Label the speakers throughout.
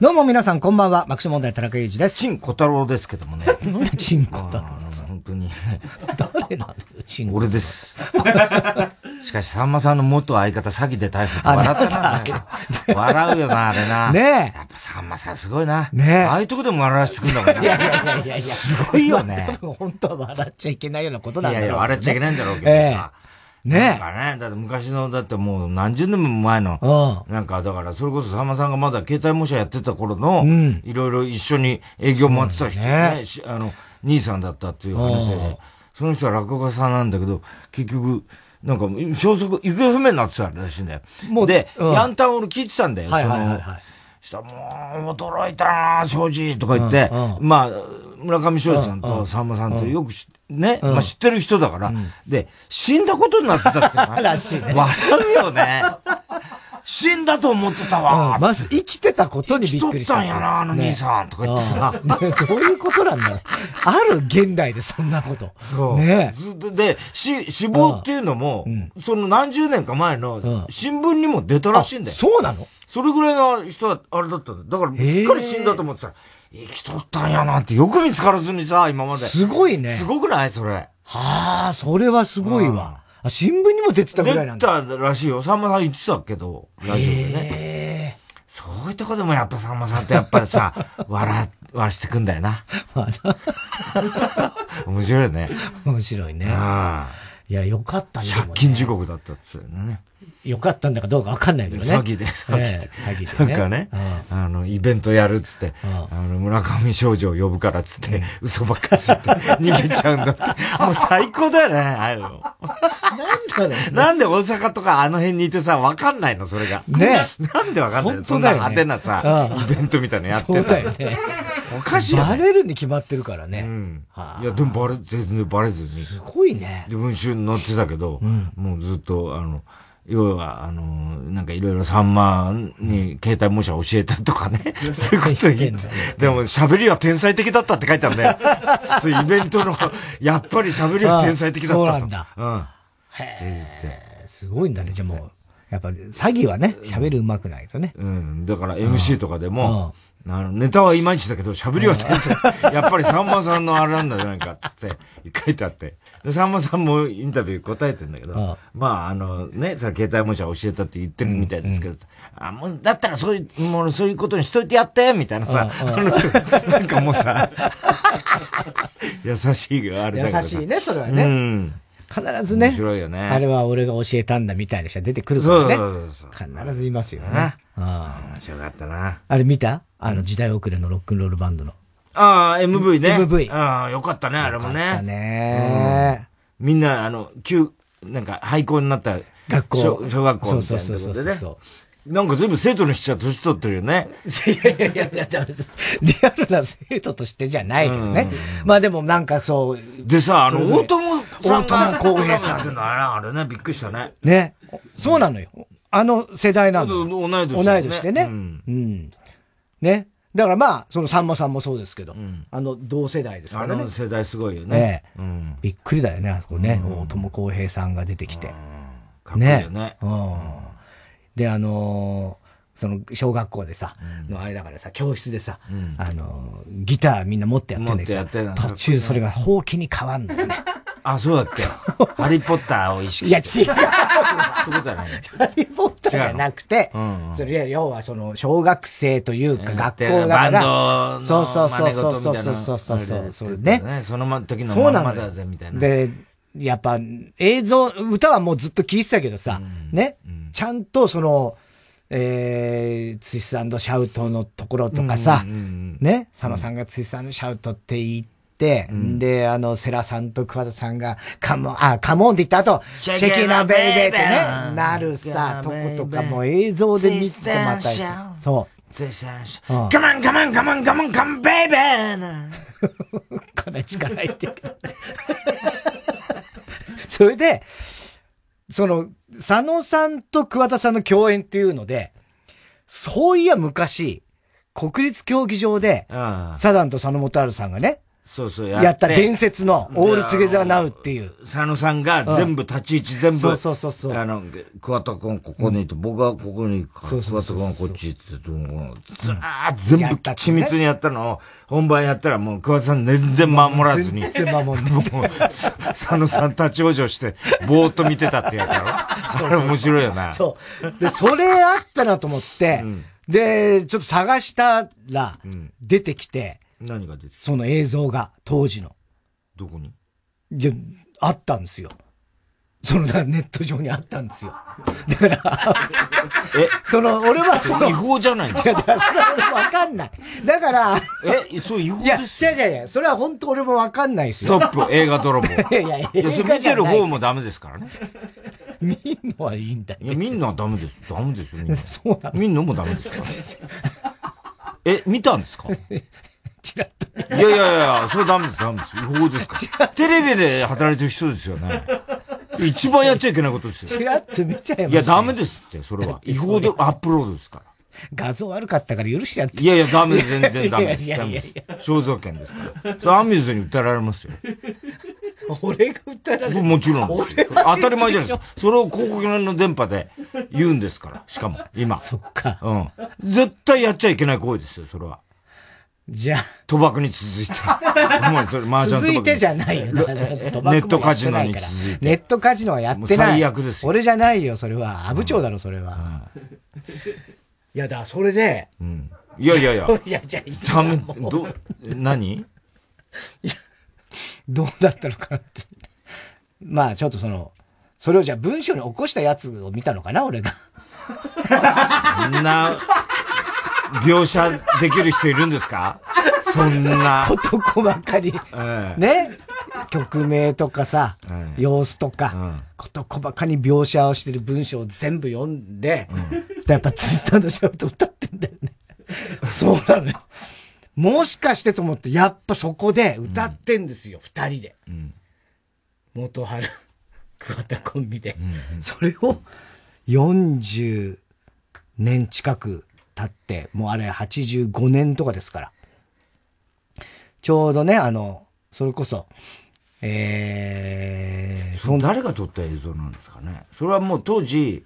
Speaker 1: どうも皆さんこんばんは、爆笑問題田中裕二です。
Speaker 2: 陳小太郎ですけどもね。
Speaker 1: なんで陳小太郎？
Speaker 2: 本当にね。
Speaker 1: 誰なの陳
Speaker 2: 俺です。しかし、さんまさんの元相方詐欺で逮捕笑ったな。笑うよな、あれな。
Speaker 1: ねえ。
Speaker 2: やっぱさんまさんすごいな。
Speaker 1: ねえ。
Speaker 2: ああいうとこでも笑わせてくんだもんね。
Speaker 1: いやいやいやいやいや。
Speaker 2: すごいよね。
Speaker 1: 本当は笑っちゃいけないようなことなんだろう、
Speaker 2: いやいや、笑っちゃいけないんだろうけどさ。
Speaker 1: ええ。ね
Speaker 2: なんかね、だって昔の、だってもう何十年も前の、なんかだから、それこそさんまさんがまだ携帯模写やってた頃の、いろいろ一緒に営業回ってた人ね、しあの、兄さんだったっていう話で、その人は落語家さんなんだけど、結局、なんか、消息、行方不明になってたらしいんだよ。で、ヤンタン俺聞いてたんだよ。
Speaker 1: はいはいはい。
Speaker 2: したらもう、驚いたな庄司とか言って、まあ、村上庄司さんとさんまさんとよくね、まあ知ってる人だから、で、死んだことになってたって
Speaker 1: らしいね。
Speaker 2: 笑うよね。死んだと思ってたわ。
Speaker 1: まず生きてたことにびっくりした。
Speaker 2: 生きとったんやな、あの兄さん、とか言ってさ。
Speaker 1: どういうことなんだろう。ある現代でそんなこと。
Speaker 2: そう。
Speaker 1: ね
Speaker 2: ずっとで、し、死亡っていうのも、その何十年か前の新聞にも出たらしいんだよ。
Speaker 1: そうなの？
Speaker 2: それぐらいの人はあれだったんだ。だから、しっかり死んだと思ってた生きとったんやなってよく見つからずにさ、今まで。
Speaker 1: すごいね。
Speaker 2: すごくない？それ。は
Speaker 1: あ、それはすごいわ。あ、新聞にも出てたぐらいなん
Speaker 2: だ。出たらしいよ。さんまさん言ってたけど、ラジオでね。そういうとこでもやっぱさんまさんってやっぱりさ、笑わしてくんだよな。面白いね。
Speaker 1: 面白いね。いや、よかったね。
Speaker 2: 借金地獄だったっつうね。
Speaker 1: よかったんだかどうかわかんないけどね。
Speaker 2: 詐欺で、詐欺で。
Speaker 1: 詐欺で。
Speaker 2: なんかね、あの、イベントやるっつって、あの、村上少女を呼ぶからっつって、嘘ばっかりつって 逃げちゃうんだって。もう最高だよね、あの。
Speaker 1: なんだろう。
Speaker 2: なんで大阪とかあの辺にいてさ、わかんないの、それが。
Speaker 1: ね
Speaker 2: なんでわかんないの？そんな派手なさ、イベントみたいなのやって
Speaker 1: そうだよね。
Speaker 2: おかしいよ。
Speaker 1: バレるに決まってるからね。
Speaker 2: いや、でもバレ、全然バレずに。
Speaker 1: すごいね。
Speaker 2: で、文春載ってたけど、もうずっと、あの、要は、あの、なんかいろいろ3万に携帯模写教えたとかね。そういうこと言って。でも喋りは天才的だったって書いてあるんだよ。そういうイベントの、やっぱり喋りは天才的だったと。
Speaker 1: そうなんだ。
Speaker 2: うん。
Speaker 1: へえ。すごいんだね、じゃもう。やっぱ、詐欺はね、喋る上手くないとね。
Speaker 2: うん。だから MC とかでも、あの、ネタはいまいちだけど、喋りは天才。やっぱりさんまさんのあれなんだじゃないかって書いてあって。で、さんまさんもインタビュー答えてんだけど、まあ、あの、ね、さ、携帯模写教えたって言ってるみたいですけど、あ、もう、だったらそういう、もうそういうことにしといてやってみたいなさ、あの人、なんかもうさ、優しいあれだ
Speaker 1: 優しいね、それはね。
Speaker 2: うん。
Speaker 1: 必ずね。
Speaker 2: 面白いよね。
Speaker 1: あれは俺が教えたんだみたいな人が出てくるからね。
Speaker 2: そうそうそう
Speaker 1: 必ずいますよね。
Speaker 2: ああ。面白かったな。
Speaker 1: あれ見た？あの時代遅れのロックンロールバンドの。
Speaker 2: ああ、MV ね。
Speaker 1: MV。
Speaker 2: ああ、よかったね、あれもね。よかった
Speaker 1: ね、
Speaker 2: みんな、あの、旧、なんか、廃校になった。
Speaker 1: 学校。
Speaker 2: 小学校みたいなところでね。なんか全部生徒にしちゃ年取ってるよね。
Speaker 1: いやいやいやいや、リアルな生徒としてじゃないけどね。まあでもなんかそう。
Speaker 2: でさ、あの、大友さん
Speaker 1: が。大友康平さん。
Speaker 2: あれね、びっくりしたね。
Speaker 1: ね。そうなのよ。あの世代なの。
Speaker 2: 同い年
Speaker 1: 同い年でね。うん。ね。だからまあ、そのさんまさんもそうですけど、あの同世代ですからね。
Speaker 2: あの世代すごいよね。
Speaker 1: びっくりだよね、あそこね。大友康平さんが出てきて。
Speaker 2: かっこいいよね。
Speaker 1: で、あのその小学校でさ、のあれだからさ、教室でさ、あのギターみんんな持ってやってんだけど途中それがほうきに変わんのよね。
Speaker 2: あ、そうだっけ。ハリーポッターを意識
Speaker 1: いや、違う。そういう
Speaker 2: ことだね。
Speaker 1: ハリーポッターじゃなくて、それ要はその、小学生というか、学校だから、そうそうそうそうそうそうそうそうそう。ね。
Speaker 2: その時のままだぜ、みたいな。
Speaker 1: で、やっぱ、映像、歌はもうずっと聴いてたけどさ、ね、ちゃんとその、えー、ツイスシャウトのところとかさ、ね、佐野さんがツイスシャウトって言って、うん、で、あの、セラさんと桑田さんが、カモン、あ、カモンって言った後、チェキナベイベーってね、なるさ、とことかも映像で見てまた、そう。
Speaker 2: カモンカモンカモンカモンカモンベイベー
Speaker 1: かなり力入ってるけど。それで、その、佐野さんと桑田さんの共演っていうので、そういや昔、国立競技場で、サダンと佐野元春さんがね、
Speaker 2: そうそう
Speaker 1: やった伝説のオールトゥゲザーナウっていう。
Speaker 2: 佐野さんが全部立ち位置全部、
Speaker 1: そうそうそうそう。
Speaker 2: あの、桑田君ここにいて、僕はここに行くから、桑田君はこっち行って、どうも、ずー全部緻密にやったのを、本番やったらもう桑田さん全然守らずに。
Speaker 1: 全然守んね。
Speaker 2: もう、佐野さん立ち往生して、ぼーっと見てたってやつだろ それ面白いよな。
Speaker 1: そう。で、それあったなと思って、で、ちょっと探したら、出てきて、
Speaker 2: 何が出てき
Speaker 1: た？その映像が、当時の。
Speaker 2: どこに？
Speaker 1: いや、あったんですよ。その、ネット上にあったんですよ。だから、え、その、俺はその、
Speaker 2: 違法じゃないんですか
Speaker 1: いや、だからそれは俺わかんない。だから、
Speaker 2: え、そう違法です
Speaker 1: いや、違う違う違う、それは本当俺もわかんないです
Speaker 2: よ。ストップ、映画泥棒。い
Speaker 1: やいやいや、いや
Speaker 2: それ見てる方もダメですからね。
Speaker 1: 見んのはいいんだよ。
Speaker 2: いや、見んのはダメです。ダメですよ、
Speaker 1: 見 そうな
Speaker 2: の見んのもダメですから。え、見たんですか？
Speaker 1: チラッ
Speaker 2: と。いやいやいや、それダメです、ダメです。違法ですか テレビで働いてる人ですよね。一番やっちゃいけないことですよ。
Speaker 1: チラッと見ちゃいま
Speaker 2: すいや、ダメですって、それは。違法でアップロードですから。
Speaker 1: 画像悪かったから許してやって。
Speaker 2: いやいや、ダメです、全然ダメです。いやいやいや肖像権ですから。それアミューズに訴えられますよ。
Speaker 1: 俺が訴えられる
Speaker 2: もちろん。当たり前じゃないですか。それを広告の電波で言うんですから。しかも、今。
Speaker 1: そっか。
Speaker 2: うん。絶対やっちゃいけない行為ですよ、それは。
Speaker 1: じゃあ。
Speaker 2: 賭博に続いて。お前、それ、麻雀
Speaker 1: 続いてじゃないよ。ネ
Speaker 2: ットカジノに続いて。
Speaker 1: ネットカジノはやってない。
Speaker 2: 最悪です
Speaker 1: よ。俺じゃないよ、それは。阿武町だろ、それは。いや、だ、それで。
Speaker 2: うん。いやいやいや。
Speaker 1: いや、じゃ
Speaker 2: あ、ダメ、ど、何？い
Speaker 1: や、どうだったのかなって。まあ、ちょっとその、それをじゃあ文章に起こしたやつを見たのかな、俺が。
Speaker 2: そんな、描写できる人いるんですか？そんな。
Speaker 1: 事細かに、ええ、ね？曲名とかさ、え、様子とか、事、うん、細かに描写をしてる文章を全部読んで、うん、やっぱツイスターのシャウト歌ってんだよね。そうなのよ。もしかしてと思って、やっぱそこで歌ってんですよ、二、うん、人で。うん、元春、桑田コンビで。うんうん、それを40年近く経って、もうあれ85年とかですから。ちょうどね、あの、それこそ、え
Speaker 2: ー、そ誰が撮った映像なんですかね。それはもう当時、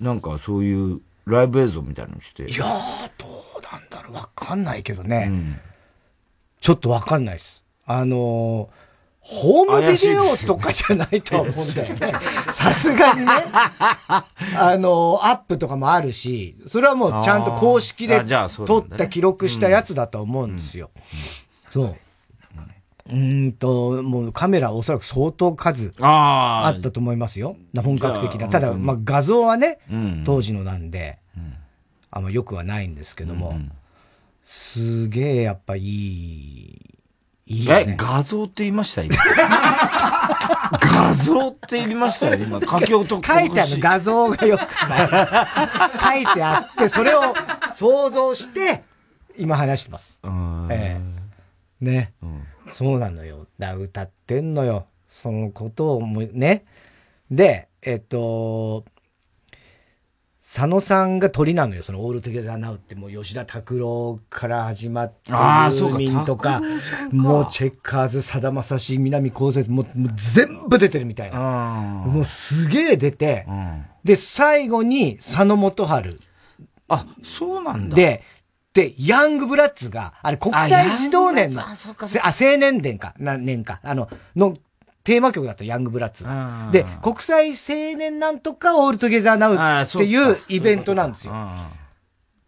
Speaker 2: なんかそういうライブ映像みたいなのして。
Speaker 1: いやー、どうなんだろう、わかんないけどね。うん、ちょっとわかんないです。あのーホームビデオとかじゃないと思うんだよね。さすがにね。あの、アップとかもあるし、それはもうちゃんと公式で撮った記録したやつだと思うんですよ。そう。うんと、もうカメラおそらく相当数あったと思いますよ。本格的な。ただ、まあ画像はね、当時のなんで、あんまよくはないんですけども、すげえやっぱいい
Speaker 2: いいね、え、画像って言いました？今。画像って言いましたよ今。書き
Speaker 1: 音書いてある画像がよくない。書いてあって、それを想像して、今話してます。ええね、うん、そうなのよ。だ歌ってんのよ。そのことをもね。で、えっと、佐野さんが鳥なのよ、そのオールトゥゲザーナウって。もう吉田拓郎から始まって、ユーミンとか、もうチェッカーズ、さだまさし、南高生、もうもう全部出てるみたいな。もうすげえ出て、うん、で、最後に佐野元春。
Speaker 2: あ、そうなんだ。
Speaker 1: で、で、ヤングブラッツが、あれ国際児童年の、あ、青年伝か、何年か、あの、のテーマ曲だったヤングブラッツ。で、国際青年なんとかオールトゲザーナウっていうイベントなんですよ。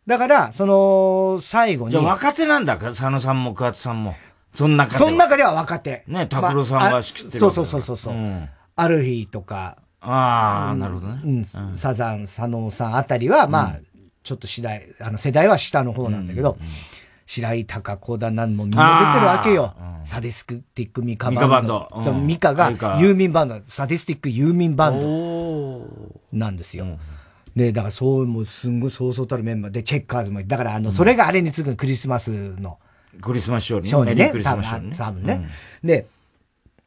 Speaker 1: だから、その、最後に。
Speaker 2: じゃ若手なんだか、佐野さんも桑田さんも。その中
Speaker 1: では。その中では若手。
Speaker 2: ね、拓郎さんが仕切ってる、
Speaker 1: そうそうそうそう。うん、ある日とか。
Speaker 2: ああ、なるほどね。
Speaker 1: うん。サザン、佐野さんあたりは、まあ、ちょっと次第、あの、世代は下の方なんだけど、白井貴子だなんもみんな出てるわけよ。サディスティックミカバンド。ミカバンド。ミカがユーミンバンド、サディスティックユーミンバンドなんですよ。で、だからそう、もうすんごいそうそうたるメンバーで、チェッカーズも、だからあの、それがあれに次ぐクリスマスの。
Speaker 2: クリスマスショー
Speaker 1: に。ショーにね。多分ね。多分ね。で、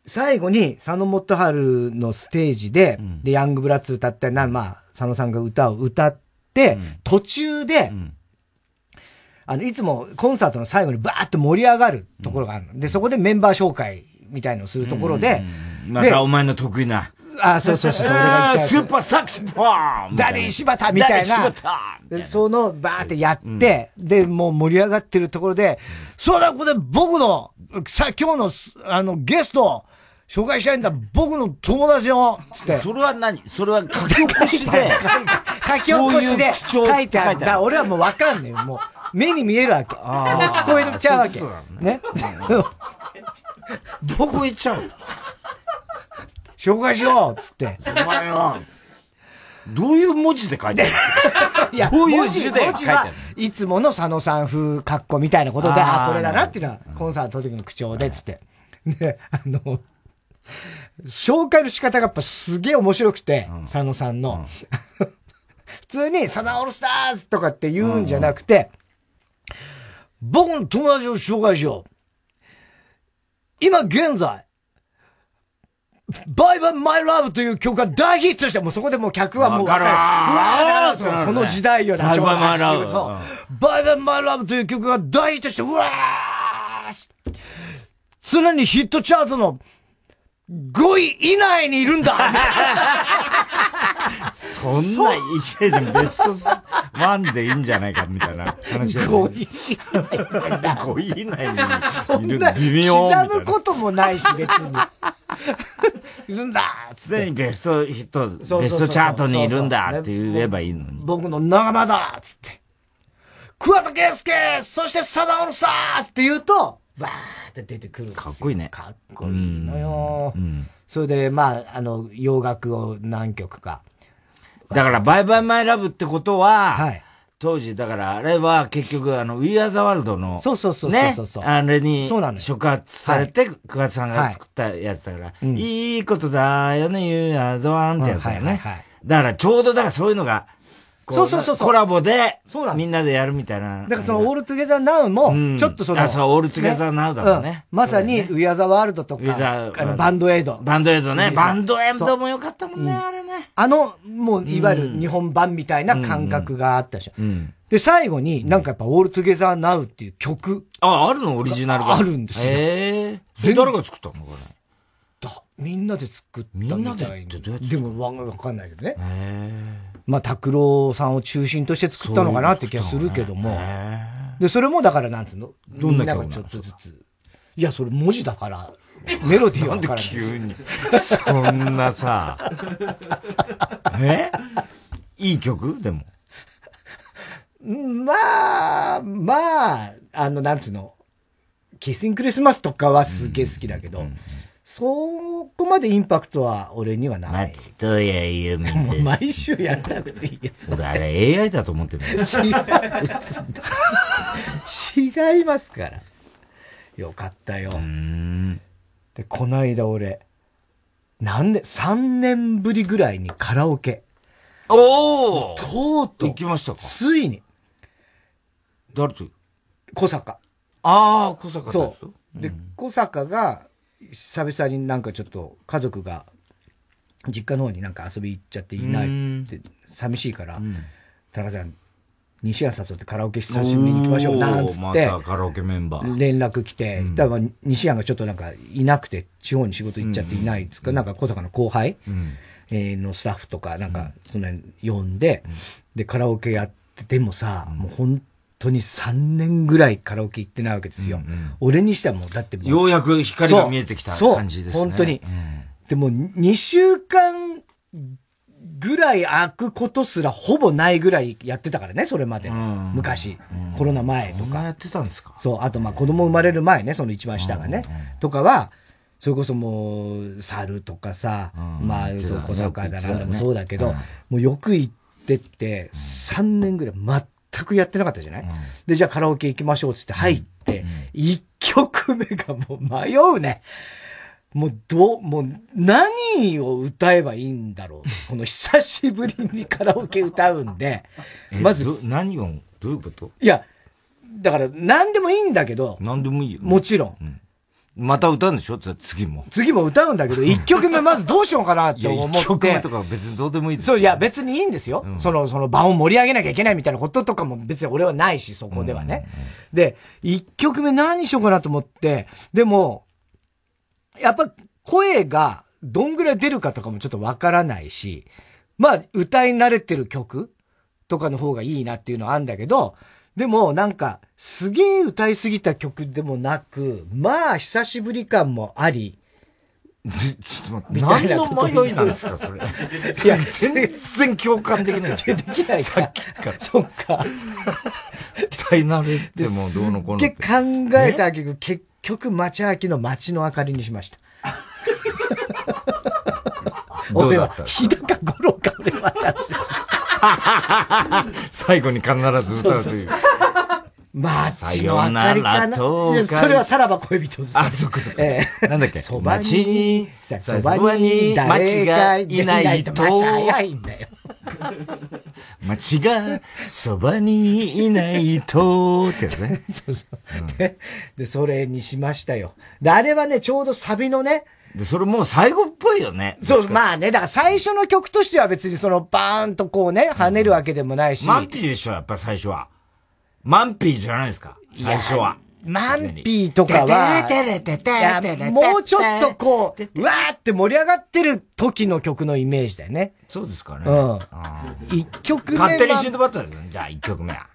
Speaker 1: 最後に、佐野元春のステージで、で、ヤングブラッズ歌ったりな、まあ、佐野さんが歌を歌って、途中で、あの、いつもコンサートの最後にバーって盛り上がるところがあるの。で、そこでメンバー紹介みたいのをするところで、
Speaker 2: またお前の得意な。
Speaker 1: あ、そうそうそう、それが
Speaker 2: 言っちゃう。スーパーサックスフォ
Speaker 1: ンダディ柴田みたいな。その、バーってやって、で、もう盛り上がってるところで、そうだ、ここで僕の、さ、今日の、あの、ゲスト、紹介したいんだ、僕の友達を、つって。
Speaker 2: それは何？それは書き起こしで、
Speaker 1: 書き起こしで書いてある。だ俺はもうわかんねえよ。もう、目に見えるわけ。聞こえちゃうわけ。ね。
Speaker 2: 僕言っちゃう。
Speaker 1: 紹介しようつって。
Speaker 2: お前は、どういう文字で書いてある？いや、どういう字で書いてある？
Speaker 1: いつもの佐野さん風格好みたいなことで、ああ、これだなっていうのは、コンサートの時の口調で、つって。で、あの、紹介の仕方がやっぱすげえ面白くて、うん、佐野さんの。うん、普通に、サナオールスターズとかって言うんじゃなくて、うん、僕の友達を紹介しよう。今現在、バイバイマイラブという曲が大ヒットして、もうそこでもう客はもう
Speaker 2: わかる。う
Speaker 1: わーその時代よ
Speaker 2: な。バイバイマイラブ。
Speaker 1: そう。バイバイマイラブという曲が大ヒットして、うわー常にヒットチャートの5位以内にいるんだ
Speaker 2: そんな、いきなりベスト1でいいんじゃないかみたいな話
Speaker 1: で、ね。5位以内。
Speaker 2: 5位以内にいる。微妙。
Speaker 1: 刻むこともないし、別に。いるんだ
Speaker 2: すでにベストヒット、ベストチャートにいるんだって言えばいいのに。
Speaker 1: 僕の仲間だつって。桑田佳祐そしてサダオルスターって言うと、わーって出てくる
Speaker 2: かっこいいね。
Speaker 1: かっこいいのよ。うん、それで、まあ、あの、洋楽を何曲か。
Speaker 2: だから、バイバイマイラブってことは、はい。当時、だからあれは結局、あの、We Are the World の、
Speaker 1: そうそうそう
Speaker 2: そうそう、ね、あれに、触発されて、桑田さんが作ったやつだから、はいいいことだよね、You Are the One ってやつだよね。だからちょうど、だからそういうのが、
Speaker 1: そうそうそう
Speaker 2: コラボで、そうなんみんなでやるみたいな。
Speaker 1: だからその、オールトゥゲザーナウも、ちょっとその、
Speaker 2: あ、そう、オールトゥゲザーナウだもんね。
Speaker 1: まさに、ウィアザワールドとか、あの、バンドエイド。
Speaker 2: バンドエイドね。バンドエイドもよかったもんね、あれね。
Speaker 1: あの、もう、いわゆる日本版みたいな感覚があったでしょ。で、最後に、なんかやっぱ、オールトゥゲザーナウっていう曲。
Speaker 2: あ、あるの？オリジナルが。
Speaker 1: あるんですよ。
Speaker 2: へえ。誰が作ったの？これ。
Speaker 1: だ、みんなで作ったみたいみんなでってどうやってでも、わかんないけどね。へ
Speaker 2: え。
Speaker 1: まあ、拓郎さんを中心として作ったのかなって気がするけども。で、それもだからなんつうの？
Speaker 2: どんな曲
Speaker 1: ちょっとずつ。いや、それ文字だから、メロディーは
Speaker 2: から急に。そんなさ。え？いい曲？でも。
Speaker 1: まあ、まあ、あの、なんつうの、キスインクリスマスとかはすげえ好きだけど、うんうんそこまでインパクトは俺にはない。
Speaker 2: 松任谷由実
Speaker 1: もう毎週やらなくていいやつ。
Speaker 2: 俺あれ AI だと思ってる違
Speaker 1: う。違いますから。よかったよ。で、この間俺、なんで、3年ぶりぐらいにカラオケ。
Speaker 2: お
Speaker 1: おとうとう。
Speaker 2: 行きましたか？
Speaker 1: ついに。
Speaker 2: 誰と？
Speaker 1: 小坂。
Speaker 2: ああ、小坂
Speaker 1: そう。で、小坂が、久々になんかちょっと家族が実家の方になんか遊び行っちゃっていないって寂しいから、田中さん西谷誘ってカラオケ久しぶりに行きましょうなんつって、
Speaker 2: カラオケメンバ
Speaker 1: ー。連絡来て、だから西谷がちょっとなんかいなくて地方に仕事行っちゃっていないっつか、なんか小坂の後輩、えのスタッフとかなんかその呼んで、でカラオケやってでもさ、もう本当に3年ぐらいカラオケ行ってないわけですよ。うんうん、俺にしてはもう、だって。
Speaker 2: ようやく光が見えてきた感じですね。
Speaker 1: そう、本当に。うん、でも、2週間ぐらい開くことすらほぼないぐらいやってたからね、それまで。うん、昔、うん、コロナ前とか。
Speaker 2: やってたんですか？
Speaker 1: そう、あとまあ子供生まれる前ね、その一番下がね。とかは、それこそもう、猿とかさ、まあ、そう、小坂だなんでもそうだけど、もうよく行ってって、3年ぐらい全くやってなかったじゃない、うん、で、じゃあカラオケ行きましょうっつって入って、一、うん、曲目がもう迷うね。もうどう、もう何を歌えばいいんだろう。この久しぶりにカラオケ歌うんで。
Speaker 2: まず。何を、どういうこと？
Speaker 1: いや、だから何でもいいんだけど。
Speaker 2: 何でもいいよ、
Speaker 1: ね、もちろん。うん
Speaker 2: また歌うんでしょ？次も。
Speaker 1: 次も歌うんだけど、1曲目まずどうしようかなって思って。1
Speaker 2: 曲目とか別にどうでもいいです
Speaker 1: そう、いや別にいいんですよ。うん、その、その場を盛り上げなきゃいけないみたいなこととかも別に俺はないし、そこではね。で、1曲目何しようかなと思って、でも、やっぱ声がどんぐらい出るかとかもちょっとわからないし、まあ歌い慣れてる曲とかの方がいいなっていうのはあるんだけど、でもなんか、すげえ歌いすぎた曲でもなく、まあ久しぶり感もあり、
Speaker 2: ちょっと待って、何の迷いなんですか、それ。いや、全然共感できない。で
Speaker 1: きない
Speaker 2: さっきから。
Speaker 1: そっか。
Speaker 2: 歌い慣れてもどうのこうの。
Speaker 1: で、考えたけど、結局、町明の街の明かりにしました。俺は、日高五郎か、俺は。
Speaker 2: 最後に必ず歌うという。
Speaker 1: 街の明かりかな。それはさらば恋人です、
Speaker 2: あ、そっかそっか。えー、なんだっけ？そばに、
Speaker 1: そばに街がいないと。街早いんだよ。
Speaker 2: 街がそばにいないと、ってやつね。
Speaker 1: そうそう、で。で、それにしましたよ。で、あれはね、ちょうどサビのね、
Speaker 2: で、それもう最後っぽいよね。
Speaker 1: そう、まあね、だから最初の曲としては別にそのバーンとこうね、跳ねるわけでもないし。
Speaker 2: マンピーでしょ、やっぱ最初は。マンピーじゃないですか、最初は。
Speaker 1: マンピーとかは、もうちょっとこう、うわーって盛り上がってる時の曲のイメージだよね。
Speaker 2: そうですかね。
Speaker 1: うん。一曲目。
Speaker 2: 勝手にシンドバットですよ、じゃあ一曲目は。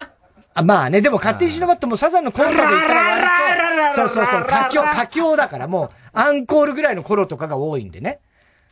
Speaker 1: あまあね、でも勝手にシンドバットもサザンのコンサート行ったらそうそうそう、歌境、歌境だからもう、アンコールぐらいの頃とかが多いんでね。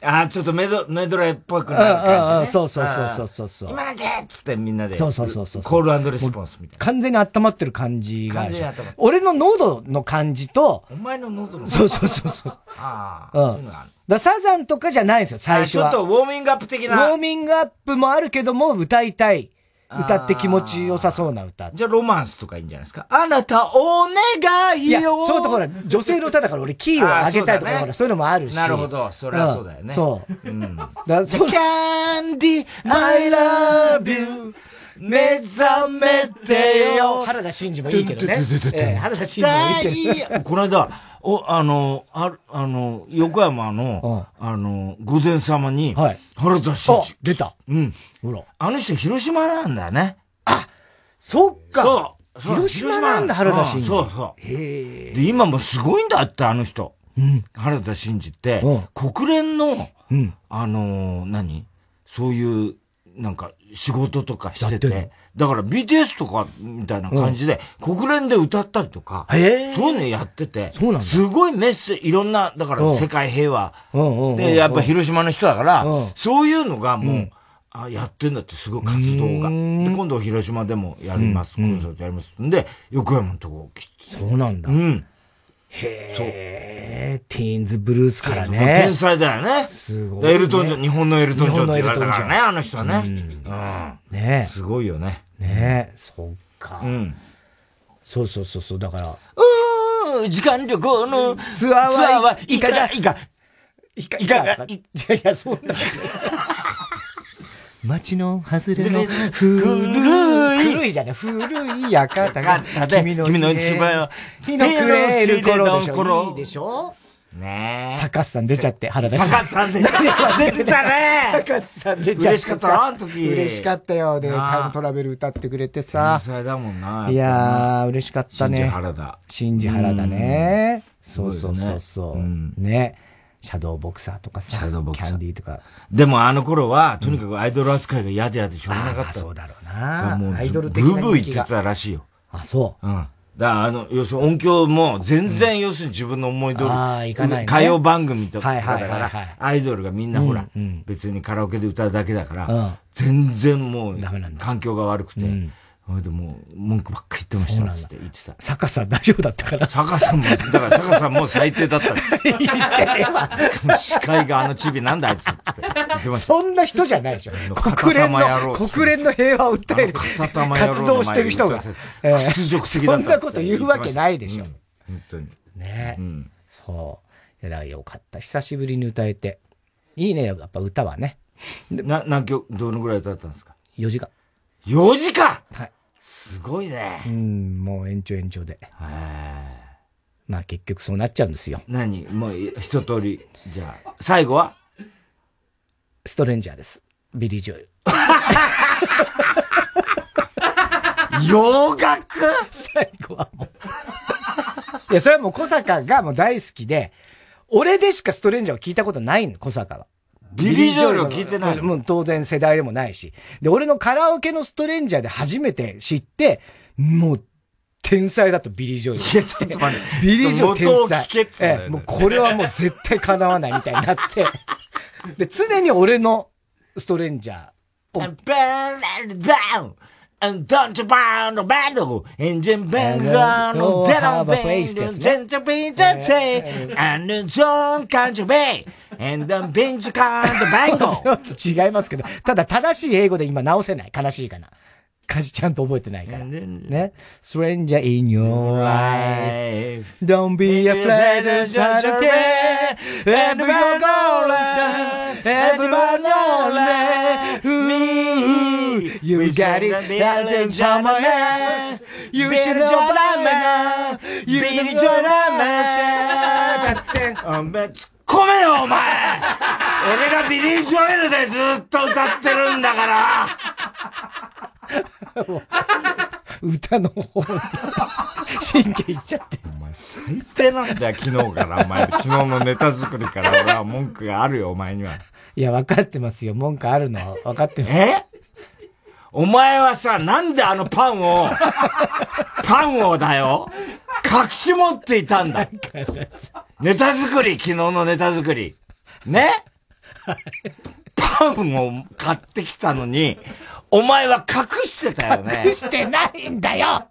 Speaker 2: ああ、ちょっとメド、メドレーっぽくなる感じ、ね。
Speaker 1: そうそうそうそうそう。
Speaker 2: 今のけっつってみんなで。
Speaker 1: そうそうそうそう。
Speaker 2: コールレスポンスみたいな。
Speaker 1: 完全に温まってる感じが。完全に温まって俺の喉の感じと。
Speaker 2: お前の喉の
Speaker 1: そうそうそうそう。ああ。うん。だサザンとかじゃないんですよ、最初は。
Speaker 2: ちょっとウォーミングアップ的な。
Speaker 1: ウォーミングアップもあるけども、歌いたい。歌って気持ちよさそうな歌。
Speaker 2: じゃあロマンスとかいいんじゃないですか？あなたお願いよいや、
Speaker 1: そうとほら、女性の歌だから俺キーを上げたいとか、ほら、そういうのもあるし。
Speaker 2: なるほど。それはそうだよね。
Speaker 1: そう。うん。だ
Speaker 2: そう。Candy, I love you. 目覚めてよ。
Speaker 1: 原田真二もいいけどね。原田真二もいいけど。
Speaker 2: この間、お、あの、ああの、横山の、あの、御前様に、はい、原田真二。
Speaker 1: 出た。
Speaker 2: うん。ほら。あの人広島なんだよね。
Speaker 1: あ、そっか。
Speaker 2: そ
Speaker 1: う。広島なんだ、原田真二。
Speaker 2: そうそう。へで、今もすごいんだって、あの人。うん。原田真二って、国連の、うん、あの、何？そういう、なんか、仕事とかしてて、だから BTS とかみたいな感じで、国連で歌ったりとか、そういうのやってて、すごいメッセージ、いろんな、だから世界平和、で、やっぱ広島の人だから、そういうのがもう、あ、やってんだってすごい活動が。で、今度広島でもやります、コンサートやります。んで、横山のとこ来て。
Speaker 1: そうなんだ。
Speaker 2: うん。
Speaker 1: へえ、ティーンズブルースからね。
Speaker 2: 天才だよね。
Speaker 1: すごい、ね。
Speaker 2: エルトンジョン、日本のエルトンジョンって言われたからね、あの人はね。うん。
Speaker 1: ね
Speaker 2: すごいよね。
Speaker 1: ねそっか。うん。そうそうそうそう、だから。
Speaker 2: うー、時間旅行の
Speaker 1: ツアーはいかが、
Speaker 2: いか、
Speaker 1: いか、いかが、いやいや、そんな。街の外れの古い、古いじゃね古い館が、君の君の一番は、日の暮れる頃でしょ。いいでしょ？
Speaker 2: ね
Speaker 1: え。サカスさん出ちゃって、原田
Speaker 2: さん。サカスさん出ちゃ出てたね
Speaker 1: サカスさん出ちゃって。嬉
Speaker 2: しかったな、あの時。
Speaker 1: 嬉しかったよ。で、タイムトラベル歌ってくれてさ。
Speaker 2: 天才だもんな。
Speaker 1: いやー、嬉しかったね。
Speaker 2: 新原田。
Speaker 1: 新次原田ね。そうそうそうそう。ね。シャドーボクサーとかさ、シャドーボクサーキャンディーとか。
Speaker 2: でもあの頃は、とにかくアイドル扱いが嫌で嫌でしょうがなかった。
Speaker 1: そうだろうな。
Speaker 2: もう、アイドル的なブーブー言ってたらしいよ。
Speaker 1: あ、そ
Speaker 2: う。うん。だからあの、要するに音響も全然、要するに自分の思い通り、
Speaker 1: ああ、いかない、
Speaker 2: 歌謡番組とかだから、アイドルがみんなほら、別にカラオケで歌うだけだから、全然もう、環境が悪くて、でも、文句ばっかり言ってましたって言ってた。
Speaker 1: 坂さん大丈夫だったかな？
Speaker 2: 坂さんも、だから坂さんも最低だったんです。言って司会があのチビなんだあいつって言ってました。
Speaker 1: そんな人じゃないでしょ。国連の、国連の平和を訴える活動してる人が。
Speaker 2: 屈辱的だ
Speaker 1: った。そんなこと言うわけないでしょ。
Speaker 2: 本当に。
Speaker 1: ねえ。そう。いや、だからよかった。久しぶりに歌えて。いいね、やっぱ歌はね。
Speaker 2: な、何曲、どのぐらい歌ったんですか
Speaker 1: ?4 時間。
Speaker 2: 4時間？
Speaker 1: はい。
Speaker 2: すごいね。
Speaker 1: うん、もう延長延長で。まあ結局そうなっちゃうんですよ。
Speaker 2: 何？もう一通り。じゃあ、最後は？
Speaker 1: ストレンジャーです。ビリー・ジョエル。
Speaker 2: 洋楽？
Speaker 1: 最後はもういや、それはもう小坂がもう大好きで、俺でしかストレンジャーを聞いたことないの、小坂は。
Speaker 2: ビリー・ジョエルを聞いてない
Speaker 1: もう当然世代でもないし。で、俺のカラオケのストレンジャーで初めて知って、もう、天才だとビリー・ジョエル。
Speaker 2: いや、ちょっと待って。
Speaker 1: ビリー・ジョエル天才。
Speaker 2: 聞けね、
Speaker 1: えもうこれはもう絶対敵わないみたいになって。で、常に俺のストレンジャー。
Speaker 2: And don't you find a battle in the bang no dead face gentle be the say and the song can't you be and the binge can't bango
Speaker 1: ちょっと違いますけど、ただ正しい英語で今直せない。悲しいかな。歌詞ちゃんと覚えてないから。ね。Stranger in your life. Don't be afraid to touch a care. And we're golden. Everybody knows me. You got it. That's in summer hands. You should know man. You should know that
Speaker 2: man. 突っ込めよ、お前俺がビリー・ジョエルでずっと歌ってるんだから
Speaker 1: 歌の方に神経いっちゃって。
Speaker 2: お前最低なんだよ、昨日から。お前、昨日のネタ作りから俺は文句があるよ、お前には。
Speaker 1: いや、分かってますよ。文句あるの。分かってます。
Speaker 2: え？お前はさ、なんであのパンを、パンをだよ、隠し持っていたんだ。ネタ作り、昨日のネタ作り。ね？パンを買ってきたのに、お前は隠してたよね。
Speaker 1: 隠してないんだよ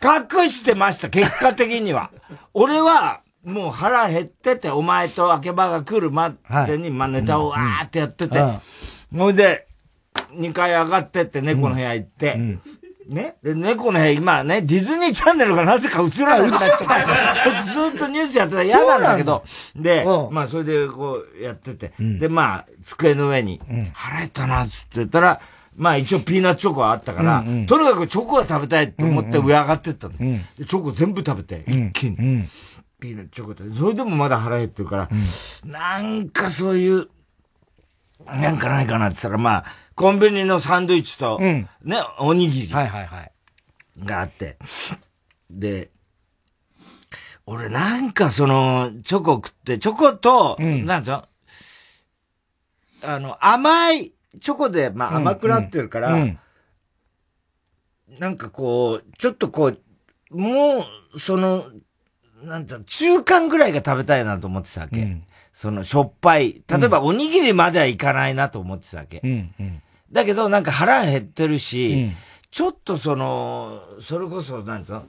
Speaker 2: 隠してました、結果的には。俺は、もう腹減ってて、お前と明け場が来るまでに、はい、まあネタをわーってやってて、ほ、いで、2階上がってって猫の部屋行って、うん。ね。で、猫の部屋、今ね、ディズニーチャンネルがなぜか映らなくなっちゃった。ずっとニュースやってたら嫌なんだけど。で、まあ、それでこうやってて。うん、で、まあ、机の上に、うん、腹減ったな、つって言ったら、まあ一応ピーナッツチョコはあったから、うんうん、とにかくチョコは食べたいと思って上上がってったの。うん。うん、でチョコ全部食べて、一気に。うん、ピーナッツチョコって。それでもまだ腹減ってるから、うん、なんかそういう、なんかないかなって言ったら、まあ、コンビニのサンドイッチと、ね、おにぎり。はいはいはい。があって。で、俺なんかその、チョコ食って、チョコと、うん、なんつうの？あの、甘い、チョコで、まあ甘くなってるから、うん、なんかこう、ちょっとこう、もう、その、なんて中間ぐらいが食べたいなと思ってたわけ。うん、その、しょっぱい。例えば、おにぎりまではいかないなと思ってたわけ。うんうん、だけど、なんか腹減ってるし、ちょっとその、それこそ、なんつうの？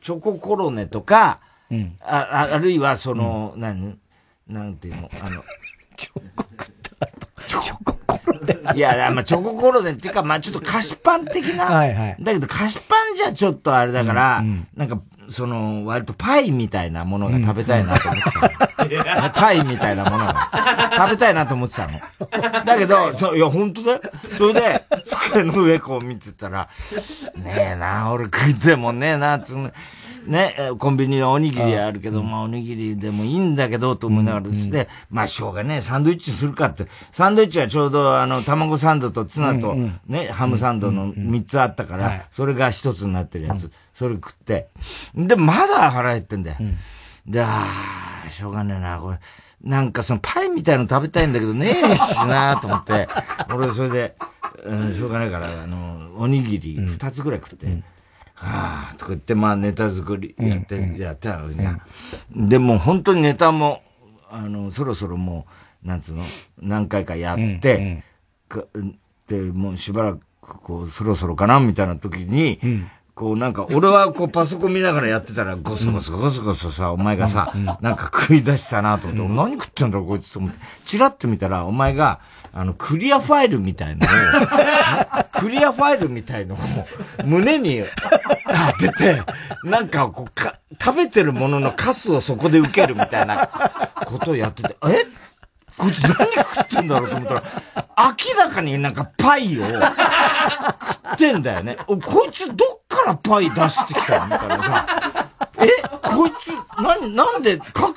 Speaker 2: チョココロネとか、ああるいはその、なん、なんていうの、あの、
Speaker 1: チョコ食った後、チョココロ
Speaker 2: ネ。いや、まあ、チョココロネっていうか、まあ、ちょっと菓子パン的な。はいはい。だけど、菓子パンじゃちょっとあれだから、うんうん、なんか、その、割とパイみたいなものが食べたいなと思ってたの。うん、パイみたいなものが食べたいなと思ってたの。だけど、そう、いや、本当だよ。それで、机の上こう見てたら、ねえな、俺食いてもねえな、つね、コンビニのおにぎりあるけど、まあおにぎりでもいいんだけど、と思いながらですね、まあしょうがね、サンドイッチするかって。サンドイッチはちょうどあの、卵サンドとツナとね、ハムサンドの3つあったから、それが1つになってるやつ。それ食って。で、まだ腹減ってんだよ。で、ああ、しょうがねえな、これ。なんかそのパイみたいの食べたいんだけどねえしなと思って、俺それで、うん、しょうがないから、あの、おにぎり2つぐらい食って、はあ、とか言って、まあネタ作りやって、うん、やってたのにな。でも本当にネタも、あの、そろそろもう、なんつうの、何回かやって、うん、で、もうしばらく、こう、そろそろかな、みたいな時に、こうなんか、俺はこうパソコン見ながらやってたら、ごそごそごそごそさ、お前がさ、なんか食い出したなと思って、何食ってんだろ、こいつと思って。チラッと見たら、お前が、あの、クリアファイルみたいのを、クリアファイルみたいのを胸に当てて、なんかこうか、食べてるもののカスをそこで受けるみたいなことをやってて、え？こいつ何食ってんだろうと思ったら、明らかになんかパイを食ってんだよね。こいつどっからパイ出してきたのみたいなさ。えこいつ、な、なんで、か、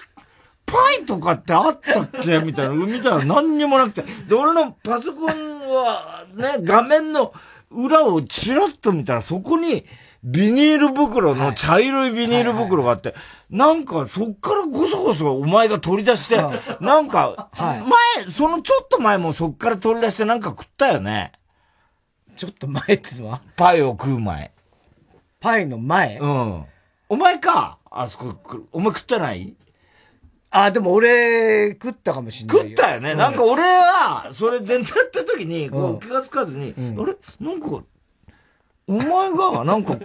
Speaker 2: パイとかってあったっけ？みたいな。見たら何にもなくて。で、俺のパソコンは、ね、画面の裏をチラッと見たら、そこに、ビニール袋の茶色いビニール袋があって、なんかそっからごそごそお前が取り出して、なんか、前、そのちょっと前もそっから取り出してなんか食ったよね。
Speaker 1: ちょっと前ってのは？
Speaker 2: パイを食う前。
Speaker 1: パイの前？
Speaker 2: うん。お前かあそこ、お前食ってない？
Speaker 1: あ、でも俺、食ったかもしんない
Speaker 2: 食ったよね。うん、なんか俺は、それ全然やった時に、こう気がつかずに、うん、あれ？なんか、お前が、なんか、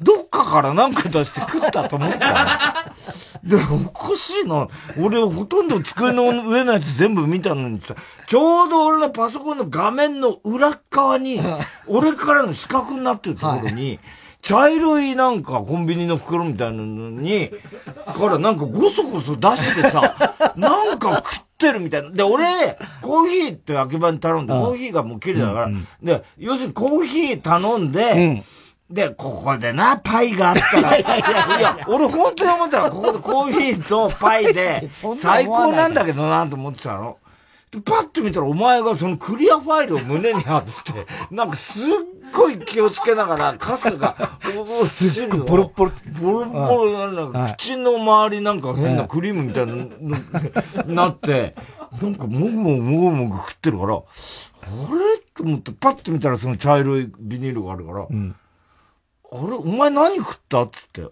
Speaker 2: どっかからなんか出して食ったと思ったで、おかしいな。俺、ほとんど机の上のやつ全部見たのにさ、ちょうど俺のパソコンの画面の裏側に、俺からの四角になってるところに、はい茶色いなんかコンビニの袋みたいなのに、からなんかごそごそ出してさ、なんか食ってるみたいな。で、俺、コーヒーって焼き場に頼んで、コーヒーがもう綺麗だから、うんうん、で、要するにコーヒー頼んで、うんで、ここでな、パイがあったら。いや俺本当に思ったら、ここでコーヒーとパイ で、最高なんだけどなと思ってたの。で、パッと見たらお前がそのクリアファイルを胸に貼って、なんかすっごい気をつけながら、カスが、
Speaker 1: すっごいボロボロ、
Speaker 2: ボロボロなんだ、口の周りなんか変なクリームみたいな、なって、なんかもぐもぐもぐもぐ食ってるから、あれ？と思って、パッと見たらその茶色いビニールがあるから、うん、あれ？お前何食った？っつって。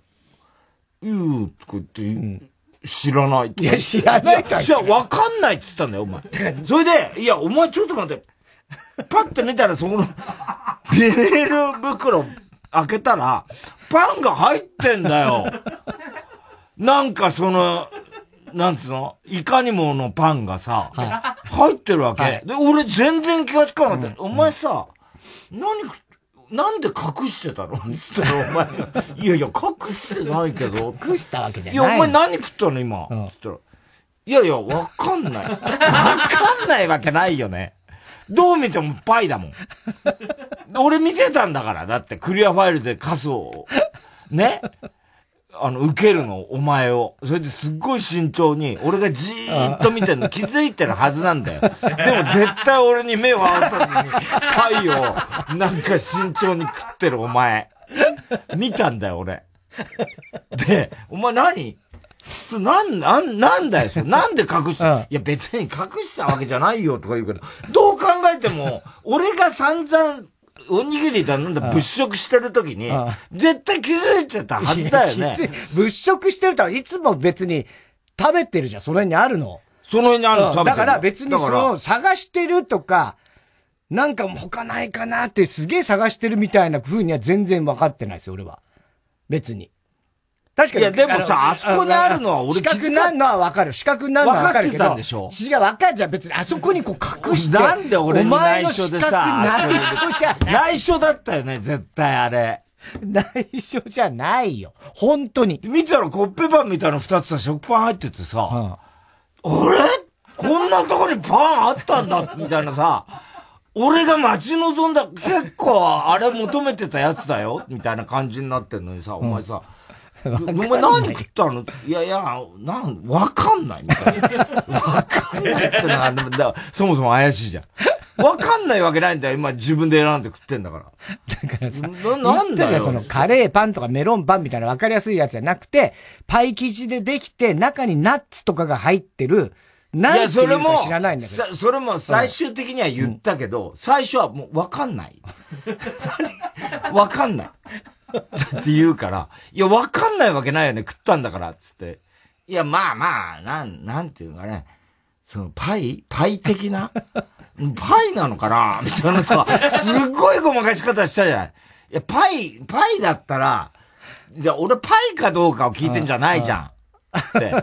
Speaker 2: 言う、とか言って、うん。知らない
Speaker 1: いや、知らないと
Speaker 2: じゃあ、わかんないっつったんだよ、お前。それで、いや、お前ちょっと待って。パッて見たら、そこの、ビニール袋開けたら、パンが入ってんだよ。なんかその、なんつうの？いかにものパンがさ、はい、入ってるわけ、はい、で、俺全然気がつかなかった。うん、お前さ、何食っなんで隠してたの？つったらお前が、いやいや、隠してないけど。
Speaker 1: 隠したわけじゃない。い
Speaker 2: や、お前何食ったの今？うん、つったら、いやいや、わかんない。わかんないわけないよね。どう見てもパイだもん。俺見てたんだから。だってクリアファイルでカスを、ね？あの、受けるの、お前を。それですっごい慎重に、俺がじーっと見てるの 気づいてるはずなんだよ。でも絶対俺に目を合わさずに、パイを、なんか慎重に食ってるお前。見たんだよ、俺。で、お前何？そなん、なん、なんだよ、それ。なんで隠しいや、別に隠したわけじゃないよ、とか言うけど、どう考えても、俺が散々、おにぎりだなんだ物色してる時に、絶対気づいてたはずだよね。
Speaker 1: 物色してるといつも別に食べてるじゃん、その辺にあるの。
Speaker 2: その辺にあるの、
Speaker 1: 食べてる。だから別にその探してるとか、なんか他ないかなってすげえ探してるみたいな風には全然分かってないですよ、俺は。別に。確かに。
Speaker 2: いや、でもさ、あそこにあるのは俺
Speaker 1: 四角なんのはわかる。四角なんのはわかるけど。
Speaker 2: 分かってたんでしょ？
Speaker 1: 違う、わかるじゃん。別にあそこにこう隠して。
Speaker 2: なんで俺に内緒でさ、内緒じゃない。内緒だったよね、絶対あれ。
Speaker 1: 内緒じゃないよ。本当に。
Speaker 2: 見たらコッペパンみたいな二つさ、食パン入っててさ、うん、あれ？こんなとこにパンあったんだ、みたいなさ、俺が待ち望んだ、結構あれ求めてたやつだよ、みたいな感じになってんのにさ、お前さ、お前何食ったの？いやいや、なん、わかんないみたいな。わかんないってのは、だそもそも怪しいじゃん。わかんないわけないんだよ。今自分で選んで食ってんだから。
Speaker 1: だからさ、ななんだよ。そのカレーパンとかメロンパンみたいなわかりやすいやつじゃなくて、パイ生地でできて、中にナッツとかが入ってる、
Speaker 2: 何ていうか知らないんだけど。それも最終的には言ったけど、うん、最初はもうわかんない。わかんない。って言うから、いや、わかんないわけないよね、食ったんだから、つって。いや、まあまあ、なん、なんていうかね、その、パイ？パイ的な？パイなのかな？みたいなさ、すっごいごまかし方したじゃない。いや、パイ、パイだったら、いや、俺パイかどうかを聞いてんじゃないじゃん。って。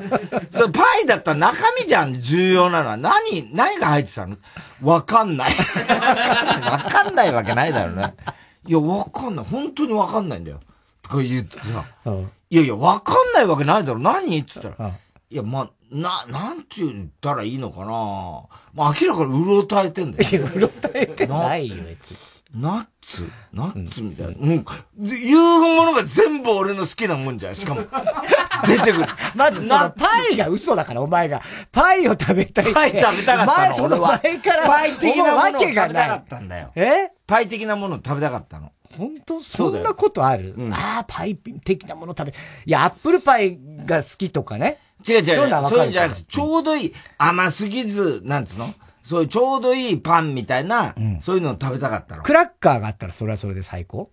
Speaker 2: それパイだったら中身じゃん、重要なのは。何、何が入ってたの？わかんない。わかんないわけないだろうね。いや、わかんない。本当にわかんないんだよ。とか言ってさ、うん、いやいや、わかんないわけないだろ。何？って言ったら、うん、いや、まな、なんて言ったらいいのかなまあ、明らかにうろたえてんだよ。
Speaker 1: いや、うろたえてないよ、別
Speaker 2: に。ナッツ？ナッツみたいな。もう、言うものが全部俺の好きなもんじゃん。しかも。出てくる。
Speaker 1: まず、な、パイが嘘だから、お前が。パイを食べたい
Speaker 2: パイ食べたかったの、俺は。
Speaker 1: 前から。
Speaker 2: パイ的なものを食べたかったんだよ。
Speaker 1: え？
Speaker 2: パイ的なものを食べたかったの。
Speaker 1: 本当？そんなことある、うん、ああ、パイ的なもの食べ、いや、アップルパイが好きとかね。
Speaker 2: 違う違う。そういうそうじゃなくて、ちょうどいい、甘すぎず、なんつうの？そういうちょうどいいパンみたいな、うん、そういうのを食べたかったの。
Speaker 1: クラッカーがあったらそれはそれで最高？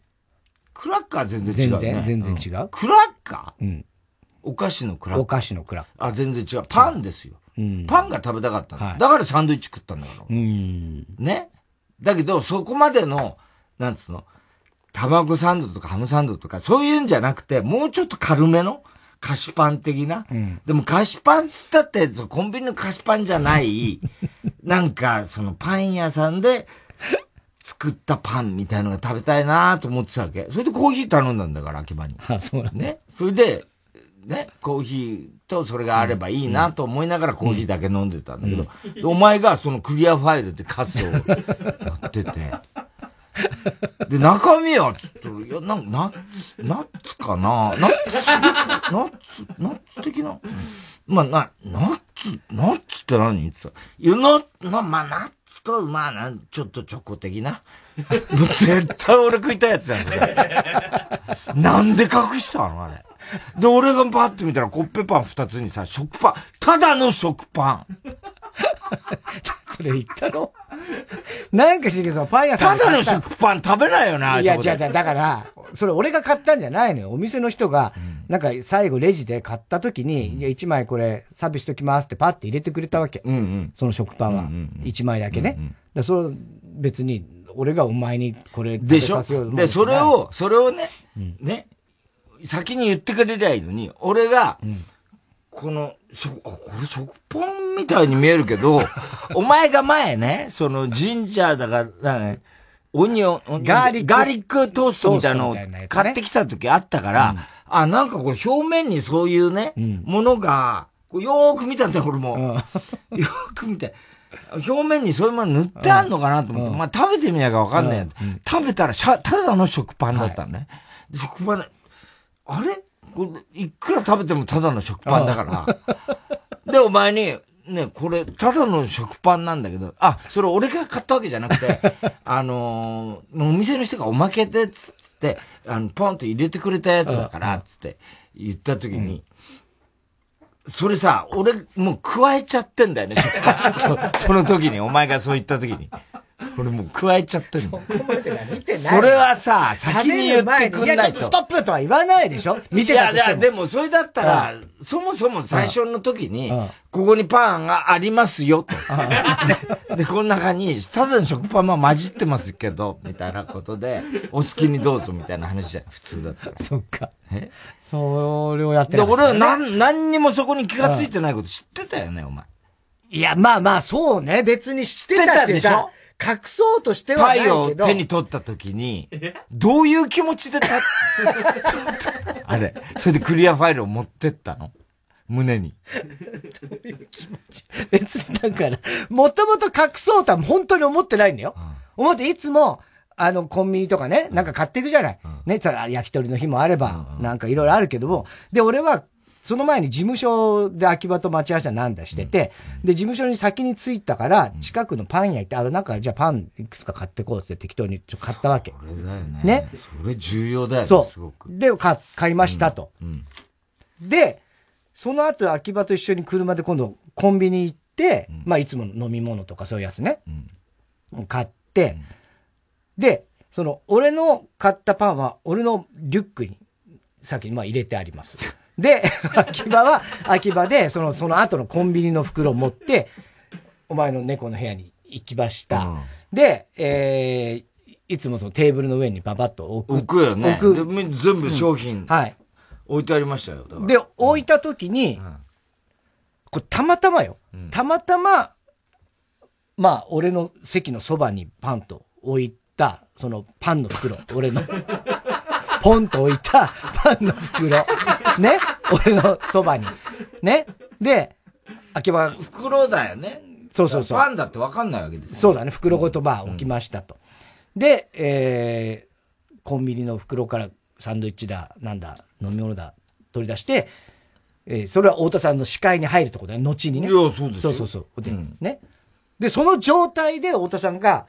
Speaker 2: クラッカー全然違う、ね。
Speaker 1: 全然、全然違う、うん、
Speaker 2: クラッカー？うん。お菓子のクラッカー。
Speaker 1: お菓子のクラッ
Speaker 2: カー。あ、全然違う。パンですよ。うん、パンが食べたかったの、はい、だからサンドイッチ食ったんだから。うん。ね？だけど、そこまでの、なんつうの？卵サンドとかハムサンドとか、そういうんじゃなくて、もうちょっと軽めの菓子パン的な？うん、でも菓子パンつったって、コンビニの菓子パンじゃない、なんか、そのパン屋さんで作ったパンみたいのが食べたいなと思ってたわけ。それでコーヒー頼んだんだから、秋葉に。
Speaker 1: あ、そうなん
Speaker 2: ね。それで、ね、コーヒーとそれがあればいいなと思いながらコーヒーだけ飲んでたんだけど、うん、お前がそのクリアファイルでカスをやってて、で、中身は、ちょっと、いや、なんか、ナッツ、ナッツかな？ナッツ、ナッツ、ナッツ的な？まあ、な、ナッツ、ナッツって何？言ってたいや、な、な、まあ、ナッツと、まあ、な、ちょっとチョコ的な？絶対俺食いたいやつじゃん、それ。なんで隠したの？あれ。で、俺がパッと見たらコッペパン二つにさ、食パン、ただの食パン。
Speaker 1: それ言ったの？なんかしげさん、パン屋さ
Speaker 2: んた。だの食パン食べないよな、
Speaker 1: いや、違う違う、だから、それ俺が買ったんじゃないのよ。お店の人が、なんか最後レジで買った時に、いや、1枚これサービスしときますってパッて入れてくれたわけ。うんうん、その食パンは。1枚だけね。うんうん、それ別に、俺がお前にこれ
Speaker 2: 食べさせようで、それを、それをね、ね、先に言ってくれりゃいいのに、俺が、この、しょ、あ、これ食パンみたいに見えるけど、お前が前ね、そのジンジャーだから、ね、オニオン、ガーリック、ガーリックトーストみたいなのを買ってきた時あったから、うん、あ、なんかこれ表面にそういうね、うん、ものが、よーく見たんだよ、俺も。うん、よーく見て。表面にそういうもの塗ってあんのかなと思って、まあ食べてみなきゃわかんない、食べたらしゃ、ただの食パンだったのね。はい、食パン、あれ？いくら食べてもただの食パンだから。で、お前に、ね、これ、ただの食パンなんだけど、あ、それ俺が買ったわけじゃなくて、あのー、お店の人がおまけで、つって、あの、ポンと入れてくれたやつだから、つって言った時に、うん、それさ、俺、もう加えちゃってんだよね、そその時に、お前がそう言った時に。俺もう加えちゃってるそこまでは見てない。それはさ、先に言ってくんないと。いや、ちょっと
Speaker 1: ストップとは言わないでしょ見てた
Speaker 2: いや、いや、でもそれだったら、そもそも最初の時に、ここにパンがありますよ、と。で、この中に、ただの食パンは混じってますけど、みたいなことで、お好きにどうぞ、みたいな話じゃん、普通だったら。
Speaker 1: そっか。え？それをやって
Speaker 2: で、俺は何、何にもそこに気がついてないこと知ってたよね、お前。
Speaker 1: いや、まあまあ、そうね。別に知ってたでしょ？隠そうとしてはないけど。パイ
Speaker 2: を手に取った時に、どういう気持ちでた、あれ、それでクリアファイルを持ってったの？胸に。
Speaker 1: どういう気持ち？別にだから、もともと隠そうとは本当に思ってないんだよ。うん、思っていつも、あの、コンビニとかね、なんか買っていくじゃない。うん、ね、焼き鳥の日もあれば、なんかいろいろあるけども、で、俺はその前に事務所で秋葉と待ち合わせなんだしてて、うん、で、事務所に先に着いたから、近くのパン屋行って、あの、なんか、じゃあパンいくつか買ってこうって適当にちょ買ったわけ。
Speaker 2: それだよね。ね。それ重要だよね。
Speaker 1: そう。すごく。で、買、買いましたと。うんうん、で、その後秋葉と一緒に車で今度コンビニ行って、まあ、いつもの飲み物とかそういうやつね。買って、で、その、俺の買ったパンは、俺のリュックに、先にまあ入れてあります。で、秋葉は、秋葉で、その、その後のコンビニの袋を持って、お前の猫の部屋に行きました。うん、で、えー、いつもそのテーブルの上にババッと置く。
Speaker 2: 置くよね。置く。全部商品、うん、はい。置いてありましたよ。
Speaker 1: で、置いた時に、うん、これたまたまよ。たまたま、まあ、俺の席のそばにパンと置いた、そのパンの袋、俺の。ポンと置いたパンの袋。ね？俺のそばに。ね？で、秋葉
Speaker 2: 袋だよね。
Speaker 1: そうそうそう。
Speaker 2: パンだってわかんないわけです
Speaker 1: そうだね。袋ごとば置きましたと。で、えー、コンビニの袋からサンドイッチだ、なんだ、飲み物だ、取り出して、えー、それは太田さんの視界に入るところだね、後にね。
Speaker 2: いや、そうです
Speaker 1: そうそうそう。で、うん、ね？で、その状態で太田さんが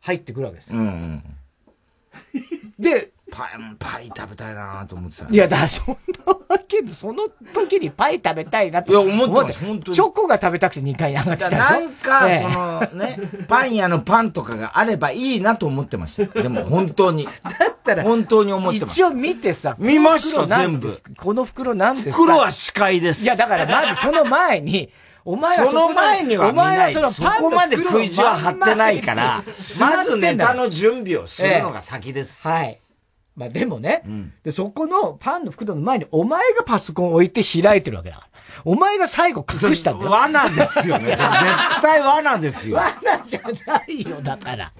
Speaker 1: 入ってくるわけですよ。うんうん、で、
Speaker 2: パイ、パイ食べたいなと思ってた、
Speaker 1: ね、いや、だ、そんなわけで、その時にパイ食べたいなと
Speaker 2: 思って。いや、思ってます、本当に。
Speaker 1: チョコが食べたくて2回上がってた
Speaker 2: なんか、ええ、そのね、パン屋のパンとかがあればいいなと思ってました。でも、本当に。
Speaker 1: だったら、
Speaker 2: 本当に思ってま
Speaker 1: す。一応見てさ、
Speaker 2: 見ました、全部。
Speaker 1: この袋なんですか？
Speaker 2: 袋は視界です。
Speaker 1: いや、だからまずその前に、お前
Speaker 2: はその前にはお前はそのそこまで食い地は張ってないから、まずネタの準備をするのが先です。
Speaker 1: はい。まあでもね、うん、で、そこのパンの袋の前にお前がパソコンを置いて開いてるわけだから。お前が最後隠したんだよ。
Speaker 2: 罠ですよね。絶対罠ですよ。
Speaker 1: 罠じゃないよ、だから。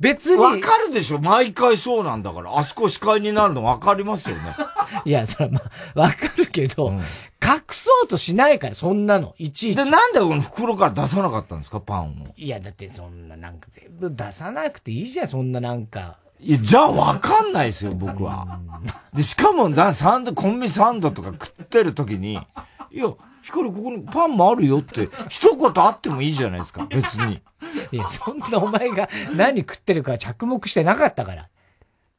Speaker 1: 別に。
Speaker 2: わかるでしょ毎回そうなんだから。あそこ視界になるのわかりますよね。
Speaker 1: いや、それはまあ、わかるけど、うん、隠そうとしないから、そんなの。いちいち。
Speaker 2: で、なんでこの袋から出さなかったんですか、パンを。
Speaker 1: いや、だってそんななんか全部出さなくていいじゃん、そんななんか。
Speaker 2: いや、じゃあわかんないですよ、僕は。で、しかも、だ、サンド、コンビサンドとか食ってる時に、いや、ヒカルここにパンもあるよって、一言あってもいいじゃないですか、別に。
Speaker 1: いや、そんなお前が何食ってるか着目してなかったから。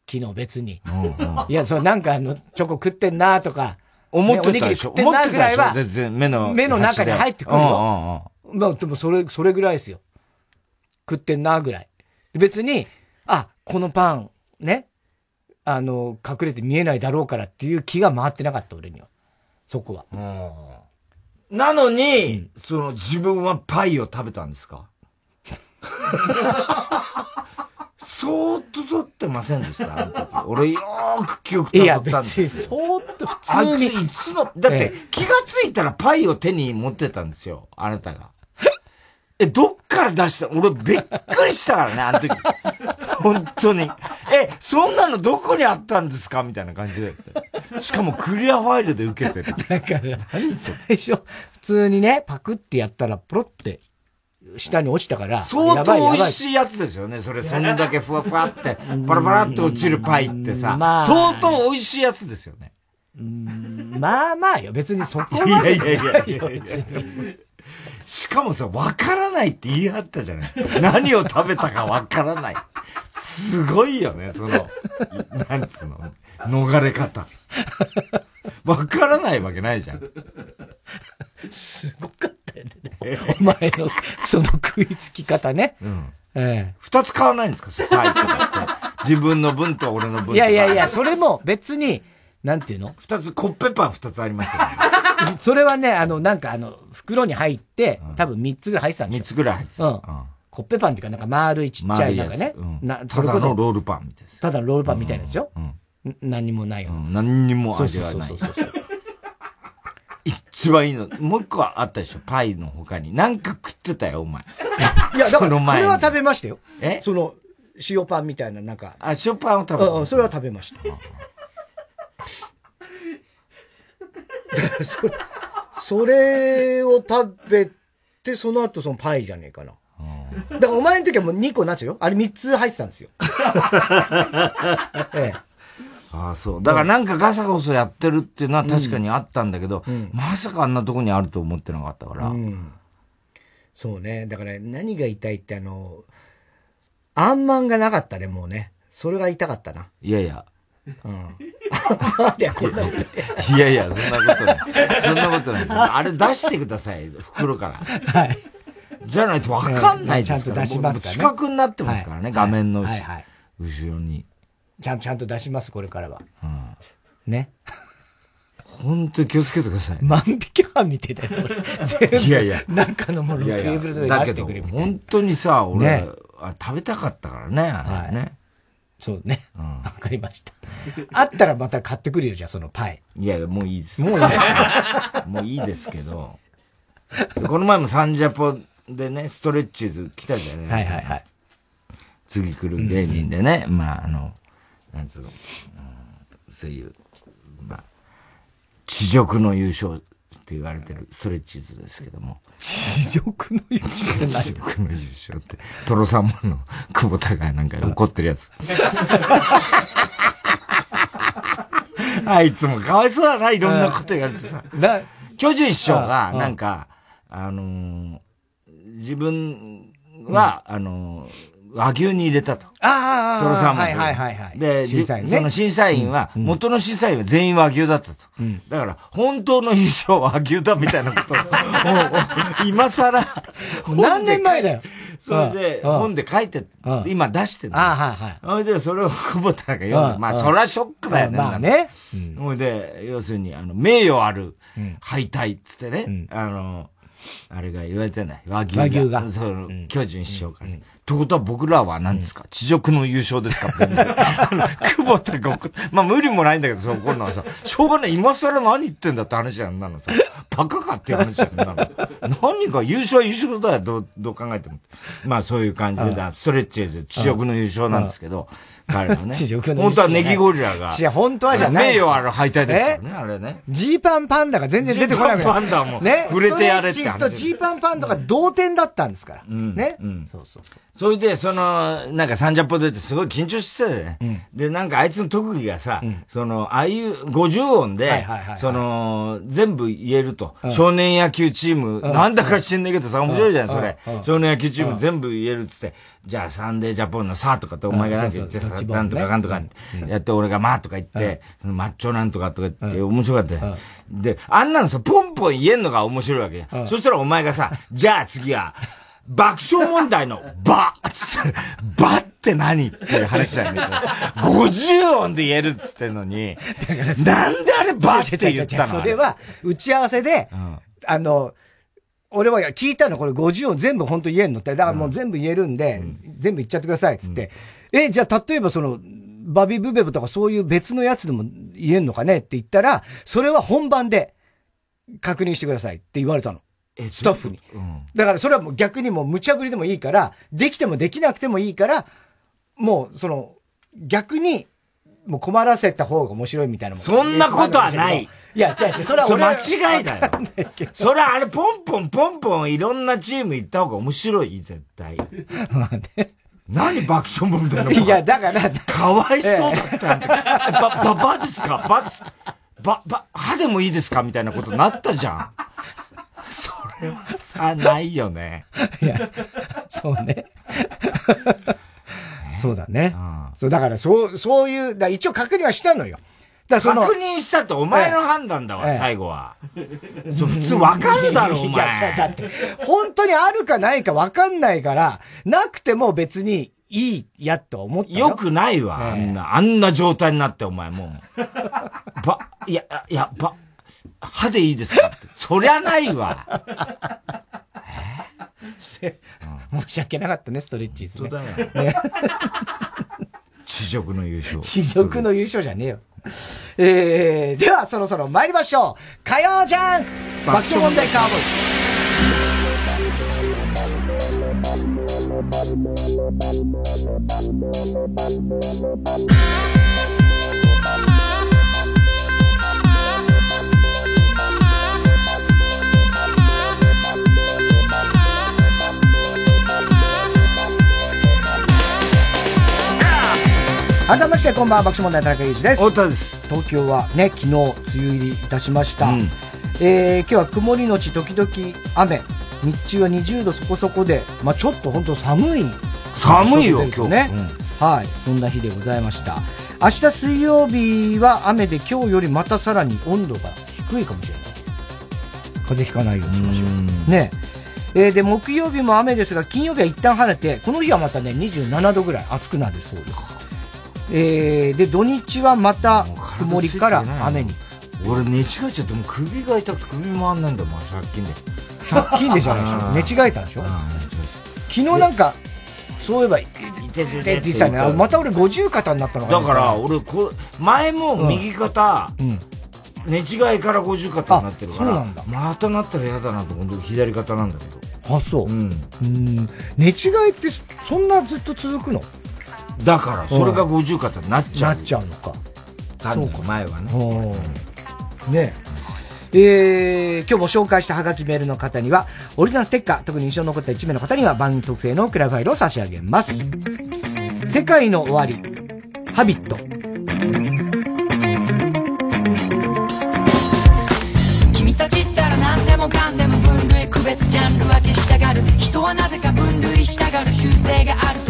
Speaker 1: 昨日別に。うんうん、いや、そう、なんかあの、チョコ食ってんなとか、
Speaker 2: 思ってたでしょ。思ってたでしょ。
Speaker 1: 全然目の。目の中に入ってくるよ。まあ、でもそれ、それぐらいですよ。食ってんなぐらい。別に、あ、このパン、ね、あの、隠れて見えないだろうからっていう気が回ってなかった、俺には。そこは。
Speaker 2: なのに、うん、その自分はパイを食べたんですか？そーっと取ってませんでしたあの時。俺よーく記憶取ったんですよ。
Speaker 1: そーっと普通に。
Speaker 2: いつの、だって気がついたらパイを手に持ってたんですよ。あなたが。え、どっから出した？俺びっくりしたからね、あの時。本当に。え、そんなのどこにあったんですか？みたいな感じで。しかもクリアファイルで受けてる。
Speaker 1: だから、何最初、普通にね、パクってやったら、ポロって、下に落ちたから。
Speaker 2: 相当美味しいやつですよね。それ、そんだけふわふわって、パラパラって落ちるパイってさ。まあ、相当美味しいやつですよね。
Speaker 1: うん、まあまあよ。別にそこま
Speaker 2: で。いやいやいやいやいや。しかもさ、わからないって言い張ったじゃない。何を食べたかわからない。すごいよね、その、なんつうの、逃れ方。わからないわけないじゃん。
Speaker 1: すごかったよね。お前の、その食いつき方ね。うん。
Speaker 2: ええ。二つ買わないんですか？それ。はい、とか自分の分と俺の分と。
Speaker 1: いやいやいや、それも別に、なんていうの？
Speaker 2: 二つ、コッペパン二つありましたね。
Speaker 1: それはね、あの、なんかあの、袋に入って、多分三つぐらい入ってたんですよ。
Speaker 2: 三つぐらい入ってた。うん。
Speaker 1: コッペパンっていうか、なんか丸いちっちゃいなんかね。
Speaker 2: うん、なただのロールパンみたいです。
Speaker 1: ただのロールパンみたいなですよ。うん。何にもないよ。う
Speaker 2: ん、何にも味がない。そうそうそうそう。一番いいの。もう一個あったでしょパイの他に。なんか食ってたよ、お前。
Speaker 1: いや、だから、それは食べましたよ。
Speaker 2: え？
Speaker 1: その、塩パンみたいな、なんか。
Speaker 2: あ、塩パンを食べた。
Speaker 1: うん、それは食べました。それ、それを食べて、その後そのパイじゃねえかな。だからお前の時はもう2個なんですよ。あれ3つ入ってたんですよ。
Speaker 2: ええ。ああ、そう。だからなんかガサゴソやってるっていうのは確かにあったんだけど、うんうん、まさかあんなとこにあると思ってなかったから。うん、
Speaker 1: そうね。だから何が痛いってあの、あんまんがなかったね、もうね。それが痛かったな。
Speaker 2: いやいや。うん。いやいや、そんなことない。そんなことないです。あれ出してください、袋から。はい。じゃないとわかんないですから。ちゃんと出しますから、ね。四角になってますからね、画面の後ろに。
Speaker 1: ちゃん、ちゃんと出します、これからは。うん。ね。
Speaker 2: 本当に気をつけてください。
Speaker 1: 万引き犯みたいだよ、
Speaker 2: 俺。いやいや。
Speaker 1: 中のものをテーブルで出してくれ
Speaker 2: みたいな。本当にさ、俺、ね、食べたかったからね、はい、ね。
Speaker 1: そうね。わ、うん、かりました。あったらまた買ってくるよ、じゃあそのパイ。
Speaker 2: いやいや、もういいです。
Speaker 1: もういい
Speaker 2: もういいですけど。この前もサンジャポでね、ストレッチーズ来たじゃ
Speaker 1: ないはいはいはい。
Speaker 2: 次来る芸人でね、うん、まああの、なんつうの、うん、そういう、まあ、地辱の優勝って言われてるストレッチーズですけども。
Speaker 1: 地獄の優勝って何？
Speaker 2: 地獄の優勝って。トロサンマの久保田がなんか怒ってるやつ。あいつもかわいそうだな、いろんなこと言われてさ。巨人師匠が、なんか、あのー、自分は、あのー、和牛に入れたと。
Speaker 1: あ
Speaker 2: あ、トロサーモン。
Speaker 1: はいはいはい。はい。
Speaker 2: で、ね、その審査員は、元の審査員は全員和牛だったと。うん、だから、本当の優勝は和牛だみたいなことを、今更、
Speaker 1: 何年前だよ。
Speaker 2: それで、本で書いて、今出してる
Speaker 1: あはいはい。
Speaker 2: それで、それを久保田が読ん。で、まあ、そりゃショックだよね。
Speaker 1: まあね。
Speaker 2: それで、要するに、あの、名誉ある敗退っつってね、あの、あれが言われてない。和牛が。
Speaker 1: 和牛が。
Speaker 2: その、巨人師匠から。ってことは僕らは何ですか、地獄の優勝ですか？久保田がまあ無理もないんだけど、そう怒るのはさ、しょうがない。今更何言ってんだって話じゃん、なのさ。バカかっていう話じゃん、なの。何か優勝は優勝だよ、どう、どう考えても。まあそういう感じで、ストレッチで地獄の優勝なんですけど、彼はね。本当はネギゴリラが。
Speaker 1: いや、本当はじゃない。
Speaker 2: 名誉ある敗退ですからね、あれね。
Speaker 1: ジーパンパンダが全然出てこない。
Speaker 2: ジーパンパンダも。ね？触れてやれって
Speaker 1: 話。とジーパンパンダが同点だったんですから。ね？
Speaker 2: そうそうそう。それで、その、なんかサンジャポ出てすごい緊張してたよね。で、なんかあいつの特技がさ、その、ああいう50音で、その、全部言えると。少年野球チーム、なんだか知んないけどさ、面白いじゃん、それ。少年野球チーム全部言えるっつって。じゃあサンデージャポンのさとかってお前がなんか言ってさ、なんとかかんとかやって、俺がまあとか言って、そのマッチョなんとかとか言って面白かった。よ。で、あんなのさ、ポンポン言えんのが面白いわけ。そしたらお前がさ、じゃあ次は、爆笑問題のバつって、バって何っていう話じゃんね。50音で言えるっつってんのに、なんであれバって言ったの？
Speaker 1: それは、打ち合わせで、あの、俺は聞いたの、これ50音全部本当言えんのって。だからもう全部言えるんで、うん、全部言っちゃってください、つって。うん、え、じゃあ例えばその、バビブベブとかそういう別のやつでも言えんのかねって言ったら、それは本番で確認してくださいって言われたの。え、スタッフに。うん、だからそれはもう逆にもう無茶ぶりでもいいから、できてもできなくてもいいから、もうその、逆に、もう困らせた方が面白いみたいな
Speaker 2: そんなことはない
Speaker 1: いや、違う違う、それは
Speaker 2: 俺間違いだよ。それはあれ、ポンポンポンポンいろんなチーム行った方が面白い、絶対。まあね。何爆笑問題の
Speaker 1: いや、だから。
Speaker 2: かわいそうだったんだ。ば、ば、ばですか？ば、ば、ば、歯でもいいですか？みたいなことになったじゃん。それはさ、ないよね。
Speaker 1: いや、そうね。そうだね。そう、だからそう、そういう、だ一応確認はしたのよ。
Speaker 2: だその確認したってお前の判断だわ、ええ、最後は。そう普通わかるだろ、お前。
Speaker 1: だって、本当にあるかないかわかんないから、なくても別にいいやと思った
Speaker 2: よ。よくないわ、え、あんな、あんな状態になって、お前もう。ば、いや、いや、ば、歯でいいですかって。そりゃないわ。
Speaker 1: え 申し訳なかったね、ストレッチーズ、
Speaker 2: ね。本当だよ。ね、地獄の優勝。
Speaker 1: 地獄の優勝じゃねえよ。えー、ではそろそろ参りましょう。火曜ジャンク爆笑問題カーボーイ。改めましてこんばんは爆笑問題田中裕二です。
Speaker 2: 太田です。
Speaker 1: 東京はね昨日梅雨入りいたしました、うん、えー、今日は曇りのち時々雨。日中は20度そこそこで、まあ、ちょっと本当寒い。
Speaker 2: 寒いよ今日。
Speaker 1: ね、うん、はい。そんな日でございました。明日水曜日は雨で今日よりまたさらに温度が低いかもしれない。風邪ひかないようにしましょう。ね。えー、で木曜日も雨ですが金曜日は一旦晴れてこの日はまたね27度ぐらい暑くなるそうですえー、で土日はまた曇りから雨に
Speaker 2: 俺寝違えちゃってもう首が痛くて首回んないんだもん借金で
Speaker 1: 借金でじゃないでしょ寝違えたんでしょ昨日なんかそういえば、いてててってね。また俺五十肩になったの
Speaker 2: かだから俺こ、前も右肩、寝違いから五十肩になってるから、またなったら嫌だなと思って左肩なんだけ
Speaker 1: ど。あ、そう。うん。寝違いってそんなずっと続くの
Speaker 2: だから、それが五十肩になっちゃう。
Speaker 1: なっちゃうのか。
Speaker 2: そうか。前はね。
Speaker 1: ねえー、今日も紹介したハガキメールの方には、オリジナルステッカー、特に印象に残った1名の方には番組特製のクラファイルを差し上げます。世界の終わり、ハビット。
Speaker 3: 君たちったら何でもかんでも分類区別ジャンル分けしたがる人はなぜか分類したがる習性がある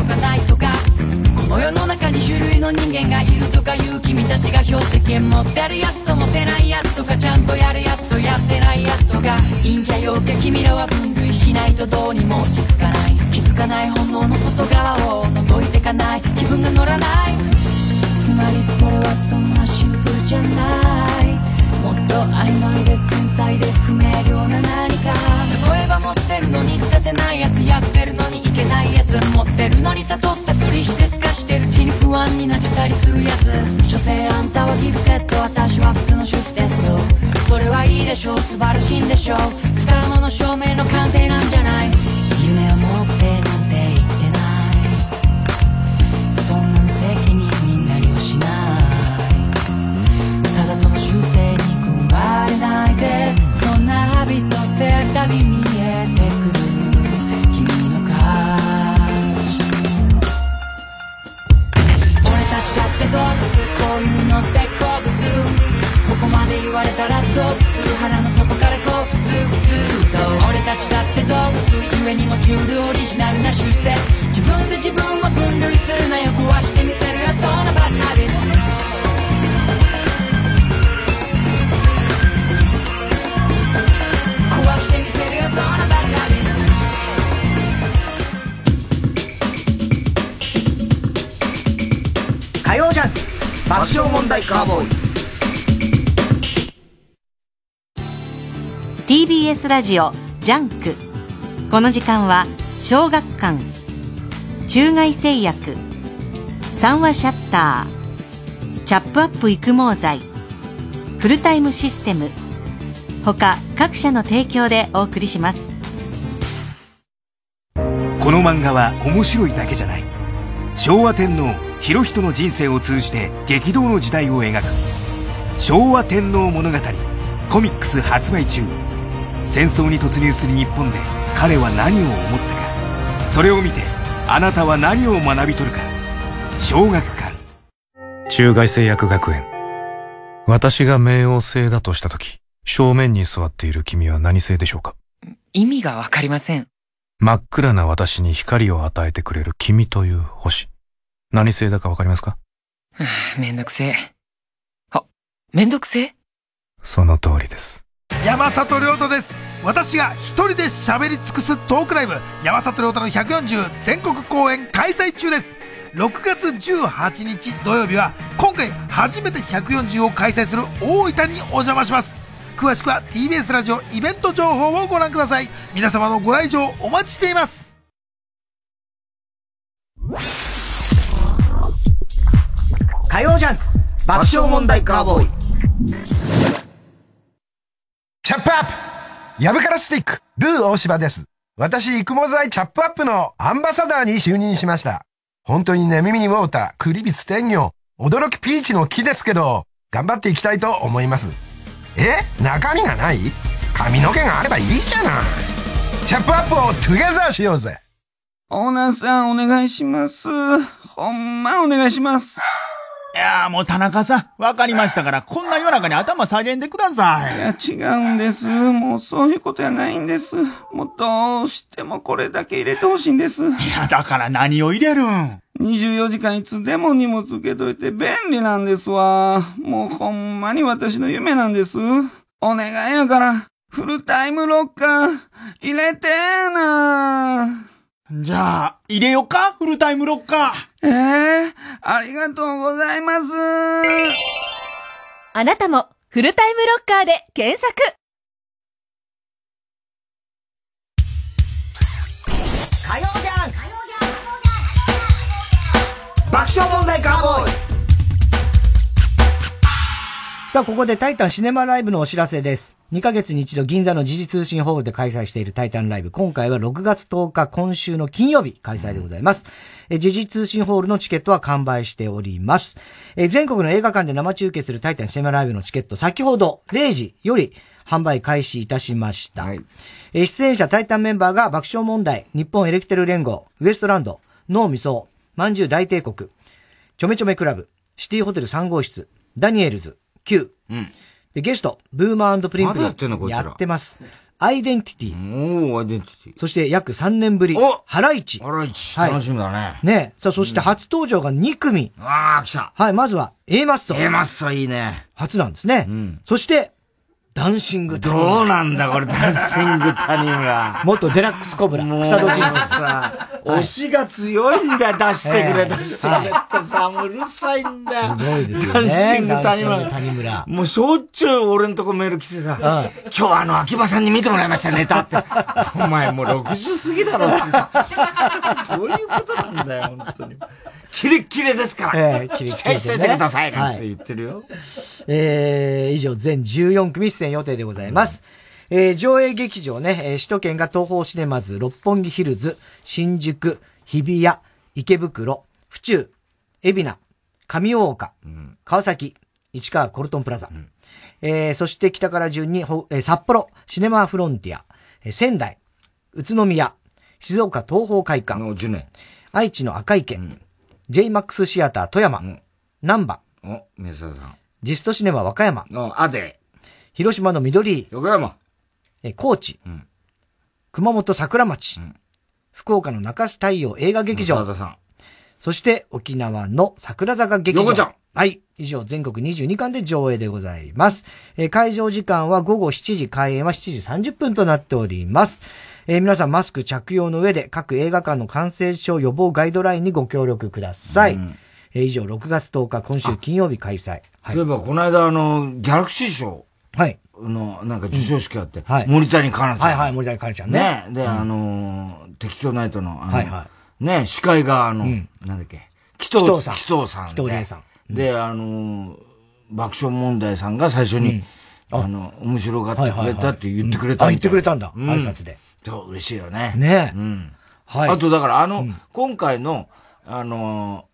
Speaker 3: 世の中に種類の人間がいるとかいう君たちが標的持ってるやつと持てないやつとかちゃんとやるやつとやってないやつとか。陰キャ陽キャ君らは分類しないとどうにも。落ち着かない気づかない本能の外側を覗いてかない。気分が乗らない。つまりそれはそんなシンプルじゃない。もっと曖昧で繊細で不明瞭な何か。例えば持ってるのに出せないやつやってるのにいけないやつ持ってるのに悟ったふりして透かしてるうちに不安になっちゃったりするやつ。所詮あんたはギフテッド私は普通の主婦テストそれはいいでしょう。素晴らしいんでしょう。不可能の証明の完成なんじゃない。れないでそんなハビット捨てるたび見えてくる君の価値俺たちだって動物こういうのって好物ここまで言われたらどう普通腹の底からこう普通普通と俺たちだって動物故にもチュールオリジナルな習性自分で自分を分類するなよ。壊してみせるよ。そんなバッハビット
Speaker 1: 火曜ジャン爆笑問題カーボー
Speaker 4: イ。TBS ラジオ JUNK。この時間は小学館。中外製薬。三和シャッター。チャップアップ育毛剤。フルタイムシステム。他各社の提供でお送りします。
Speaker 5: この漫画は面白いだけじゃない。昭和天皇博人の人生を通じて激動の時代を描く。昭和天皇物語コミックス発売中。戦争に突入する日本で彼は何を思ったか。それを見てあなたは何を学び取るか。小学館。
Speaker 6: 中外製薬学園。私が冥王星だとした時正面に座っている君は何星でしょうか？
Speaker 7: 意味がわかりません
Speaker 6: 真っ暗な私に光を与えてくれる君という星何星だかわかりますか？
Speaker 7: めんどくせえ。あ、めんどくせえ？
Speaker 6: その通りです。
Speaker 8: 山里亮太です。私が一人で喋り尽くすトークライブ、山里亮太の140全国公演開催中です。6月18日土曜日は、今回初めて140を開催する大分にお邪魔します。詳しくは TBS ラジオイベント情報をご覧ください。皆様のご来場お待ちしています。
Speaker 1: 火曜ジャン爆笑問題カーボーイ
Speaker 9: チャップアップヤブカラスティックルー大柴です。私、育毛剤チャップアップのアンバサダーに就任しました。本当にね、耳にウォーター、クリビス天魚、驚きピーチの木ですけど、頑張っていきたいと思います。え？中身がない？髪の毛があればいいじゃない。チャップアップをトゥゲザーしようぜ。
Speaker 10: オーナーさんお願いします。ほんまお願いします。
Speaker 11: いやもう田中さん、わかりましたから、こんな夜中に頭下げんでください。
Speaker 10: いや、違うんです。もうそういうことやないんです。もうどうしてもこれだけ入れてほしいんです。い
Speaker 11: や、だから何を入れるん？
Speaker 10: ?24 時間いつでも荷物受けといて便利なんですわ。もうほんまに私の夢なんです。お願いやから、フルタイムロッカー、入れてーな
Speaker 11: じゃあ、入れよか？フルタイムロッカ
Speaker 10: ー。ええー、ありがとうございます。
Speaker 12: あなたも、フルタイムロッカーで検索
Speaker 1: 火曜爆笑問題カーボーイさあ、ここでタイタンシネマライブのお知らせです。2ヶ月に一度銀座の時事通信ホールで開催しているタイタンライブ。今回は6月10日今週の金曜日開催でございます。え時事通信ホールのチケットは完売しております。え全国の映画館で生中継するタイタンシネマライブのチケット、先ほど0時より販売開始いたしました。はい、え出演者タイタンメンバーが爆笑問題、日本エレキテル連合、ウエストランド、脳みそ、まんじゅう大帝国、ちょめちょめクラブ、シティホテル3号室、ダニエルズ、Q。うん。で、ゲスト、ブーマープリンプ
Speaker 2: やってんのこ。
Speaker 1: やってます。アイデンティテ
Speaker 2: ィ。おー、アイデンティティ。
Speaker 1: そして約3年ぶり。おハライチ。
Speaker 2: ハライチ。楽しみだね。
Speaker 1: ねさあ、そして初登場が2組。
Speaker 2: あー、来た。
Speaker 1: はい、まずは A マッソ。
Speaker 2: A マッソいいね。
Speaker 1: 初なんですね。うん。そして、ダンシング。
Speaker 2: どうなんだこれ、ダンシング谷村。
Speaker 1: 元デラックスコブラ、草戸人生
Speaker 2: さ、押しが強いんだよ、出してくれ、出してくれってさ、もううるさいんだよ。
Speaker 1: すごいです
Speaker 2: よね。ダンシング谷村。
Speaker 1: 谷村。
Speaker 2: もうしょっちゅう俺んとこメール来てさ、今日はあの、秋葉さんに見てもらいました、ネタって。お前もう60過ぎだろってさ。どういうことなんだよ、本当に。キレッキレですから。ええー、キレッキレ、ね。しててくださいなんて言ってるよ。はい、
Speaker 1: えー、以上全14組出演予定でございます。うん、えー、上映劇場ね、えー、首都圏が東方シネマズ、六本木ヒルズ、新宿、日比谷、池袋、府中、海老名、上大岡、うん、川崎、市川コルトンプラザ。うん、えー、そして北から順に、えー、札幌、シネマフロンティア、えー、仙台、宇都宮、静岡東方会館、愛知の赤池、うん、JMAX シアター富山、南波、
Speaker 2: お、宮沢さん。
Speaker 1: ジストシネマ和歌山、
Speaker 2: あで、
Speaker 1: 広島の緑、
Speaker 2: 横山、
Speaker 1: え、高知、うん、熊本桜町、うん、福岡の中洲太陽映画劇場、
Speaker 2: さん。
Speaker 1: そして沖縄の桜坂劇場。
Speaker 2: 横ちゃん。
Speaker 1: はい。以上、全国22巻で上映でございます。えー、会場時間は午後7時、開演は7時30分となっております。えー、皆さんマスク着用の上で各映画館の感染症予防ガイドラインにご協力ください。うん、えー、以上、6月10日、今週金曜日開催。
Speaker 2: はい、そういえば、この間、あの、ギャラクシー賞。
Speaker 1: はい。
Speaker 2: の、なんか授賞式あって、うん、はい。森谷香奈ちゃん。
Speaker 1: はいはい、森谷香奈ちゃんね。
Speaker 2: ね。で、うん、あの適当ナイトの、あの、はいはい。ね、司会が、あの、うん、なんだっけ、
Speaker 1: 紀藤さん。
Speaker 2: 紀藤さん。
Speaker 1: 紀藤玲さん。
Speaker 2: で、あの爆笑問題さんが最初に、あの、面白がってくれたって言ってくれた
Speaker 1: あ、言ってくれたんだ。挨拶で。
Speaker 2: そう、嬉しいよね。
Speaker 1: ね
Speaker 2: うん。はい。あと、だから、あの、今回の、あの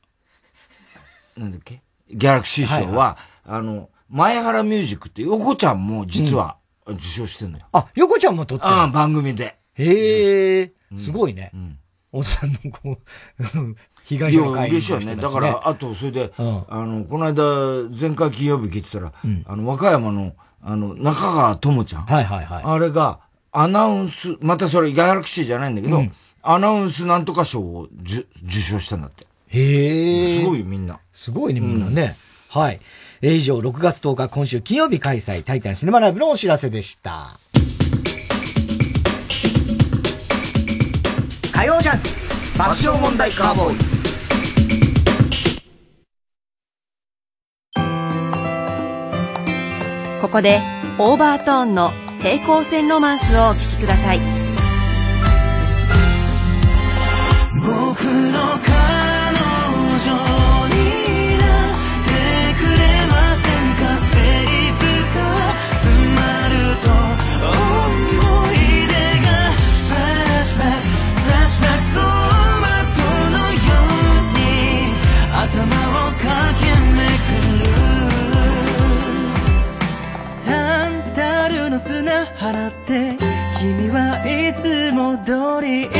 Speaker 2: なんだっけ？ギャラクシー賞は、あの、前原ミュージックって、横ちゃんも実は受賞してんのよ。
Speaker 1: あ、横ちゃんも撮ってる
Speaker 2: あ番組で。
Speaker 1: へえ、すごいね。うん。大田さんのこう、被害者の会
Speaker 2: 嬉しいよね。だから、あと、それで、あの、この間、前回金曜日聞いてたら、あの、和歌山の、あの、中川智ちゃん。
Speaker 1: はいはいはい。
Speaker 2: あれが、アナウンス、またそれ、ギャラクシーじゃないんだけど、アナウンスなんとか賞を受賞したんだって。
Speaker 1: へ
Speaker 2: え。すごいみんな。
Speaker 1: すごいね、みんなね。はい。え以上、6月10日、今週金曜日開催、タイタンシネマライブのお知らせでした。火曜ジャン爆笑問題カーボーイ
Speaker 4: ここでオーバートーンの平行線ロマンスをお聴きください。僕のつも通りいつ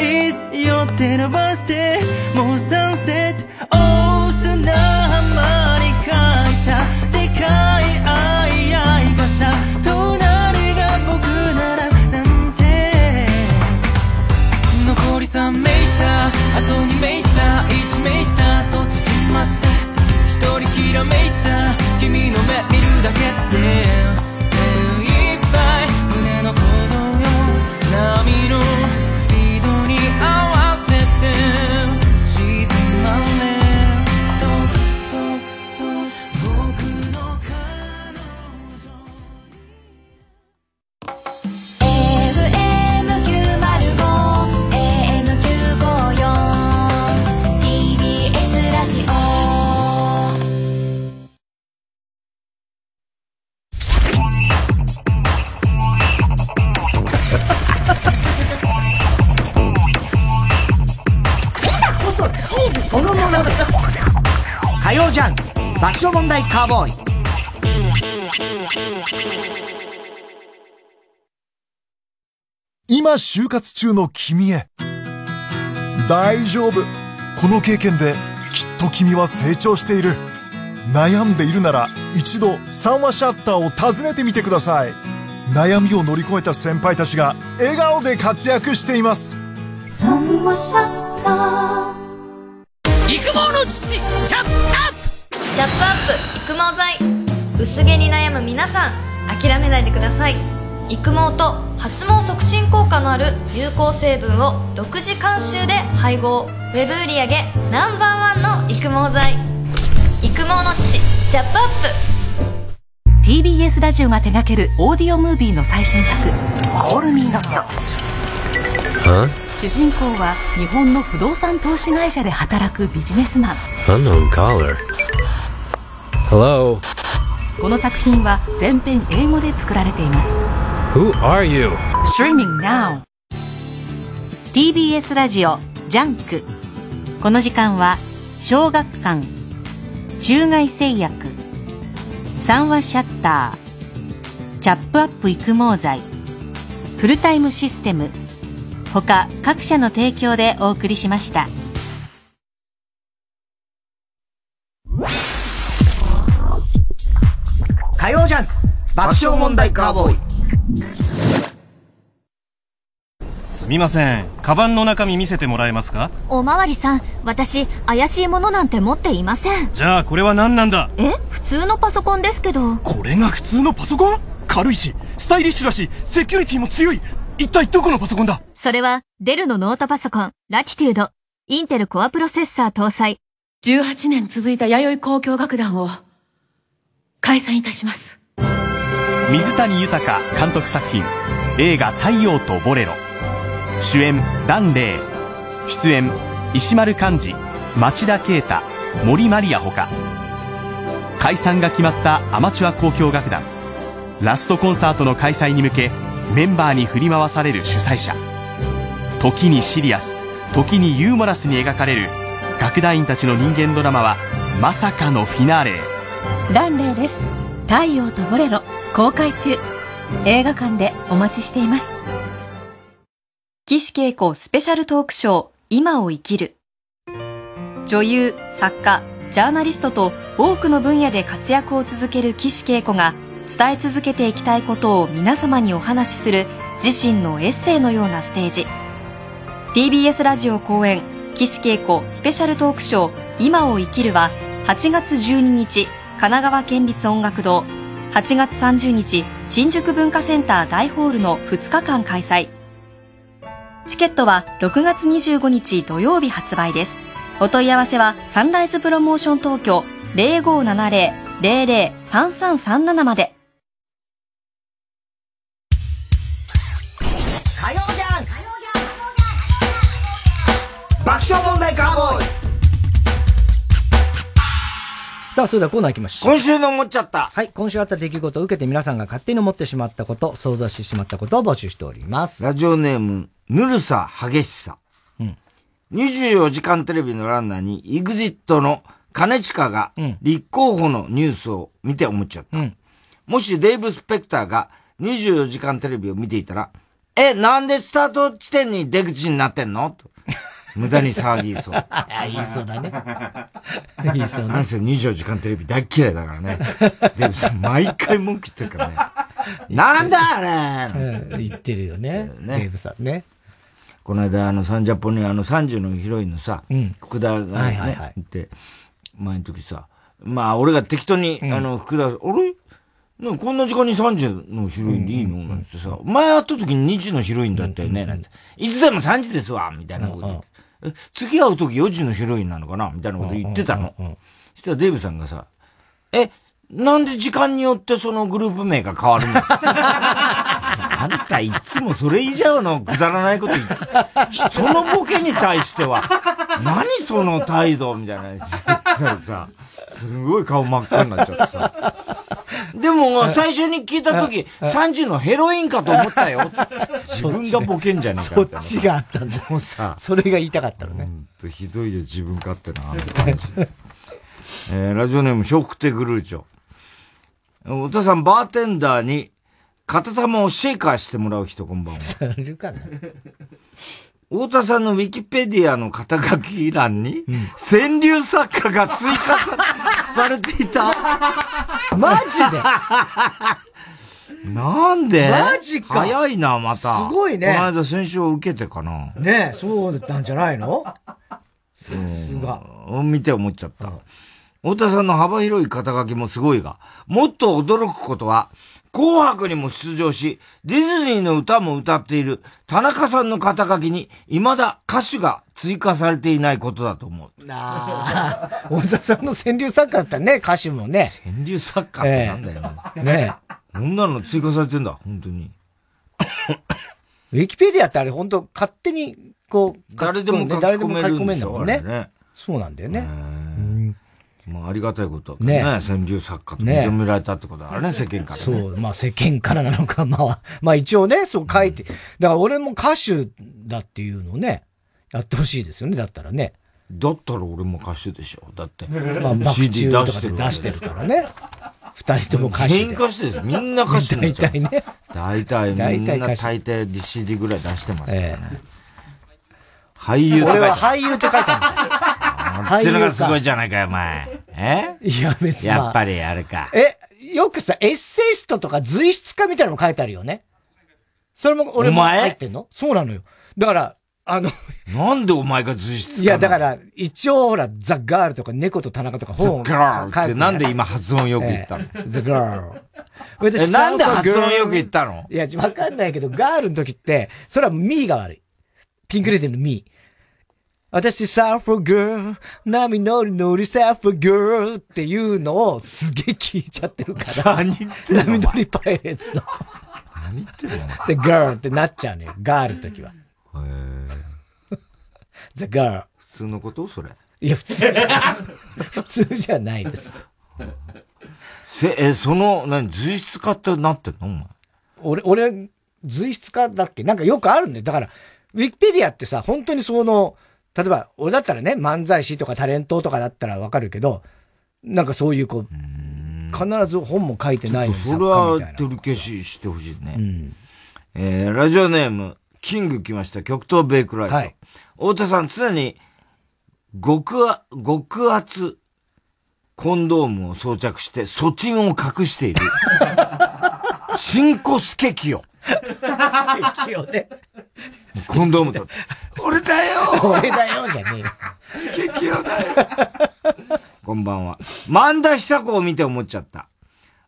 Speaker 4: いつ寄って伸ばしてもうサンセット大砂浜に書いた。でかい愛愛がさ隣が僕ならなんて。残り3メーターあと2メーター1メーターと縮まって。一人きらめいた君の目見るだけで
Speaker 1: 爆笑問題カーボーイ。
Speaker 13: 今就活中の君へ。大丈夫。この経験できっと君は成長している。悩んでいるなら一度三話シャッターを訪ねてみてください。悩みを乗り越えた先輩たちが笑顔で活躍しています。
Speaker 14: 三話シャッター。
Speaker 15: 育毛の父チャップア
Speaker 16: ャップアップ育毛剤。薄毛に悩む皆さん諦めないでください。育毛と発毛促進効果のある有効成分を独自監修で配合。ウェブ売上ナンバーワンの育毛剤。育毛の父チャップアップ。
Speaker 17: TBS ラジオが手掛けるオーディオムービーの最新作「オールミーノット」主人公は日本の不動産投資会社で働くビジネスマン。
Speaker 18: Unknown caller. Hello.
Speaker 17: この作品は全編英語で作られています。
Speaker 18: Who are you?
Speaker 17: Streaming now.
Speaker 4: TBS ラジオジャンクこの時間は小学館。中外製薬。三和シャッター。チャップアップ育毛剤。フルタイムシステム。他各社の提供でお送りしました
Speaker 1: 火曜ジャンク爆笑問題カーボーイ
Speaker 19: すみません。カバンの中身見せてもらえますか？
Speaker 20: おまわりさん、私、怪しいものなんて持っていません。
Speaker 19: じゃあこれは何なんだ？
Speaker 20: え？普通のパソコンですけど。
Speaker 19: これが普通のパソコン？軽いし、スタイリッシュだし、セキュリティも強い。一体どこのパソコンだ？
Speaker 20: それは、デルのノートパソコン、 Latitude。インテルコアプロセッサー搭載。
Speaker 17: 18年続いた弥生交響楽団を解散いたします。
Speaker 21: 水谷豊監督作品映画「太陽とボレロ」主演檀れい。出演石丸幹二町田啓太森マリアほか。解散が決まったアマチュア交響楽団。ラストコンサートの開催に向けメンバーに振り回される主催者。時にシリアス時にユーモラスに描かれる楽団員たちの人間ドラマはまさかのフィナーレへ。
Speaker 17: ダンレイです。太陽とボレロ公開中。映画館でお待ちしています。
Speaker 16: 岸恵子スペシャルトークショー今を生きる。女優作家ジャーナリストと多くの分野で活躍を続ける岸恵子が伝え続けていきたいことを皆様にお話しする自身のエッセイのようなステージ。TBS ラジオ公演岸恵子スペシャルトークショー今を生きるは8月12日神奈川県立音楽堂。8月30日新宿文化センター大ホールの2日間開催。チケットは6月25日土曜日発売です。お問い合わせはサンライズプロモーション東京0570-003337まで。
Speaker 1: 爆笑問題カーボーイ。さあ、それではコーナー行きましょう。
Speaker 2: 今週の思っちゃった。
Speaker 1: はい、今週あった出来事を受けて皆さんが勝手に思ってしまったこと、想像してしまったことを募集しております。
Speaker 2: ラジオネーム、ぬるさ激しさ。
Speaker 1: うん。
Speaker 2: 24時間テレビのランナーに、イグジットの兼近が立候補のニュースを見て思っちゃった。もしデイブ・スペクターが24時間テレビを見ていたら、え、なんでスタート地点に出口になってんの？と。無駄に騒ぎそう。
Speaker 1: あ、言いそうだね。言いそうね。
Speaker 2: なんせ24時間テレビ大嫌いだからね。デイブさん、毎回文句言ってるからね。なんだあれ！
Speaker 1: うん言ってるよね。
Speaker 2: ね。
Speaker 1: デーブさんね。
Speaker 2: この間、あの、サンジャポにあの、30のヒロインのさ、
Speaker 1: うん。
Speaker 2: 福田がね、
Speaker 1: はいはいはい。
Speaker 2: 行って、前の時さ、まあ、俺が適当に、あの、福田、あれ？なんかこんな時間に30のヒロインでいいの、なんてさ、前会った時に2時のヒロインだったよね、なんて。いつでも3時ですわみたいなこと次会う時4時のヒロインなのかな？みたいなこと言ってたの。そしたらデーブさんがさ、え、なんで時間によってそのグループ名が変わるの？あんたいつもそれ以上のくだらないこと言って、人のボケに対しては、何その態度？みたいな。さ、すごい顔真っ赤になっちゃってさ。でも、最初に聞いた時、3時のヘロインかと思ったよ。自分がボケんじゃねえか
Speaker 1: そっちがあったんだ。
Speaker 2: もうさ、
Speaker 1: それが言いたかったのね。
Speaker 2: ほんとひどいよ、自分勝手な。えー、ラジオネーム、笑福亭グルーチョ。太田さん、バーテンダーに、片玉をシェイカーしてもらう人、こんばんは。
Speaker 1: いるかな
Speaker 2: 太田さんのウィキペディアの肩書き欄に、川柳作家が追加さされていた。
Speaker 1: マジ
Speaker 2: で？なんで？
Speaker 1: マジか
Speaker 2: 早いな、また。
Speaker 1: すごいね
Speaker 2: この間先週受けてかな。
Speaker 1: ねえ、そうだったんじゃないの？さすが。
Speaker 2: うん見て思っちゃった。太田さんの幅広い肩書きもすごいが、もっと驚くことは、紅白にも出場し、ディズニーの歌も歌っている田中さんの肩書きに未だ歌手が追加されていないことだと思う。
Speaker 1: ああ、太田さんの川柳作家だったらね、歌手もね。
Speaker 2: 川柳作家ってなんだよ、
Speaker 1: ええね
Speaker 2: こんなの追加されてんだ、本当に。
Speaker 1: ウィキペディアってあれ本当勝手に、こう、
Speaker 2: 誰でも書き込めるんでしょ
Speaker 1: 書き込めんだもんね。
Speaker 2: ね
Speaker 1: そうなんだよね。
Speaker 2: まあ、ありがたいことだね。
Speaker 1: ね
Speaker 2: ね川柳作家と
Speaker 1: ね
Speaker 2: 認められたってことだからね、世間からね。
Speaker 1: そう、まあ世間からなのか、まあ、まあ一応ね、そう書いて、だから俺も歌手だっていうのをね、やってほしいですよね、だったらね。
Speaker 2: だったら俺も歌手でしょ。だって。
Speaker 1: まあ、
Speaker 2: CD 出してる
Speaker 1: で出してるからね。二人とも歌手で。
Speaker 2: 全員歌手です。みんな歌手
Speaker 1: 大体ね。
Speaker 2: 大体、みんな
Speaker 1: 大
Speaker 2: 抵 CD ぐらい出してますからね。俳優って書いて
Speaker 1: 俺は
Speaker 2: ある。
Speaker 1: 俳優って書いてあるんだよ。
Speaker 2: あっちのがすごいじゃないかよ、お前。え？
Speaker 1: いや、別にまあ。
Speaker 2: やっぱりあれか。
Speaker 1: え、よくさ、エッセイストとか随筆家みたいなのも書いてあるよね。それも俺も入ってんの？そうなのよ。だから、あの、
Speaker 2: なんでお前が随筆
Speaker 1: いや、だから、一応ほら、ザ・ガールとか猫と田中とか本を
Speaker 2: Girl
Speaker 1: 書い
Speaker 2: ってなんで今発音よく言ったの？
Speaker 1: ええ ?The Girl。
Speaker 2: えなんで発音よく言ったの？
Speaker 1: いや、わかんないけど、ガールの時って、それはミーが悪い。ピンクレディーのミー。私、サーフォーガール、波乗り乗りサーフォーガールっていうのをすげえ聞いちゃってるから。
Speaker 2: 何言ってんの？
Speaker 1: 波乗りパイレーツの。
Speaker 2: 何言ってんの？
Speaker 1: で、ガールってなっちゃうのよ。ガールの時は。The girl.
Speaker 2: 普通のこと？それ。
Speaker 1: いや、普通じゃない。普通じゃないです。
Speaker 2: せ、え、その、何、随筆家ってなってんの？お前。
Speaker 1: 俺、俺、随筆家だっけ？なんかよくあるんだよ。だから、ウィキペディアってさ、本当にその、例えば、俺だったらね、漫才師とかタレントとかだったらわかるけど、なんかそういうこう、必ず本も書いてないのに
Speaker 2: それは取り消ししてほしいね。えー、ラジオネーム、キング来ました。極東ベイクライト。太田さん、常に、極あ、極圧、コンドームを装着して、粗チンを隠している。チンコスケキヨ。
Speaker 1: な。スケキヨね。
Speaker 2: コンドームと。俺だよ
Speaker 1: 俺だよじゃねえよ。
Speaker 2: スケキヨだよこんばんは。万田久子を見て思っちゃった。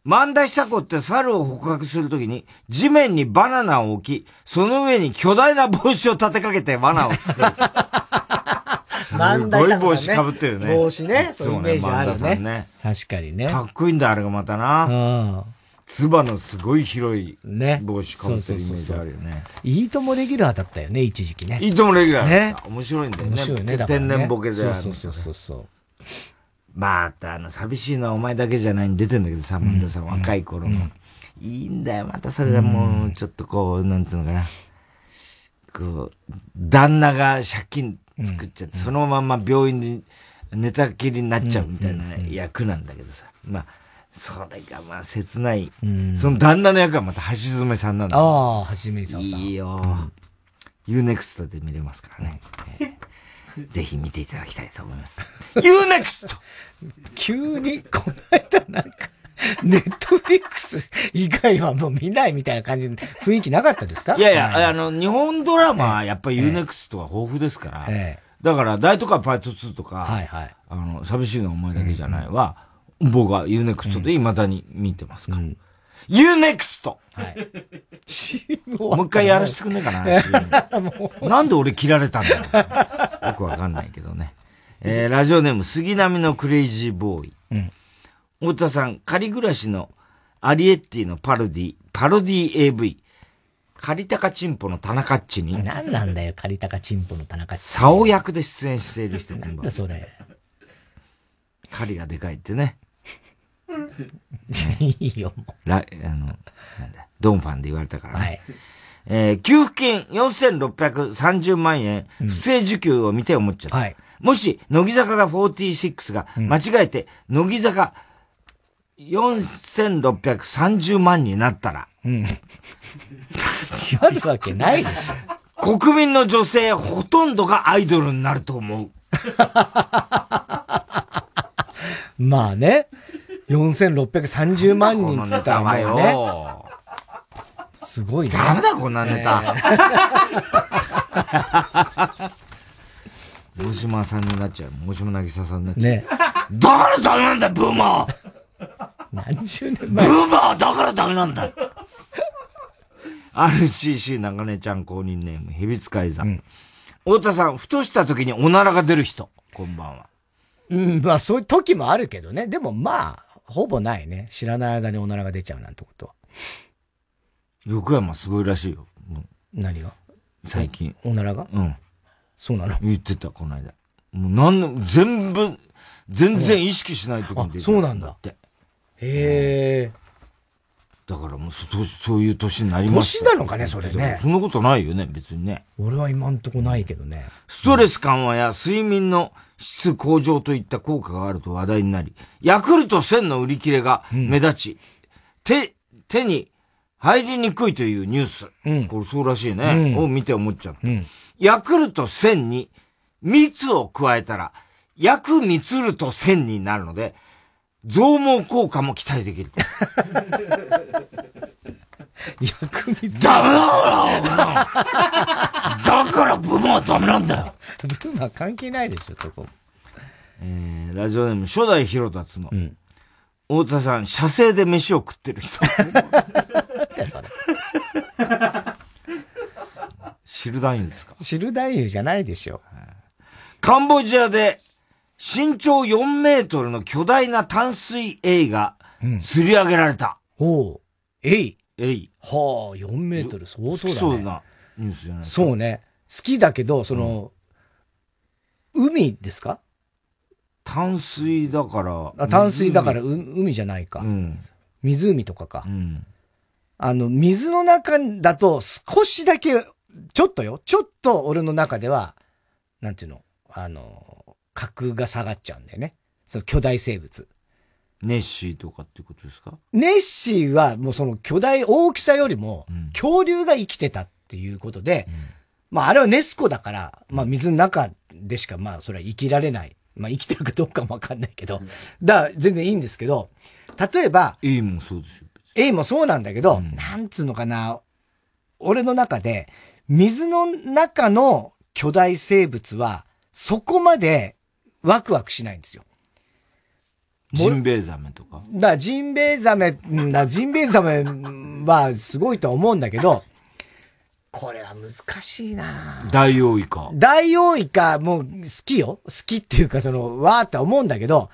Speaker 2: 万田久子って猿を捕獲するときに地面にバナナを置き、その上に巨大な帽子を立てかけて罠を作る。すごい帽子かぶってるね。
Speaker 1: 帽子ね。そういうイメージあるね。確かにね。
Speaker 2: かっこいいんだ、あれがまたな。つばのすごい広い帽子かぶってるイメージあるよね。
Speaker 1: いいともレギュラーだったよね、一時期ね。
Speaker 2: いいともレギュラー
Speaker 1: ね。
Speaker 2: 面白いんだよね。
Speaker 1: 面白いね。ね
Speaker 2: 天然ボケである
Speaker 1: そうそうそうそう。
Speaker 2: また、あの、寂しいのはお前だけじゃないに出てんだけどさ、万田さん、若い頃の。いいんだよ、またそれがもう、ちょっとこう、なんつうのかな。こう、旦那が借金作っちゃって、そのまま病院に寝たきりになっちゃうみたいな役なんだけどさ。まあ、それがまあ切ない。その旦那の役はまた橋爪さんなんだ。
Speaker 1: ああ、橋爪さん。
Speaker 2: いいよ。UNEXT で見れますからね。ぜひ見ていただきたいと思います。UNEXT!
Speaker 1: 急に、この間なんか、ネットフリックス以外はもう見ないみたいな感じの雰囲気なかったですか？
Speaker 2: いやいや、あの、日本ドラマはやっぱり UNEXT は豊富ですから、だから、大都会パイト2とか、あの、寂しいのはお前だけじゃないは、僕は UNEXT で未だに見てますから。UNEXT! もう一回やらせてくんねえかななんで俺切られたんだろうよくわかんないけどね。えー、ラジオネーム、杉並のクレイジーボーイ。太田さん、仮暮らしのアリエッティのパロディ、パロディ AV、借高チンポの田中っちに、
Speaker 1: 何なんだよ、借高チンポの田中っち。
Speaker 2: 竿役で出演している人
Speaker 1: なんだそれ。
Speaker 2: 狩りがでかいってね。
Speaker 1: いいよ、も
Speaker 2: う。ら、あの、なんだ、ドンファンで言われたからね。えー、給付金4630万円、不正受給を見て思っちゃった。もし、乃木坂が46が間違えて、乃木坂4630万になったら、
Speaker 1: うん。なるわけないでし
Speaker 2: ょ。国民の女性ほとんどがアイドルになると思う。
Speaker 1: まあね。4630万人っつった。すごいね。
Speaker 2: ダメだ、こんなネタ。大島さんになっちゃう。大島渚さんになっちゃう。
Speaker 1: ね
Speaker 2: だからダメなんだよ、ブーマー
Speaker 1: 何十年
Speaker 2: ブーマーだからダメなんだよ RCC 中根ちゃん公認ネーム、蛇使い座。太田さん、ふとした時におならが出る人。こんばんは。
Speaker 1: うん、まあそういう時もあるけどね。でもまあ、ほぼないね。知らない間におならが出ちゃうなんてことは。
Speaker 2: 横山すごいらしいよ。
Speaker 1: 何が？
Speaker 2: 最近。
Speaker 1: おならが？
Speaker 2: うん。
Speaker 1: そうなの？
Speaker 2: 言ってた、この間。もうなんの、全部、全然意識しない時に出て
Speaker 1: あそうなんだ
Speaker 2: って。
Speaker 1: へえ。
Speaker 2: だからもうそ、そういう年になりました。
Speaker 1: 年なのかねそれね
Speaker 2: そんなことないよね、別にね。
Speaker 1: 俺は今んとこないけどね。
Speaker 2: ストレス緩和や睡眠の質向上といった効果があると話題になり、ヤクルト1000の売り切れが目立ち、手、手に入りにくいというニュース。これそうらしいね。
Speaker 1: うん
Speaker 2: を見て思っちゃった。ヤクルト1000に蜜を加えたら、ヤクミツルト1000になるので、増毛効果も期待できる。
Speaker 1: 薬味
Speaker 2: ダメだからだからブーマはダメなんだよ
Speaker 1: ブーマ関係ないでしょ、そこ。
Speaker 2: えー、ラジオネーム初代広達の、太田さん、射精で飯を食ってる人。
Speaker 1: それ。
Speaker 2: 知る男優ですか？
Speaker 1: 知る男優じゃないでしょ。
Speaker 2: カンボジアで身長4メートルの巨大な淡水エイが釣り上げられた。
Speaker 1: ほう。エイ
Speaker 2: エイ。
Speaker 1: はあ、4メートル相当だね。
Speaker 2: 好きそうなニュースじゃないですか。
Speaker 1: そうね。好きだけど、その、海ですか？
Speaker 2: 淡水だから。
Speaker 1: あ淡水だからう海じゃないか。湖とかか。あの、水の中だと少しだけ、ちょっとよ。ちょっと俺の中では、なんていうの、あの、格が下がっちゃうんだよね。その巨大生物。
Speaker 2: ネッシーとかってことですか？
Speaker 1: ネッシーはもうその巨大大きさよりも、恐竜が生きてたっていうことで、まああれはネスコだから、まあ水の中でしかまあそれは生きられない。まあ生きてるかどうかもわかんないけど、だから全然いいんですけど、例えば、
Speaker 2: エイもそうですよ。
Speaker 1: エイもそうなんだけど、なんつうのかな、俺の中で、水の中の巨大生物は、そこまでワクワクしないんですよ。
Speaker 2: ジンベエザメとか？
Speaker 1: だジンベエザメ、んだジンベエザメはすごいとは思うんだけど、これは難しいな
Speaker 2: ダイオウイカ。
Speaker 1: ダイオウイカもう好きよ好きっていうかその、わーって思うんだけど、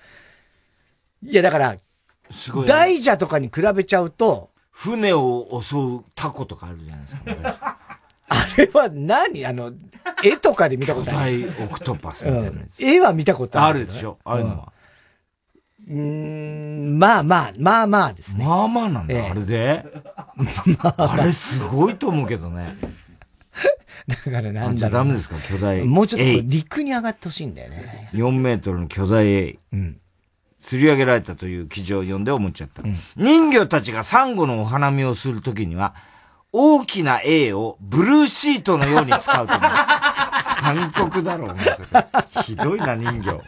Speaker 1: いやだから、
Speaker 2: すごい、
Speaker 1: 大蛇とかに比べちゃうと、
Speaker 2: 船を襲うタコとかあるじゃないですか。
Speaker 1: あれは何？あの、絵とかで見たことある。
Speaker 2: 巨大オクトパスみたいなやつ
Speaker 1: うん絵は見たことある、
Speaker 2: あるでしょ？ああいうのは。
Speaker 1: うーん、まあまあ、まあまあですね。
Speaker 2: まあまあなんだ、
Speaker 1: ええ
Speaker 2: あれで？あれすごいと思うけどね。
Speaker 1: だからなんだろう
Speaker 2: ダメですか？巨大
Speaker 1: もうちょっと陸に上がってほしいんだよね。
Speaker 2: 4メートルの巨大エイ。釣り上げられたという記事を読んで思っちゃった。人魚たちがサンゴのお花見をするときには、大きな A をブルーシートのように使うと思う。残酷だろう、ひどいな、人魚。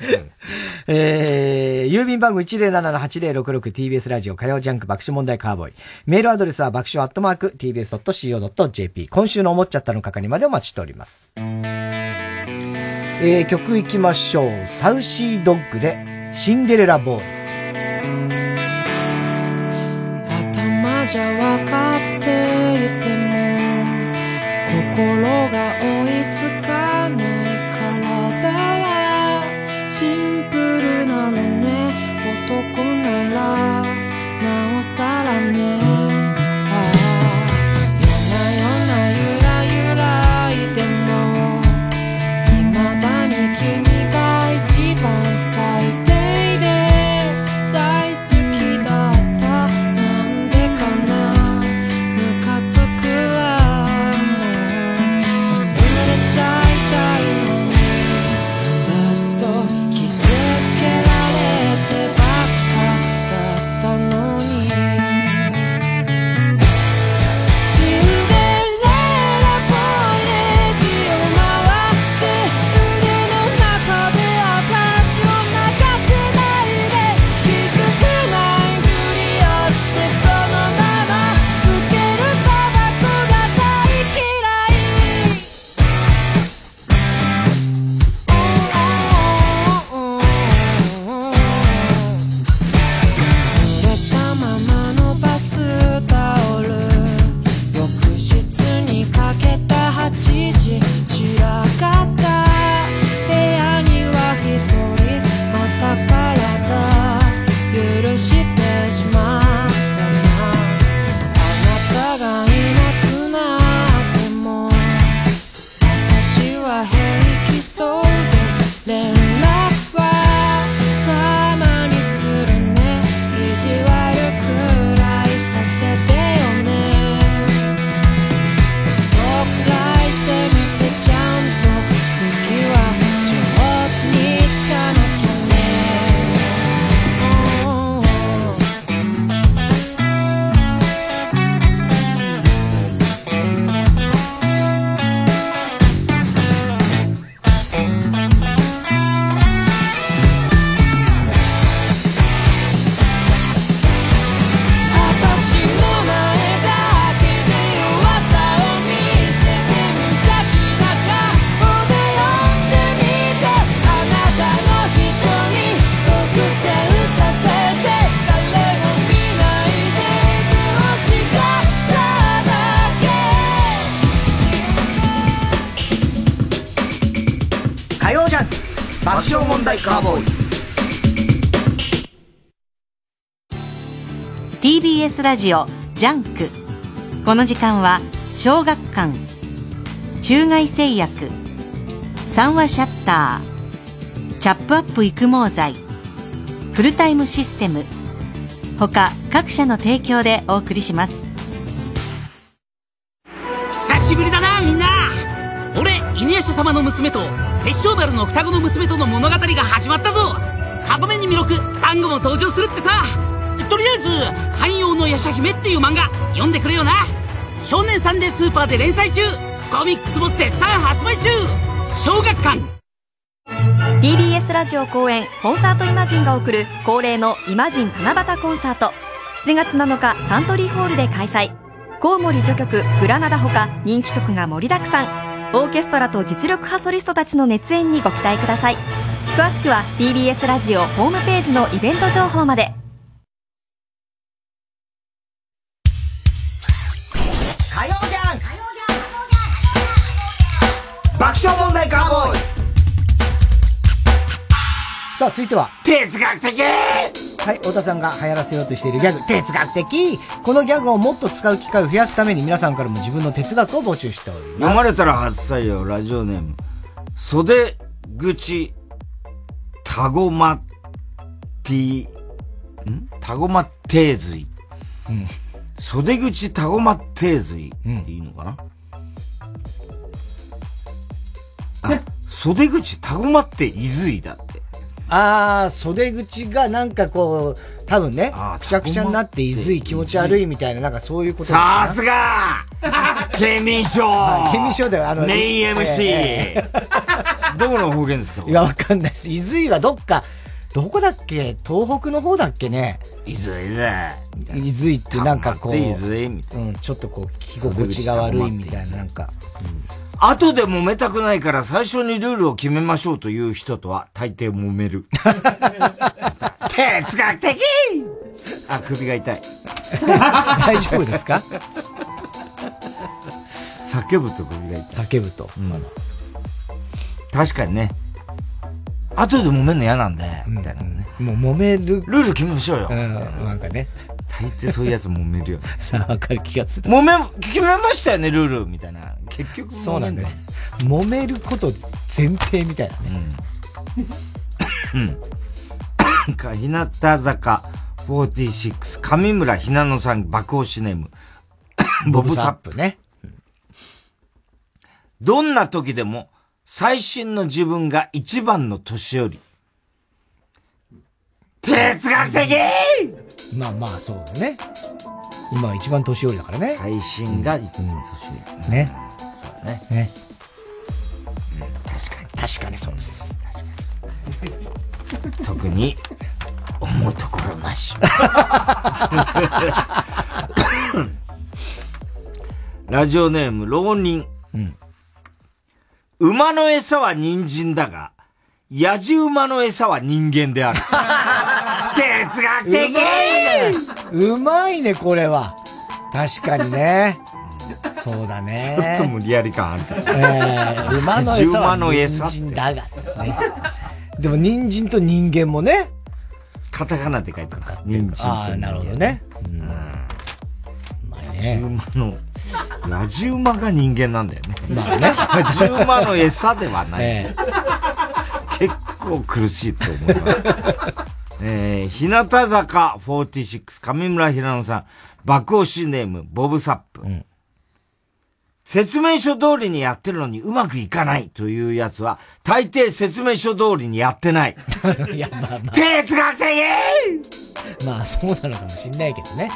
Speaker 1: えー、郵便番号 107-8066TBS ラジオ火曜ジャンク爆笑問題カーボーイ。メールアドレスは爆笑アットマーク TBS.CO.JP。今週の思っちゃったの係までお待ちしております。えー、曲いきましょう。サウシードッグでシンデレラボーイ。
Speaker 22: 頭じゃ分かっていても心が追い
Speaker 2: 爆笑問題カーボーイ
Speaker 4: TBS ラジオジャンクこの時間は小学館中外製薬三和シャッターチャップアップ育毛剤フルタイムシステム他各社の提供でお送りします
Speaker 15: 俺犬夜叉様の娘と殺生丸の双子の娘との物語が始まったぞ。カゴメに魅力サンゴも登場するってさ。とりあえず「汎用の夜叉姫」っていう漫画読んでくれよな。少年サンデースーパーで連載中。コミックスも絶賛発売中。小学館。
Speaker 16: TBS ラジオ公演コンサートイマジンが送る恒例のイマジン七夕コンサート。7月7日サントリーホールで開催。コウモリ序曲グラナダほか人気曲が盛りだくさん。オーケストラと実力派ソリストたちの熱演にご期待ください。詳しくは TBS ラジオホームページのイベント情報まで。
Speaker 1: 火曜じゃん。爆笑問題カーボーイ。さあ、続いては。
Speaker 2: 哲学的
Speaker 1: はい、太田さんが流行らせようとしているギャグ、哲学的このギャグをもっと使う機会を増やすために皆さんからも自分の哲学を募集しております。
Speaker 2: 読まれたら初採用、ラジオネーム。袖口、たごま、ティ、ん？たごまてずい。
Speaker 1: うん。
Speaker 2: 袖口たごまてずいっていいのかな、あ、袖口たごまっていずいだ
Speaker 1: あー、袖口がなんかこう、多分ね、くしゃくしゃになっていずい気持ち悪いみたいな、なんかそういうこと
Speaker 2: さすが県民賞
Speaker 1: はい県民賞だよ、あの。
Speaker 2: メイン MC
Speaker 1: え
Speaker 2: どこの方言ですか？
Speaker 1: いや、わかんないです。いずいはどっか、どこだっけ？東北の方だっけね？
Speaker 2: いずいだ。
Speaker 1: いずいってなんかこう、
Speaker 2: たまっていずいみた
Speaker 1: うん、ちょっとこう、聞き心地が悪いみたいな、なんか。
Speaker 2: 後で揉めたくないから最初にルールを決めましょうという人とは大抵揉める。哲学的あ、首が痛い。
Speaker 1: 大丈夫ですか？
Speaker 2: 叫ぶと首が痛い。
Speaker 1: 叫ぶと。
Speaker 2: うん確かにね。後で揉めんの嫌なんで、みたいなね。
Speaker 1: もう揉める。
Speaker 2: ルール決めましょうよ。
Speaker 1: うん、なんかね。
Speaker 2: 大抵そういうやつ揉めるよね。
Speaker 1: わかる気がする。
Speaker 2: 揉め、決めましたよね、ルールみたいな。結局
Speaker 1: そうなんだよ
Speaker 2: ね。
Speaker 1: 揉めること前提みたいなね。
Speaker 2: うん。か、日向坂46、上村ひなのさん爆押しネーム。ボブサップ
Speaker 1: ね。
Speaker 2: どんな時でも、最新の自分が一番の年寄り。哲学的
Speaker 1: まあまあ、そうだね。今は一番年寄りだからね。
Speaker 2: 最新が一番年寄り。
Speaker 1: ね。
Speaker 2: そうだね。
Speaker 1: ね。
Speaker 2: 確かに。
Speaker 1: 確かにそうです。
Speaker 2: 特に、思うところなし。ラジオネーム、浪人。馬の餌は人参だが、野じ馬の餌は人間である。哲学的
Speaker 1: うまいね。これは。確かにね。そうだね。
Speaker 2: ちょっと無理やり感あるけど。
Speaker 1: えー、馬の餌だが、ね。でも人参と人間もね。
Speaker 2: カタカナで書いてます。人参と
Speaker 1: ああ、なるほどね。うん。
Speaker 2: まあね。馬の、野じ馬が人間なんだよね。
Speaker 1: まあね
Speaker 2: 野じ馬の餌ではない。
Speaker 1: え
Speaker 2: 結構苦しいと思います。えー、日向坂46、上村ひなのさん、爆押しネーム、ボブサップ。説明書通りにやってるのにうまくいかないというやつは、大抵説明書通りにやってない。
Speaker 1: いや、まあまあ。
Speaker 2: 哲学的
Speaker 1: まあ、そうなのかもしんないけどね。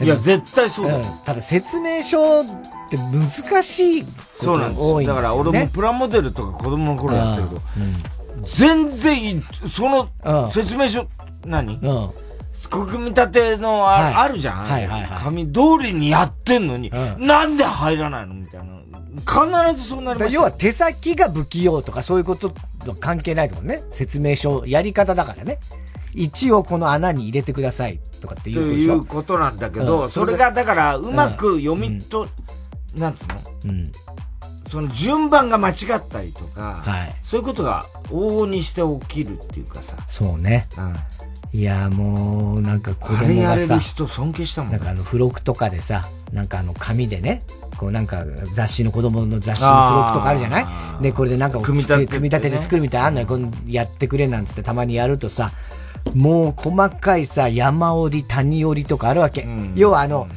Speaker 2: いや、絶対そうだよ。
Speaker 1: んただ説明書って難しいこと
Speaker 2: そうなんです
Speaker 1: 多いんですよ、ね。
Speaker 2: だから俺もプラモデルとか子供の頃やってるけど、全然い、その説明書、何？
Speaker 1: うん。
Speaker 2: 組み立てのあ,、
Speaker 1: はい。
Speaker 2: あるじゃん、
Speaker 1: はいはいはい。
Speaker 2: 紙通りにやってんのに、なんで入らないのみたいな。必ずそうなります
Speaker 1: 要は手先が不器用とかそういうことは関係ないと思うね。説明書、やり方だからね。1をこの穴に入れてくださいとかっていう
Speaker 2: いうことなんだけど、
Speaker 1: うん。
Speaker 2: それがだからうまく読みと、なんつうの？
Speaker 1: うん。
Speaker 2: その順番が間違ったりとか、
Speaker 1: はい。
Speaker 2: そういうことが往々にして起きるっていうかさ。
Speaker 1: そうね。いや、もう、なんか子供がさ。
Speaker 2: あれやれる人尊敬したもん
Speaker 1: なんかあの、付録とかでさ、なんかあの、紙でね、こうなんか雑誌の子供の雑誌の付録とかあるじゃない？で、これでなんか
Speaker 2: 組み立ててね
Speaker 1: 組み立てて作るみたいなのあんのよ。このやってくれなんつってたまにやるとさ、もう細かいさ、山折り、谷折りとかあるわけ。要はあの、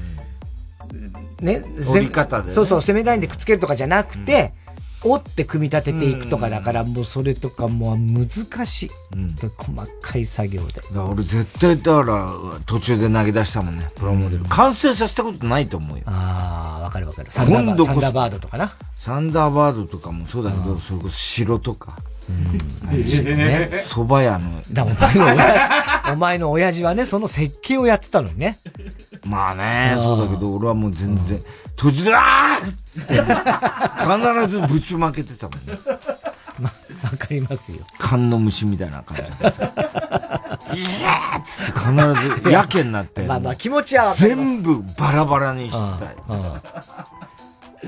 Speaker 1: ね、
Speaker 2: 折り方でね
Speaker 1: そうそう、攻め台でくっつけるとかじゃなくて、折って組み立てていくとかだから、もうそれとかもう難しい。細かい作業で。
Speaker 2: だ俺絶対だから途中で投げ出したもんね、プロモデル。完成させたことないと思うよ。
Speaker 1: ああ、わかるわかる。サンダーサンダーバードとかな。
Speaker 2: サンダーバードとかもそうだけど、それこそ城とか。
Speaker 1: うんね
Speaker 2: 蕎麦屋の。
Speaker 1: だお前の親父、お前の親父はね、その設計をやってたのにね。
Speaker 2: まあね、
Speaker 1: うん
Speaker 2: そうだけど俺はもう全然、途中で、あーっつって必ずぶちまけてたもんね。
Speaker 1: わかりますよ。
Speaker 2: 缶の虫みたいな感じでさ。いやーっつって必ず、やけになって。
Speaker 1: まあまあ気持ちは
Speaker 2: 全部バラバラにしてたい。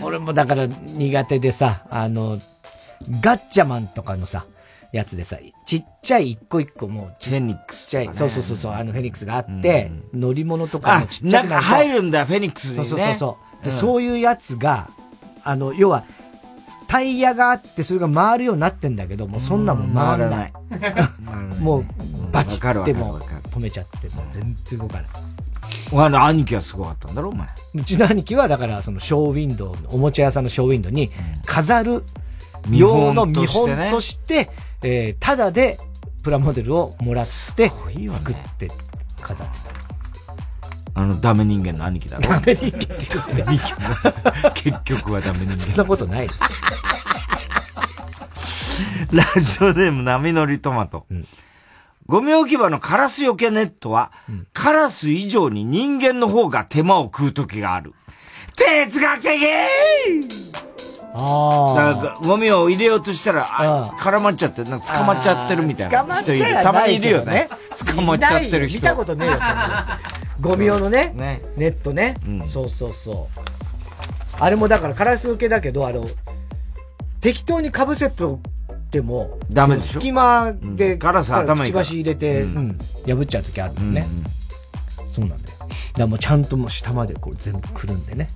Speaker 1: 俺もだから苦手でさ、あの、ガッチャマンとかのさ、やつでさ、ちっちゃい一個一個もう、ちっちゃい、そうそうそうそう、あのフェニックスがあって、乗り物とか
Speaker 2: あ
Speaker 1: もちっちゃくなると
Speaker 2: 中入るんだフェニックスにね
Speaker 1: そうそうそう。で
Speaker 2: うん。
Speaker 1: そういうやつが、あの、要は、タイヤがあって、それが回るようになってんだけど、もうそんなもん回らない。もう、バチってもう止めちゃって、もう全然動かない。
Speaker 2: お前の兄貴はすごかったんだろ、お前。
Speaker 1: うちの兄貴は、だから、そのショーウィンドウ、おもちゃ屋さんのショーウィンドウに飾る
Speaker 2: 見
Speaker 1: 用の
Speaker 2: 本
Speaker 1: 見本として、えー、ただでプラモデルをもらって、作って飾って
Speaker 2: あの、ダメ人間の兄貴だろ。
Speaker 1: ダメ人間って言うね
Speaker 2: 結局はダメ人間。
Speaker 1: そんなことないです。
Speaker 2: ラジオネーム波乗りトマト。ゴミ置き場のカラスよけネットは、カラス以上に人間の方が手間を食う時がある。哲学的
Speaker 1: あ
Speaker 2: なんか、ゴミを入れようとしたら、あ絡まっちゃって、なんか捕まっちゃってるみたいな
Speaker 1: 捕まっ
Speaker 2: 人いる。たまにいるよね
Speaker 1: ね。
Speaker 2: 捕まっちゃってる人。
Speaker 1: 見たことねえよ、そんな。ゴミ用のね、
Speaker 2: ね
Speaker 1: ネットね、そうそうそう。あれもだからカラス受けだけど、あの、適当に被せとっても、
Speaker 2: ダメでしょ？
Speaker 1: 隙間で、
Speaker 2: うんカラス頭いいから
Speaker 1: くちばし入れて、うん破っちゃう時あるもんね。そうなんだよ。だからもうちゃんともう下までこう全部くるんでね。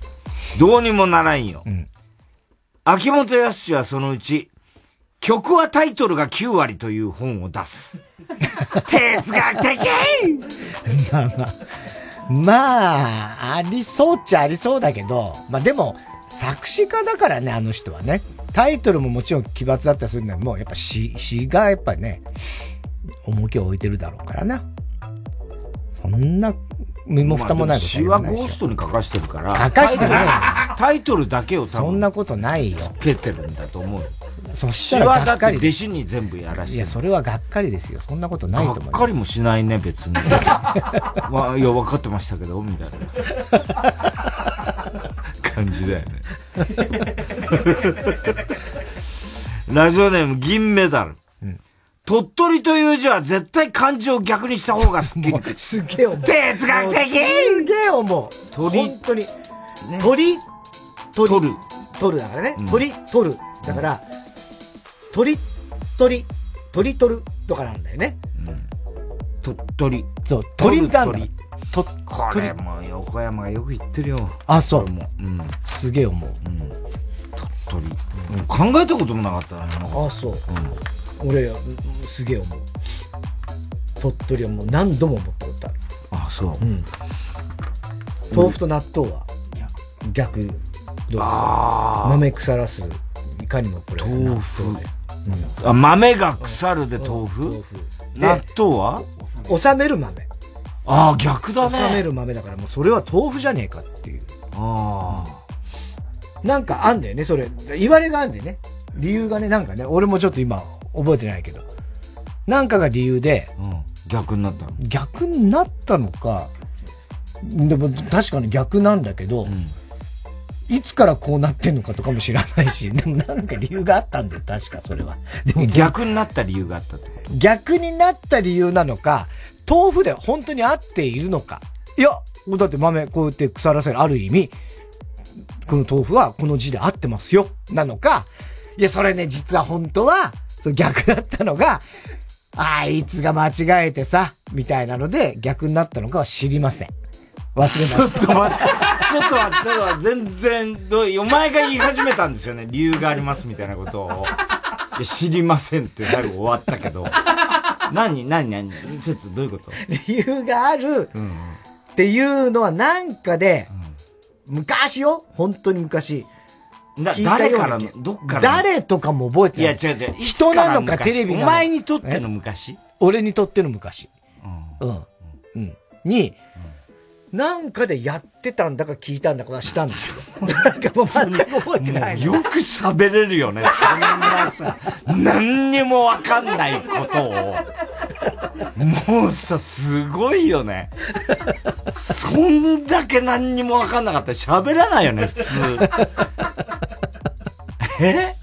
Speaker 2: どうにもならんよ。秋元康はそのうち、曲はタイトルが9割という本を出す。哲学的
Speaker 1: まあまあ。まあ、ありそうっちゃありそうだけど、まあでも、作詞家だからね、あの人はね。タイトルももちろん奇抜だったりするんだけど、もうやっぱ詩、詩がやっぱね、重きを置いてるだろうからな。そんな、身も蓋もないこと
Speaker 2: 詩はゴーストに書かしてるから。
Speaker 1: 書かしてない
Speaker 2: タイトルだけを多分。
Speaker 1: そんなことないよ。
Speaker 2: つけてるんだと思うよ。
Speaker 1: そしたらがってかり
Speaker 2: 弟子に全部やらして
Speaker 1: いや、それはがっかりですよ。そんなことないと思います。
Speaker 2: がっかりもしないね、別に。まあ、いや、分かってましたけど、みたいな。感じだよね。ラジオネーム銀メダル。鳥取という字は絶対漢字を逆にした方がすっきり。
Speaker 1: すげえ思う。
Speaker 2: 哲学的
Speaker 1: すげえ思う。
Speaker 2: 鳥
Speaker 1: 本当に。鳥、鳥。
Speaker 2: 取る。
Speaker 1: 取るだからね
Speaker 2: うん。
Speaker 1: 鳥、取る。だから、鳥、鳥、鳥取るとかなんだよね。
Speaker 2: 鳥取。
Speaker 1: そう、鳥なんだ。
Speaker 2: 鳥
Speaker 1: と、
Speaker 2: これもう横山がよく言ってるよ。
Speaker 1: あ、そう
Speaker 2: も。うん。
Speaker 1: すげえ思う。
Speaker 2: 鳥取。考えたこともなかったな。
Speaker 1: あ、そう。俺、うんすげえ思う。鳥取はもう何度も思ったことある。
Speaker 2: あ、そう。
Speaker 1: うん。豆腐と納豆は逆。どうですか？豆腐らす。いかにもこれ。
Speaker 2: 豆腐。あ、豆が腐るで豆腐？納豆は？
Speaker 1: 収める豆。
Speaker 2: ああ、逆だね。
Speaker 1: 収める豆だからもうそれは豆腐じゃねえかっていう。
Speaker 2: あ
Speaker 1: あ。なんかあんだよね、それ。言われがあんだよね。理由がね、なんかね、俺もちょっと今覚えてないけど。なんかが理由で、
Speaker 2: 逆になったの？
Speaker 1: 逆になったのか、でも確かに逆なんだけど、いつからこうなってんのかとかも知らないし、でもなんか理由があったんだよ、確かそれは。でも
Speaker 2: 逆になった理由があったってこ
Speaker 1: 逆になった理由なのか、豆腐で本当に合っているのか。いや、だって豆こうやって腐らせる、ある意味、この豆腐はこの字で合ってますよ、なのか。いや、それね、実は本当は、そう逆だったのが、あいつが間違えてさ、みたいなので逆になったのかは知りません。忘れました。
Speaker 2: ちょっと待って、ちょっと待って、ちょっと待って、全然、どう、お前が言い始めたんですよね。理由がありますみたいなことを。知りませんって最後終わったけど。何、何、何、ちょっとどういうこと？
Speaker 1: 理由があるっていうのはなんかで、昔よ本当に昔。
Speaker 2: な、誰からの、どっから
Speaker 1: 誰とかも覚えて
Speaker 2: ない。いや、違う違う。
Speaker 1: 人なのかテレビなの
Speaker 2: か。お前にとっての昔？
Speaker 1: 俺にとっての昔。うん。うん。に、なんかでやってたんだか聞いたんだかしたんですよ。なんかもう全く覚えてない。
Speaker 2: よく喋れるよね。そんなさ、何にもわかんないことを。もうさ、すごいよね。そんだけ何にもわかんなかったら喋らないよね、普通。え？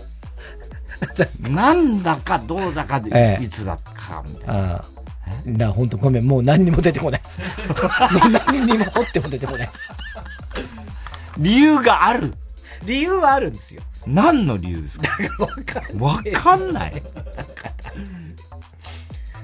Speaker 2: なんだかどうだかで、いつだか、みたいな。
Speaker 1: だから本当ごめん、もう何にも出てこないです。もう何にも掘っても出てこないです。
Speaker 2: 理由がある
Speaker 1: 理由はあるんですよ。
Speaker 2: 何の理由ですか？
Speaker 1: わかんない。
Speaker 2: わかんない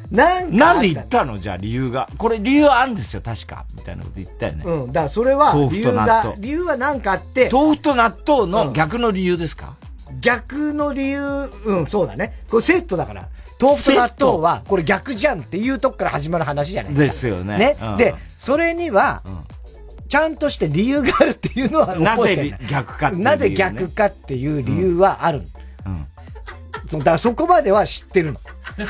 Speaker 1: なん
Speaker 2: なんで言ったの？じゃあ理由が。これ理由あるんですよ、確か。みたいなこと言ったよね。
Speaker 1: うん。だからそれは、理由が、理由は何かあって。
Speaker 2: 豆腐と納豆の逆の理由ですか、
Speaker 1: うん、逆の理由、うん、そうだね。これセットだから。豆腐と納豆は、これ逆じゃんっていうとこから始まる話じゃない？
Speaker 2: ですよね。
Speaker 1: ね？うん、で、それには、ちゃんとして理由があるっていうのは
Speaker 2: 覚えてなぜ逆かっていう、
Speaker 1: ね、なぜ逆かっていう理由はある。うん。うん、そだそこまでは知ってるの。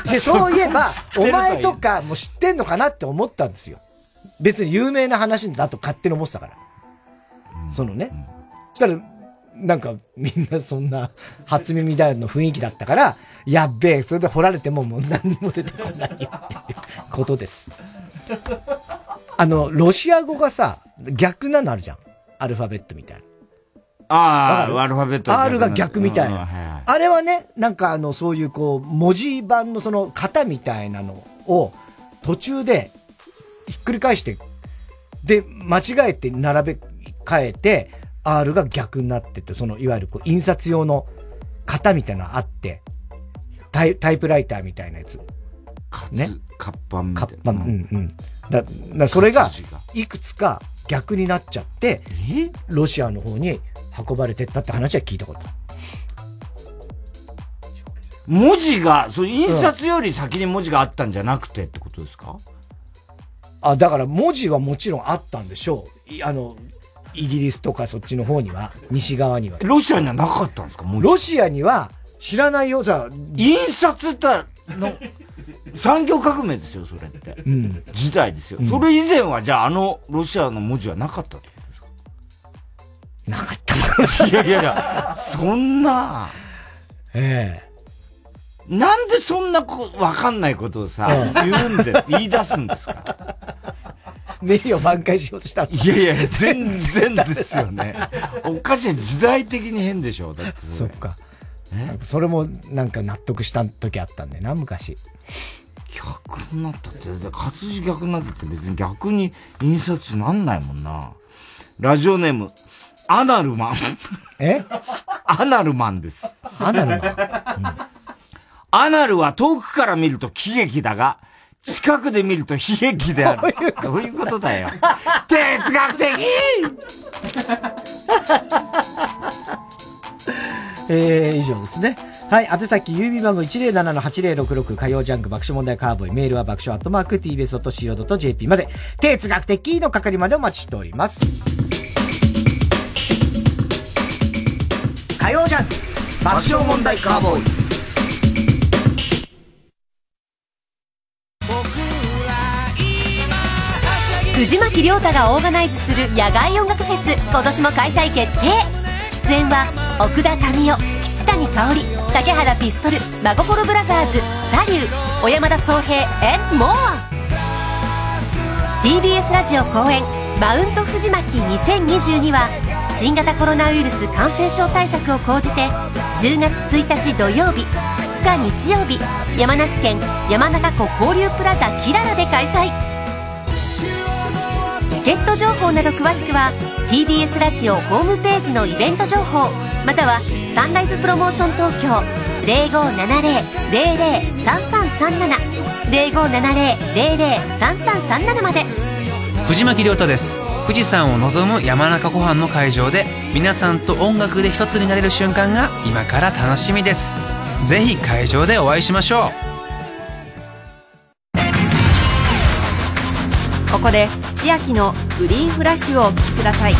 Speaker 1: で、そういえば、お前とかも知ってんのかなって思ったんですよ。別に有名な話だと勝手に思ってたから。うん、そのね。そしたら、なんかみんなそんな初耳だよの雰囲気だったから、やっべえ、それで掘られてももう何にも出てこないよっていうことです。あの、ロシア語がさ、逆なのあるじゃん。アルファベットみたいな。
Speaker 2: ああ、アルファベット
Speaker 1: R が逆みたいな。あれはね、なんかあの、そういうこう、文字盤のその型みたいなのを途中でひっくり返して、で、間違えて並べ替えて、R が逆になってて、その、いわゆるこう、印刷用の型みたいなのあって、タイタイプライターみたいなやつ。
Speaker 2: ね。活版みたいな。
Speaker 1: 活版、うんうん。だ、だそれが、いくつか逆になっちゃって、ロシアの方に運ばれてったって話は聞いたこと
Speaker 2: 文字が、そう、印刷より先に文字があったんじゃなくてってことですか、うん、
Speaker 1: あ、だから文字はもちろんあったんでしょう。あの、イギリスとかそっちの方には、西側には。
Speaker 2: ロシアにはなかったんですか？
Speaker 1: ロシアには、知らないよ、じゃあ。
Speaker 2: 印刷っての、産業革命ですよ、それって。
Speaker 1: うん。
Speaker 2: 時代ですよ。うん、それ以前は、じゃあ、あの、ロシアの文字はなかったってことですか？
Speaker 1: なかった
Speaker 2: いやいやいや、そんな。
Speaker 1: ええ
Speaker 2: なんでそんなこ、わかんないことをさ、言うんです、言い出すんですか？
Speaker 1: 名誉挽回しようとしたい
Speaker 2: やいや、全然ですよね。おかしい、時代的に変でしょ、だって
Speaker 1: そ。そっか。それもなんか納得した時あったんだよな、昔。
Speaker 2: 逆になったって、活字逆になったって別に逆に印刷になんないもんな。ラジオネーム、アナルマン。
Speaker 1: え？
Speaker 2: アナルマンです。
Speaker 1: アナルマン、うん、
Speaker 2: アナルは遠くから見ると喜劇だが、近くで見ると悲劇である。どういうことだよ。哲学的
Speaker 1: えー、以上ですね。はい。宛先、郵便番号107-8066火曜ジャンク爆笑問題カーボーイ。メールは爆笑アットマーク tbs.co.jp まで。哲学的の係までお待ちしております。火曜ジャンク爆笑問題カーボーイ。
Speaker 20: 藤巻亮太がオーガナイズする野外音楽フェス今年も開催決定出演は奥田民生岸谷香織竹原ピストル真心ブラザーズサリュー小山田宗平 and more TBS ラジオ公演マウント藤巻2022は新型コロナウイルス感染症対策を講じて10月1日土曜日2日日曜日山梨県山中湖交流プラザキララで開催。ケット情報など詳しくは TBS ラジオホームページのイベント情報またはサンライズプロモーション東京0570-003337 0570-003337まで。
Speaker 7: 藤巻亮太です。富士山を望む山中湖畔の会場で皆さんと音楽で一つになれる瞬間が今から楽しみです。ぜひ会場でお会いしましょ
Speaker 14: う。ここで千秋のグリーンフラッシュをお聴きください。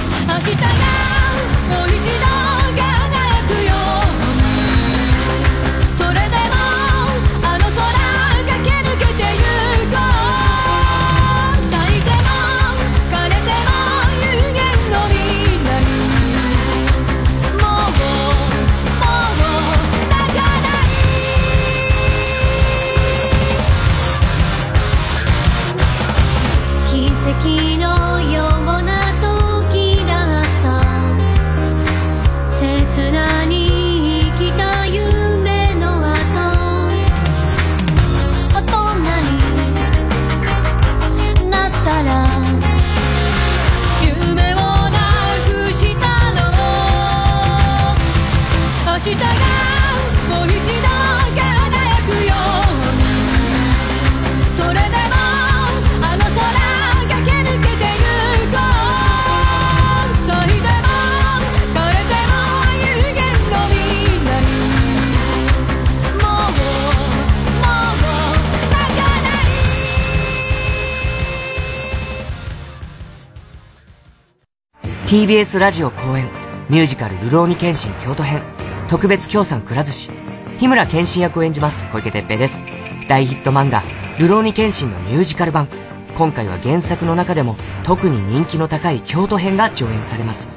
Speaker 23: TBS ラジオ公演ミュージカル「流浪に剣心京都編」特別協賛くら寿司日村剣心役を演じます小池徹平です。大ヒット漫画「流浪に剣心」のミュージカル版。今回は原作の中でも特に人気の高い京都編が上演されます。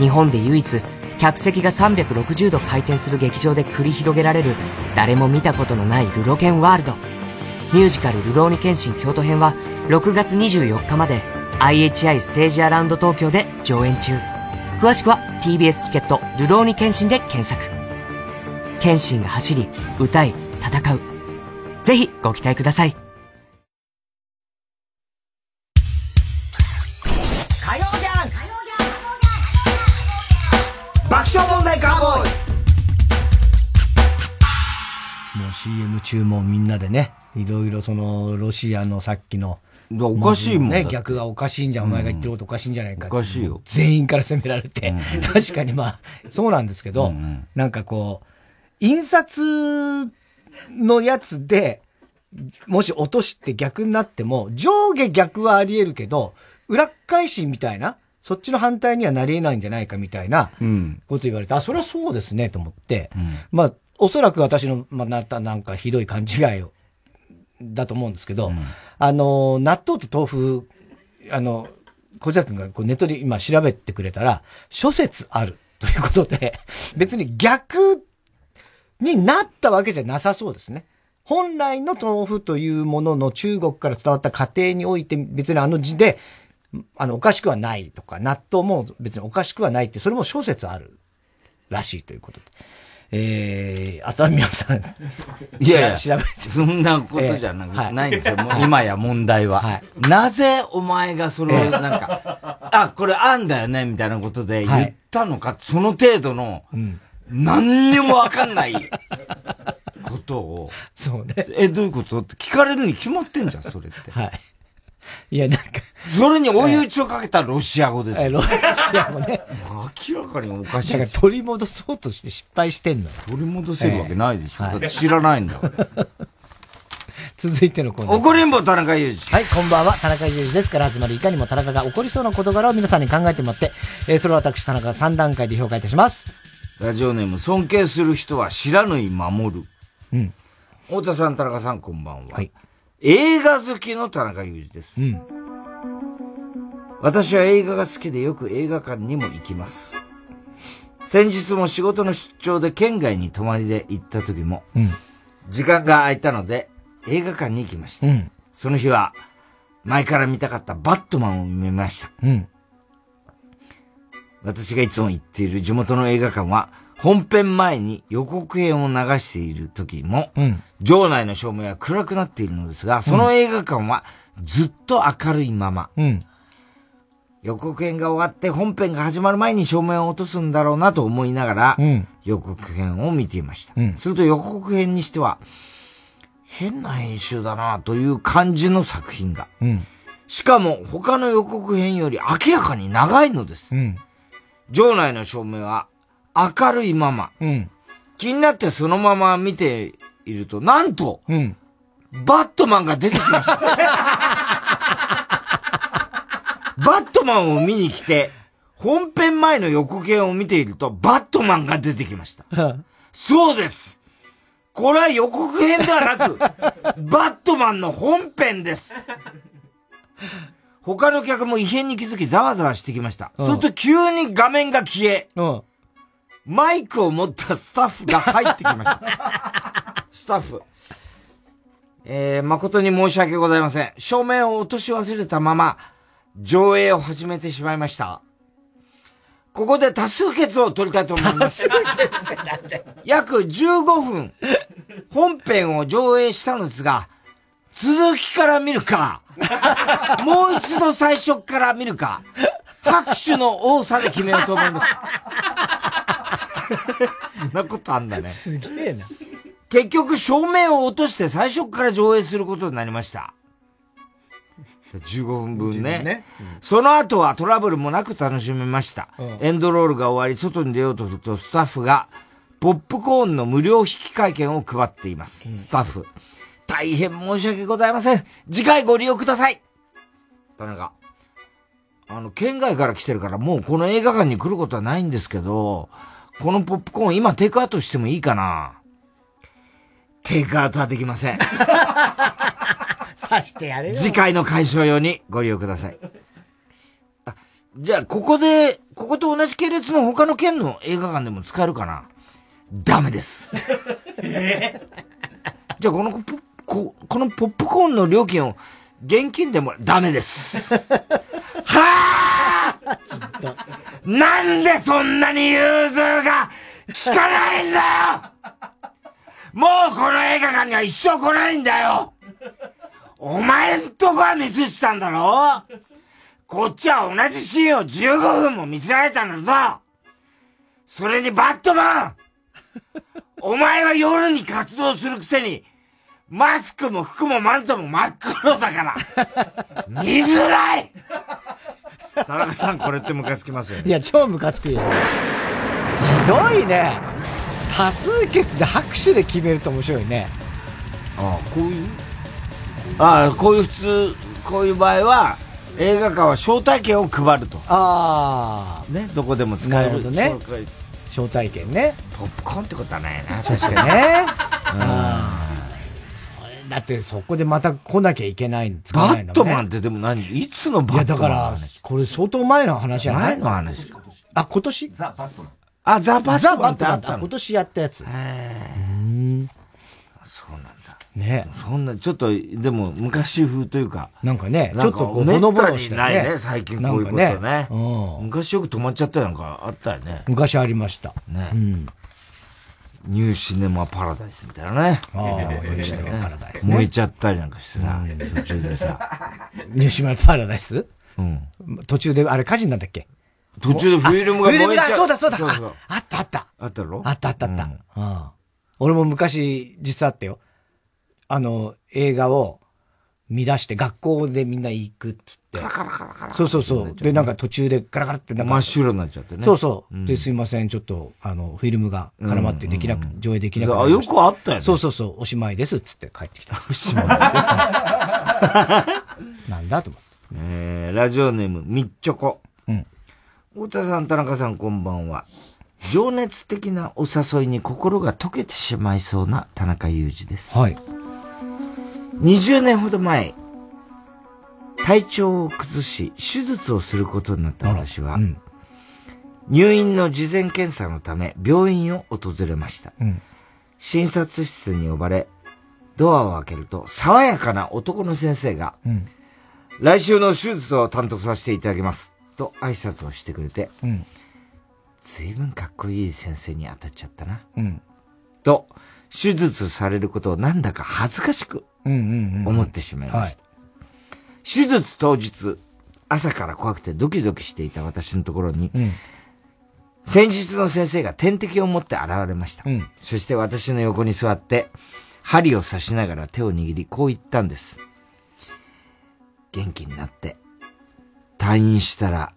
Speaker 23: 日本で唯一客席が360度回転する劇場で繰り広げられる誰も見たことのないルロケンワールド。ミュージカル「流浪に剣心京都編」は6月24日まで IHI ステージアラウンド東京で上演中。詳しくは TBS チケット「流浪に剣心」で検索。剣心が走り歌い戦う。ぜひご期待ください。
Speaker 1: 火曜じゃん。爆笑問題カーボーイ。もう CM 中もみんなでね、いろいろその、ロシアのさっきの、
Speaker 2: おかしいもんだ
Speaker 1: ね、逆がおかしいんじゃん、お前が言ってることおかしいんじゃないか
Speaker 2: おかしいよ。
Speaker 1: 全員から責められて。確かにまあ、そうなんですけど、なんかこう、印刷のやつで、もし落として逆になっても、上下逆はあり得るけど、裏返しみたいな、そっちの反対にはなり得ないんじゃないかみたいな
Speaker 2: うん。
Speaker 1: こと言われて、あ、それはそうですね、と思って、まあ、おそらく私の、まあ、なったなんかひどい勘違いを、だと思うんですけど、あの、納豆と豆腐、あの、小崎君がこうネットで今調べてくれたら、諸説あるということで、別に逆になったわけじゃなさそうですね。本来の豆腐というものの中国から伝わった過程において別にあの字で、あの、おかしくはないとか、納豆も別におかしくはないって、それも諸説あるらしいということで。えー、熱海宮さん。
Speaker 2: いやいや、
Speaker 1: 調べて。
Speaker 2: そんなことじゃな,、
Speaker 1: え
Speaker 2: ないんですよ。
Speaker 1: はい
Speaker 2: 今や問題は、なぜお前がその、
Speaker 1: ええ
Speaker 2: なんか、あ、これあんだよね、みたいなことで言ったのか、その程度の、何にもわかんないことを。
Speaker 1: そうね。
Speaker 2: え、どういうこと？って聞かれるに決まってんじゃん、それって。
Speaker 1: はい。いや、なんか。
Speaker 2: それに追い打ちをかけたロシア語です
Speaker 1: ロシアもね。
Speaker 2: 明らかにおかしい
Speaker 1: だから取り戻そうとして失敗してんのよ。
Speaker 2: 取り戻せるわけないでしょ。
Speaker 1: はい
Speaker 2: だって知らないんだから。
Speaker 1: 続いてのコーナー。
Speaker 2: 怒りんぼ田中裕二。
Speaker 1: はい、こんばんは、田中裕二ですから始まり、いかにも田中が起こりそうな事柄を皆さんに考えてもらって、えーそれを私、田中が3段階で評価いたします。
Speaker 2: ラジオネーム、尊敬する人は知らぬい守る。
Speaker 1: うん。
Speaker 2: 太田さん、田中さん、こんばんは。映画好きの田中裕二です。私は映画が好きでよく映画館にも行きます。先日も仕事の出張で県外に泊まりで行った時も、
Speaker 1: うん。
Speaker 2: 時間が空いたので映画館に行きました。
Speaker 1: うん。
Speaker 2: その日は、前から見たかったバットマンを見ました。
Speaker 1: うん。
Speaker 2: 私がいつも行っている地元の映画館は、本編前に予告編を流している時も、
Speaker 1: うん。
Speaker 2: 場内の照明は暗くなっているのですが、その映画館はずっと明るいまま。
Speaker 1: うん。
Speaker 2: 予告編が終わって本編が始まる前に照明を落とすんだろうなと思いながら、
Speaker 1: うん
Speaker 2: 予告編を見ていました。
Speaker 1: うん
Speaker 2: すると予告編にしては、変な編集だなという感じの作品が。
Speaker 1: うん。
Speaker 2: しかも他の予告編より明らかに長いのです。
Speaker 1: うん。
Speaker 2: 場内の照明は明るいまま。
Speaker 1: うん。
Speaker 2: 気になってそのまま見ていると、なんと、
Speaker 1: うん。
Speaker 2: バットマンが出てきました。バットマンを見に来て、本編前の予告編を見ていると、バットマンが出てきました。そうですこれは予告編ではなく、バットマンの本編です他の客も異変に気づきざわざわしてきました。
Speaker 1: うん
Speaker 2: すると急に画面が消え、
Speaker 1: うん。
Speaker 2: マイクを持ったスタッフが入ってきました。スタッフ。えー、誠に申し訳ございません。照明を落とし忘れたまま、上映を始めてしまいました。ここで多数決を取りたいと思います。約15分、本編を上映したのですが、続きから見るか、もう一度最初から見るか、拍手の多さで決めようと思います。なことあんだね。
Speaker 1: すげえな。
Speaker 2: 結局、照明を落として最初から上映することになりました。15分分ね。その後はトラブルもなく楽しめました。
Speaker 1: うん
Speaker 2: エンドロールが終わり、外に出ようとすると、スタッフが、ポップコーンの無料引換券を配っています。スタッフ。大変申し訳ございません。次回ご利用ください。田中。あの、県外から来てるから、もうこの映画館に来ることはないんですけど、このポップコーン今テイクアウトしてもいいかな？テイクアウトはできません。
Speaker 1: さしてやれよ。
Speaker 2: 次回の解消用にご利用ください。あ、じゃあ、ここで、ここと同じ系列の他の県の映画館でも使えるかな？ダメです。じゃあ、このポッこ、このポップコーンの料金を現金でも、ダメです。はぁなんでそんなに融通が効かないんだよ。もうこの映画館には一生来ないんだよ。お前んとこはミスしたんだろ。こっちは同じシーンを15分も見せられたんだぞ。それにバットマン。お前は夜に活動するくせに、マスクも服もマントも真っ黒だから、見づらい。田中さん、これってムカつきますよね。
Speaker 1: いや、超ムカつくよ。ひどいね。多数決で拍手で決めると面白いね。
Speaker 2: ああ、こういう？ああ、こういう普通、こういう場合は、映画館は招待券を配ると。
Speaker 1: あ
Speaker 2: あ。ね、どこでも使
Speaker 1: な
Speaker 2: える。
Speaker 1: るほどね。招待券ね。
Speaker 2: ポップコーンってことはないな。
Speaker 1: 確かにね。うん。だってそこでまた来なきゃいけない使わ
Speaker 2: バ
Speaker 1: ないんだもんね。
Speaker 2: ットマンってでも何？いつのバ
Speaker 1: いや、
Speaker 2: ットマン
Speaker 1: だから、これ相当前の話じゃない
Speaker 2: 前の話。
Speaker 1: あ、今年？ザ・バットマン。
Speaker 2: あ、ザ・バットマンってあったの？
Speaker 1: ザバットマン今年やったやつ。うん。
Speaker 2: そうなんだ。
Speaker 1: ね
Speaker 2: そんな、ちょっと、でも、昔風というか。
Speaker 1: なんかね、ちょっとこう、ほのぼろし
Speaker 2: ないね、最近こういうこと
Speaker 1: なんか
Speaker 2: ね。
Speaker 1: うん。
Speaker 2: 昔よく止まっちゃったなんかあったよね。
Speaker 1: 昔ありました。
Speaker 2: ね。
Speaker 1: うん。
Speaker 2: ニューシネマパラダイスみたいなね。
Speaker 1: ああ
Speaker 2: ニュ
Speaker 1: ニューシネマパラダイスね
Speaker 2: 燃えちゃったりなんかしてさ、途中でさ。
Speaker 1: ニューシマパラダイス？
Speaker 2: うん。
Speaker 1: 途中で、あれ火事になったっけ？
Speaker 2: 途中でフィルムが燃えちゃう
Speaker 1: そうだそうだ
Speaker 2: そうそう
Speaker 1: ああったあった。
Speaker 2: あったろ？
Speaker 1: あったあったあった。うん俺も昔実際あったよ。あの、映画を見出して学校でみんな行くっつって。そうそうそう。で、なんか途中でガラガラってなんか。
Speaker 2: 真っ白になっちゃってね
Speaker 1: そうそう。
Speaker 2: うん
Speaker 1: で、すいません、ちょっと、あの、フィルムが絡まってできなく、上映できなく
Speaker 2: あよくあったよね
Speaker 1: そうそうそう。おしまいですっつって帰ってきた。おしまいです。なんだと思って。
Speaker 2: えー、ラジオネーム、みっちょこ。
Speaker 1: うん。
Speaker 2: 太田さん、田中さん、こんばんは。情熱的なお誘いに心が溶けてしまいそうな田中裕二です。
Speaker 1: はい。
Speaker 2: 20年ほど前、体調を崩し、手術をすることになった私は、入院の事前検査のため病院を訪れました。
Speaker 1: うん。
Speaker 2: 診察室に呼ばれ、ドアを開けると、爽やかな男の先生が、
Speaker 1: うん。
Speaker 2: 来週の手術を担当させていただきます。と挨拶をしてくれて、
Speaker 1: うん。
Speaker 2: ずいぶんかっこいい先生に当たっちゃったな。
Speaker 1: うん。
Speaker 2: と、手術されることをなんだか恥ずかしく。思ってしまいました。
Speaker 1: はい
Speaker 2: 手術当日、朝から怖くてドキドキしていた私のところに、先日の先生が点滴を持って現れました。そして私の横に座って、針を刺しながら手を握り、こう言ったんです。元気になって、退院したら、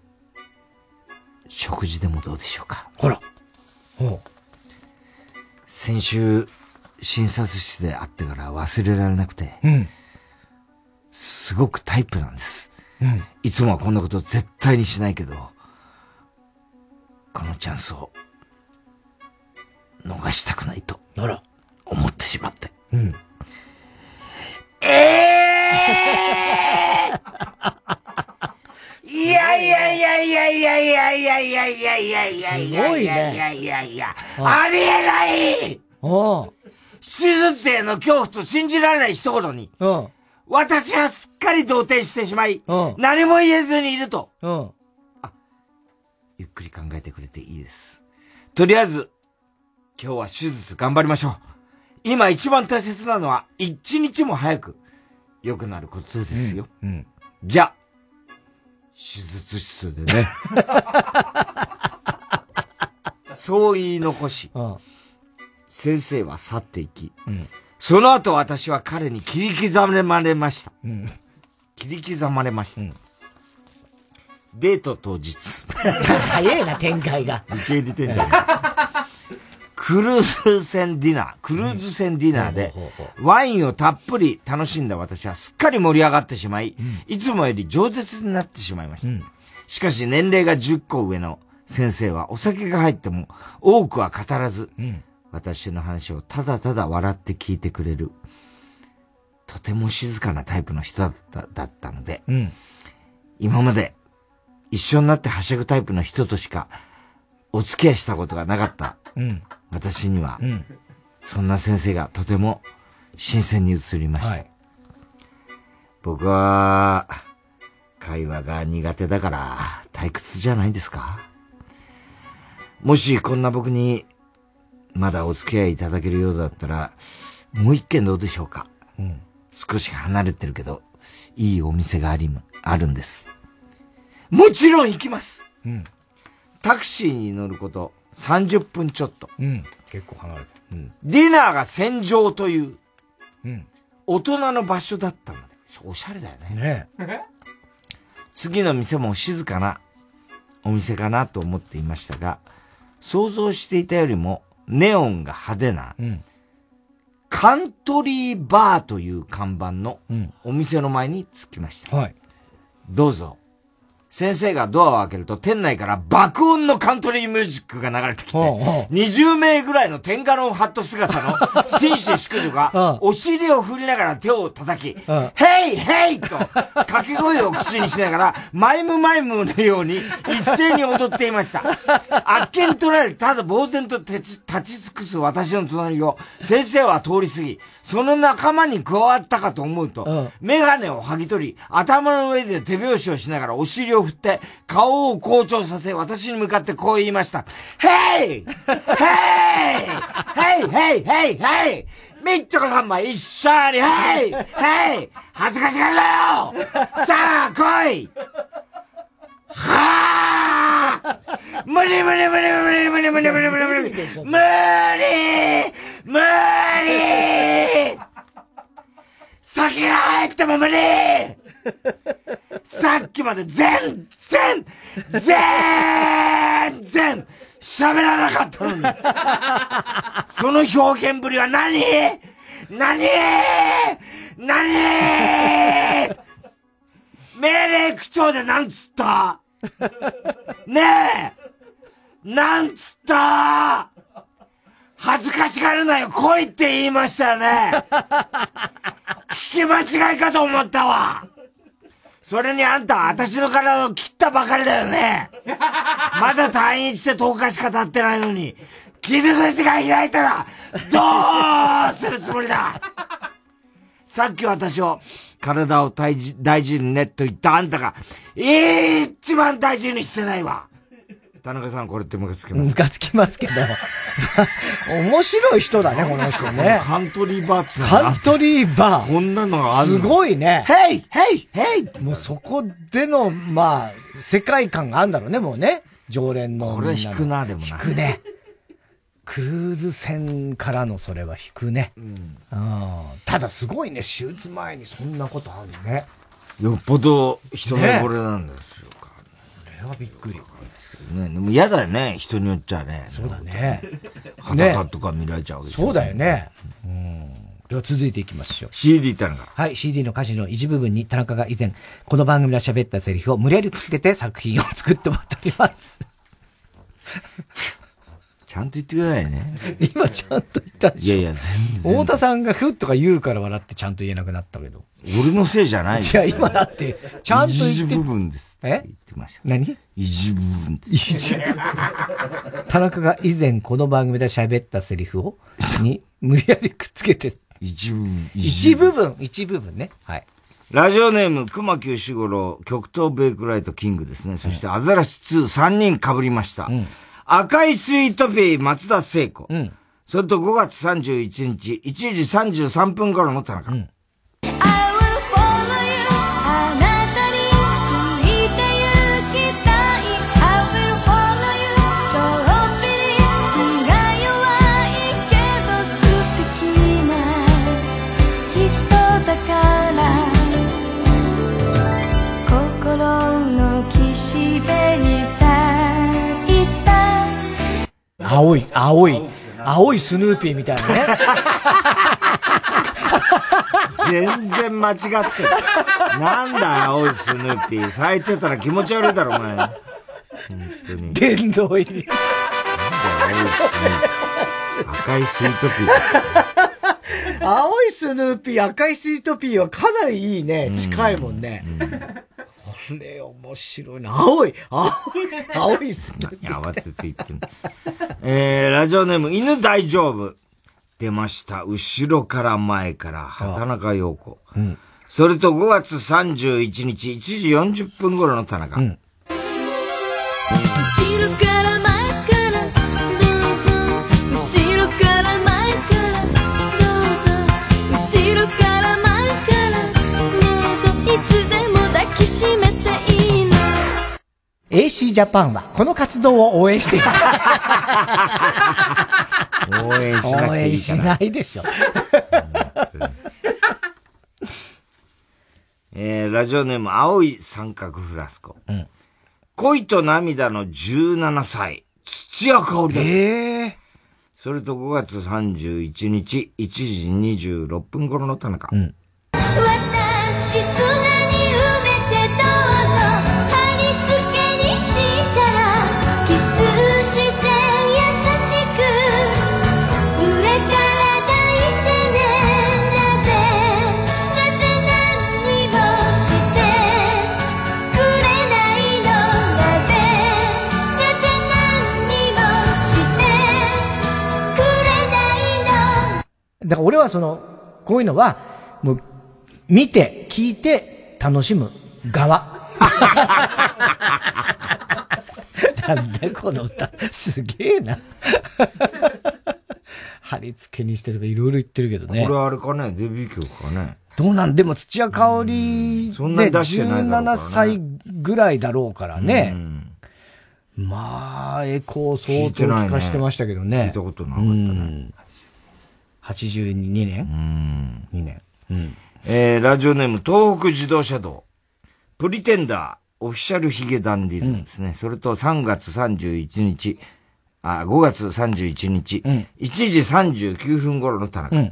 Speaker 2: 食事でもどうでしょうか。
Speaker 1: ほら。ほ
Speaker 2: 先週、診察室で会ってから忘れられなくて、
Speaker 1: う。うん。
Speaker 2: すごくタイプなんです。
Speaker 1: うん。
Speaker 2: いつもはこんなこと絶対にしないけど、このチャンスを逃したくないと。思ってしまって。
Speaker 1: うん。
Speaker 2: いやいやいやいやいやいやいやいやいやいやいやいや
Speaker 1: いね
Speaker 2: いやいやいやいや
Speaker 1: うん
Speaker 2: ありえない
Speaker 1: お
Speaker 2: 手術への恐怖と信じられない一言に、
Speaker 1: うん。
Speaker 2: 私はすっかり動転してしまい、
Speaker 1: うん
Speaker 2: 何も言えずにいると。
Speaker 1: うん。
Speaker 2: ゆっくり考えてくれていいです。とりあえず、今日は手術頑張りましょう。今一番大切なのは、一日も早く良くなることですよ。
Speaker 1: うん。
Speaker 2: じゃあ、手術室でね。そう言い残し、先生は去っていき、
Speaker 1: うん。
Speaker 2: その後私は彼に切り刻まれました。
Speaker 1: うん。
Speaker 2: 切り刻まれました。デート当日。
Speaker 1: 早いな、展開が。
Speaker 2: 受け入れてんじゃん。クルーズ船ディナー、クルーズ船ディナーで、ワインをたっぷり楽しんだ私はすっかり盛り上がってしまい、いつもより饒舌になってしまいました。しかし年齢が10個上の先生はお酒が入っても多くは語らず、私の話をただただ笑って聞いてくれる、とても静かなタイプの人だっただったので、
Speaker 1: うん。
Speaker 2: 今まで一緒になってはしゃぐタイプの人としかお付き合いしたことがなかった
Speaker 1: うん。
Speaker 2: 私には、
Speaker 1: うん。
Speaker 2: そんな先生がとても新鮮に映りました。
Speaker 1: はい
Speaker 2: 僕は、会話が苦手だから退屈じゃないですか？もしこんな僕にまだお付き合いいただけるようだったら、もう一軒どうでしょうか
Speaker 1: うん。
Speaker 2: 少し離れてるけど、いいお店があり、あるんです。もちろん行きます
Speaker 1: うん。
Speaker 2: タクシーに乗ること30分ちょっと。
Speaker 1: うん。結構離れて。うん。
Speaker 2: ディナーが戦場という
Speaker 1: うん。
Speaker 2: 大人の場所だったので、おしゃれだよね。
Speaker 1: ね
Speaker 2: 次の店も静かなお店かなと思っていましたが、想像していたよりもネオンが派手な、
Speaker 1: うん。
Speaker 2: カントリーバーという看板の
Speaker 1: うん。
Speaker 2: お店の前に着きました。
Speaker 1: はい。
Speaker 2: どうぞ。先生がドアを開けると店内から爆音のカントリーミュージックが流れてきて、20名ぐらいのテンガロンハット姿の 紳士淑女がお尻を振りながら手を叩き、ヘイヘイと掛け声を口にしながらマイムマイムのように一斉に踊っていました。あっけに取られただ呆然と立ち立ち尽くす私の隣を先生は通り過ぎ、その仲間に加わったかと思うと、メガネを剥ぎ取り、頭の上で手拍子をしながらお尻を振って、顔を好調させ、私に向かってこう言いました。ヘイヘイヘイヘイヘイヘイみっちょこさんも一緒にヘイヘイ恥ずかしがるなよさあ来いはあ無理無理無理無理無理無理無理無理無理無理無理先が入っても無理 さっきまで全然全然喋らなかったのに。その表現ぶりは何？何？何？命令口調でなんつった？ねえ。なんつった？恥ずかしがるなよ。来いって言いましたよね。聞き間違いかと思ったわ。それにあんた私の体を切ったばかりだよね。まだ退院して10日しか経ってないのに、傷口が開いたら、どうするつもりだ？さっき私を、体を大事大事にねと言ったあんたが、一番大事にしてないわ。田中さんこれってムカつきます。
Speaker 1: ムカつきますけど。面白い人だね、この人ね。
Speaker 2: カントリーバーっ
Speaker 1: カントリーバー。
Speaker 2: こんなのがあるの
Speaker 1: すごいね。
Speaker 2: ヘイヘイヘイ
Speaker 1: もうそこでの、まあ、世界観があるんだろうね、もうね。常連の。
Speaker 2: これ引くな、でもな。
Speaker 1: 引くね。クルーズ船からのそれは引くね。うん。ただすごいね、手術前にそんなことあるね。
Speaker 2: よっぽど人のこれなんですよ。
Speaker 1: これはびっくり。
Speaker 2: ね、でも嫌だよね、人によっちゃね。
Speaker 1: そうだね。
Speaker 2: 裸とか見られちゃうわけ
Speaker 1: そうだよね。うん。では続いていきましょう。
Speaker 2: CD 田中。
Speaker 1: はい、CD の歌詞の一部分に田中が以前、この番組で喋ったセリフを無理やりつけて作品を作ってもらっております。
Speaker 2: ちゃんと言ってくださいね。
Speaker 1: 今ちゃんと言ったでしょ。
Speaker 2: いやいや、全然。
Speaker 1: 太田さんがふっとか言うから笑ってちゃんと言えなくなったけど。
Speaker 2: 俺のせいじゃない
Speaker 1: いや、今だって、ちゃんと言って。
Speaker 2: 一部分です。
Speaker 1: え？
Speaker 2: 言ってました。
Speaker 1: 何？
Speaker 2: 一部分です。
Speaker 1: 一部分。田中が以前この番組で喋ったセリフを、に、無理やりくっつけて。
Speaker 2: 一部分。
Speaker 1: 一部分、一部分ね。はい。
Speaker 2: ラジオネーム、熊木志五郎、極東ベイクライトキングですね。そして、アザラシ2、3人被りました。赤いスイートピー、松田聖子。それと5月31日、1時33分頃の田中。
Speaker 14: あ
Speaker 1: 青い、青い、青いスヌーピーみたいなね。
Speaker 2: 全然間違ってる。なんだ、青いスヌーピー。咲いてたら気持ち悪いだろ、お前。本当に。
Speaker 1: 殿堂入り。
Speaker 2: 赤いスイートピー。
Speaker 1: 青いスヌーピー、赤いスイートピーはかなりいいね。近いもんね。これ面白いな。青い、青い、青いスヌーピー。
Speaker 2: 慌てて言ってんだえー、ラジオネーム、犬大丈夫。出ました。後ろから前から、畑中陽子。それと5月31日、1時40分頃の田中。
Speaker 14: 後ろ
Speaker 1: AC ジャパンはこの活動を応援しています。
Speaker 2: 応援しなくていいかな
Speaker 1: 応援しないでしょ。
Speaker 2: えー、ラジオネーム、青い三角フラスコ。恋と涙の17歳、土屋香織。
Speaker 1: ええ
Speaker 2: それと5月31日、1時26分頃の田中。
Speaker 14: 私砂
Speaker 1: だから俺はその、こういうのは、もう、見て、聞いて、楽しむ側。なんだこの歌。すげえな。貼り付けにしてとかいろいろ言ってるけどね。
Speaker 2: これあれかね、デビュー曲かね。
Speaker 1: どうなんでも土屋香織
Speaker 2: ね
Speaker 1: 17歳ぐらいだろうからね。まあ、エコー相当聞かしてましたけどね。
Speaker 2: 聞いたことなかったね。
Speaker 1: 82年 ?2 年。うん。
Speaker 2: えー、ラジオネーム、東北自動車道。プリテンダー、オフィシャルヒゲダンディズムですね。それと3月31日、あ、5月31日、1時39分頃の田中。
Speaker 14: グッ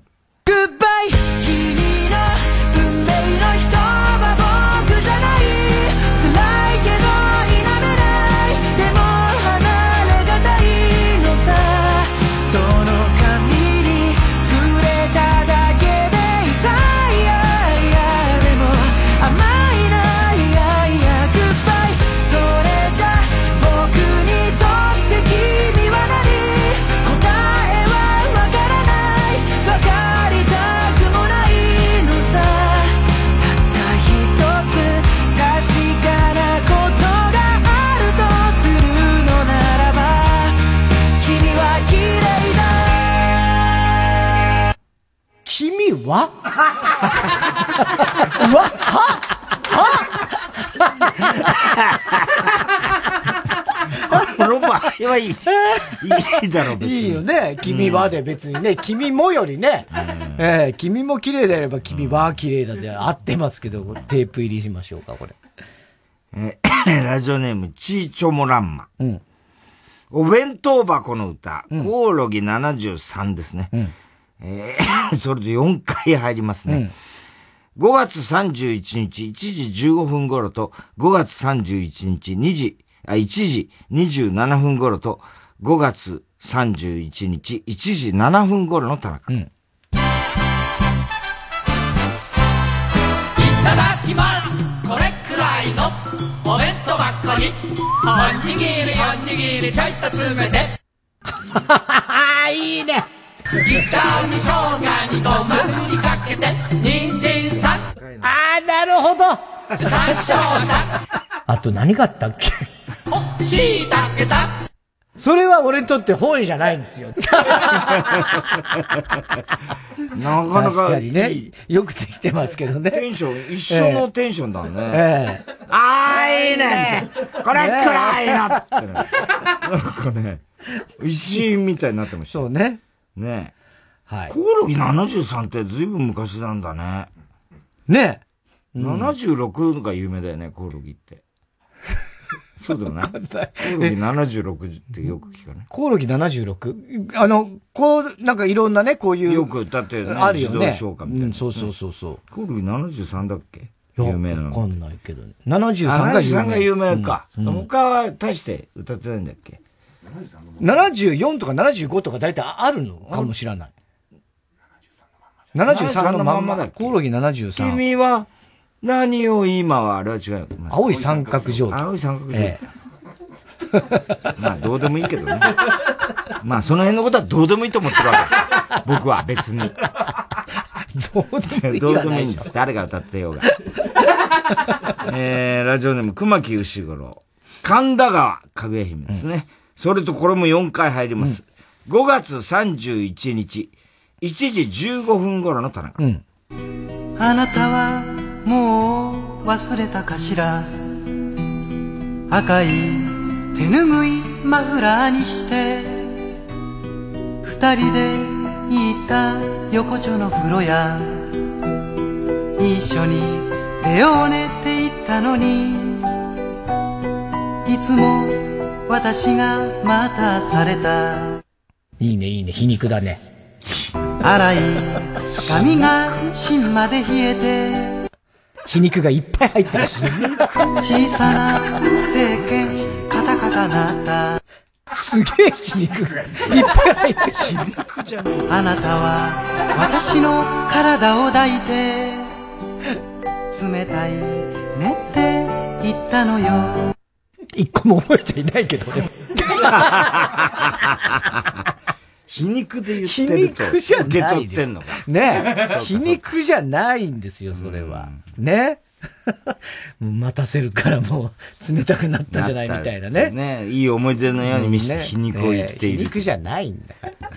Speaker 14: は
Speaker 1: うわ、は？
Speaker 2: この場合はいい。いいだろ、別に。
Speaker 1: いいよね。君はで別にね、君もよりね、ええ君も綺麗であれば君は綺麗だで合ってますけど、テープ入りしましょうか、これ。
Speaker 2: えー ラジオネーム、チーチョモランマ。お弁当箱の歌、コオロギ73ですね。えー それで4回入りますね。5月31日1時15分頃と、5月31日2時、あ、1時27分頃と、5月31日1時7分頃の田中。
Speaker 14: いただきます。これくらいのお弁当箱におにぎりおにぎりちょいと詰めて。
Speaker 1: いいね
Speaker 14: 刻み生姜にごま振りかけて人参さん
Speaker 1: あー、なるほど
Speaker 14: 山椒さ
Speaker 1: あと何があったっけ？
Speaker 14: んしいたけさん
Speaker 1: それは俺にとって本意じゃないんですよ。
Speaker 2: なかなか
Speaker 1: 確かにね、よくできてますけどね。
Speaker 2: テンション、一緒のテンションだね。
Speaker 1: ええ
Speaker 2: あー、いいねこれくらいのってね。なんかね、一員みたいになってました。
Speaker 1: そうね。
Speaker 2: ね
Speaker 1: はい。
Speaker 2: コオロギ73ってずいぶん昔なんだね。
Speaker 1: ね
Speaker 2: 76が有名だよね、コオロギって。そうだよね。コオロギ76ってよく聞かない？
Speaker 1: コオロギ 76? あの、こう、なんかいろんなね、こういう。
Speaker 2: よく歌ってるね。
Speaker 1: あるよね。
Speaker 2: 自動消化みたいな、
Speaker 1: うん、そうそうそうそう。
Speaker 2: コオロギ73だっけ？有名なの。
Speaker 1: わかんないけどね。73
Speaker 2: あ
Speaker 1: が有名。
Speaker 2: 73が有名か。
Speaker 1: うんうん
Speaker 2: 他は大して歌ってないんだっけ？
Speaker 1: 74とか75とか大体あるのかもしれない。73のまんまだ。コオロギ73。
Speaker 2: 君は何を今はあれは違う。
Speaker 1: 青い三角定規。
Speaker 2: 青い三角定規。
Speaker 1: え
Speaker 2: まあどうでもいいけどね。まあその辺のことはどうでもいいと思ってるわけです。僕は別に。
Speaker 1: どうでもいい
Speaker 2: どう
Speaker 1: で
Speaker 2: もいいんです。誰が歌ってようが。えー、ラジオネーム熊木牛五郎。神田川かぐや姫ですね。それとこれも4回入ります。5月31日、1時15分頃の田中。
Speaker 24: あなたはもう忘れたかしら？赤い手ぬぐいマフラーにして二人で行った横丁の風呂や一緒にレオーネって言ったのにいつも私が待たされた
Speaker 1: いいね、いいね。皮肉だね。
Speaker 24: 荒い髪が芯まで冷えて
Speaker 1: 皮肉がいっぱい入ってる。
Speaker 24: 小さな政権カタカタなった
Speaker 1: すげえ皮肉がいっぱい入ってる。皮
Speaker 2: 肉じゃない。
Speaker 24: あなたは私の体を抱いて冷たいねって言ったのよ
Speaker 1: 一個も覚えちゃいないけどね。
Speaker 2: 皮肉で言っ
Speaker 1: 皮
Speaker 2: てると
Speaker 1: 肉じゃない
Speaker 2: ってんのか。
Speaker 1: ね
Speaker 2: そうか
Speaker 1: 皮肉じゃないんですよ、それは。ね 待たせるからもう冷たくなったじゃないみたいなね。
Speaker 2: ねいい思い出のように見せて
Speaker 1: ね
Speaker 2: 皮肉を言っている。
Speaker 1: えー皮肉じゃないんだから。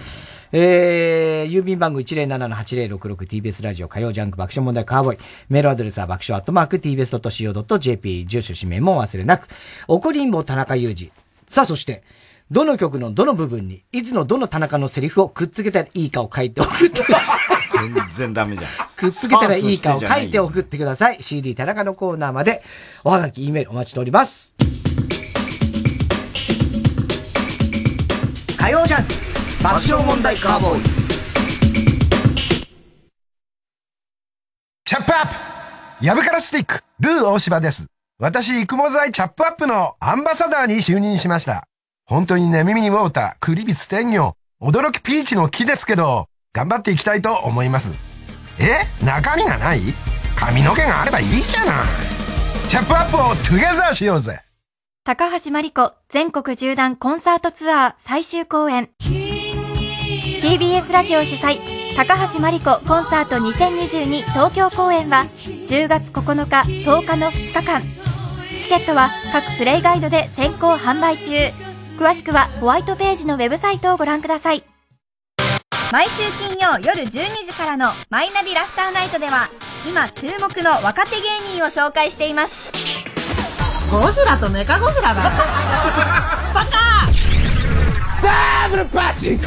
Speaker 1: えー、郵便番号 107-8066TBS ラジオ火曜ジャンク爆笑問題カーボーイ。メールアドレスは爆笑アットマーク TBS.CO.JP 住所氏名も忘れなく。怒りんぼ田中裕二。さあそして、どの曲のどの部分に、いつのどの田中のセリフをくっつけたらいいかを書いて送ってください。
Speaker 2: 全然ダメじゃん。
Speaker 1: くっつけたらいいかを書いて送ってください。CD 田中のコーナーまで、おはがき、E メールお待ちしております。火曜ジャンク爆笑問題カーボーイ。
Speaker 9: チャップアップヤブカラスティック、ルー大柴です。私、育毛剤チャップアップのアンバサダーに就任しました。本当にね、耳にウォーター、クリビス天魚、驚きピーチの木ですけど、頑張っていきたいと思います。え？中身がない？髪の毛があればいいじゃない。チャップアップをトゥゲザーしようぜ。
Speaker 25: 高橋真理子全国縦断コンサートツアー最終公演 TBS ラジオ主催高橋真理子コンサート2022東京公演は10月9日10日の2日間。チケットは各プレイガイドで先行販売中。詳しくはホワイトページのウェブサイトをご覧ください。毎週金曜夜12時からのマイナビラフターナイトでは今注目の若手芸人を紹介しています。
Speaker 17: ゴジラとメカゴジラだ。バカ
Speaker 25: ダブルパチンコ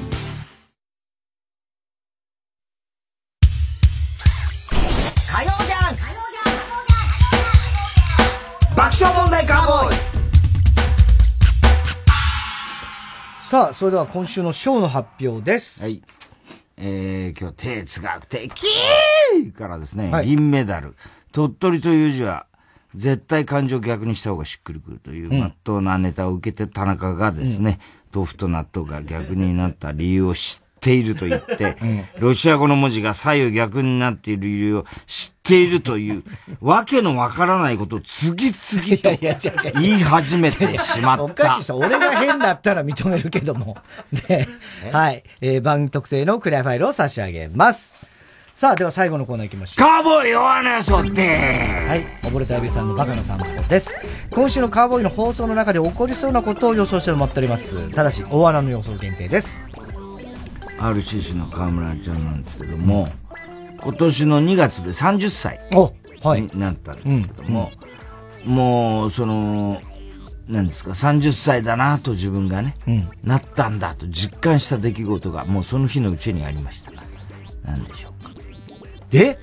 Speaker 1: さあ、それでは今週のショーの発表です。
Speaker 2: はい。えー、今日、哲学的からですね、
Speaker 1: はい
Speaker 2: 銀メダル。鳥取という字は、絶対感情を逆にした方がしっくりくるという、
Speaker 1: うん
Speaker 2: まっとうなネタを受けて田中がですね、豆腐と納豆が逆になった理由を知っていると言って、ロシア語の文字が左右逆になっている理由を知っているという、わけのわからないことを次々と言い始めてしまった。
Speaker 1: おかしいさ、俺が変だったら認めるけども。で、はい。えー番組特製のクリアファイルを差し上げます。さあ、では最後のコーナー行きましょう。
Speaker 2: カーボーイ弱なそって
Speaker 1: はい。溺れた指さんのバカの散歩です。今週のカーボーイの放送の中で起こりそうなことを予想してもらっております。ただし、大穴の予想限定です。
Speaker 2: RCC の河村ちゃんなんですけども、今年の2月で30歳になったんですけども、もう、その、なんですか、30歳だなと自分がね、
Speaker 1: うん
Speaker 2: なったんだと実感した出来事が、もうその日のうちにありました。なんでしょうか。
Speaker 1: え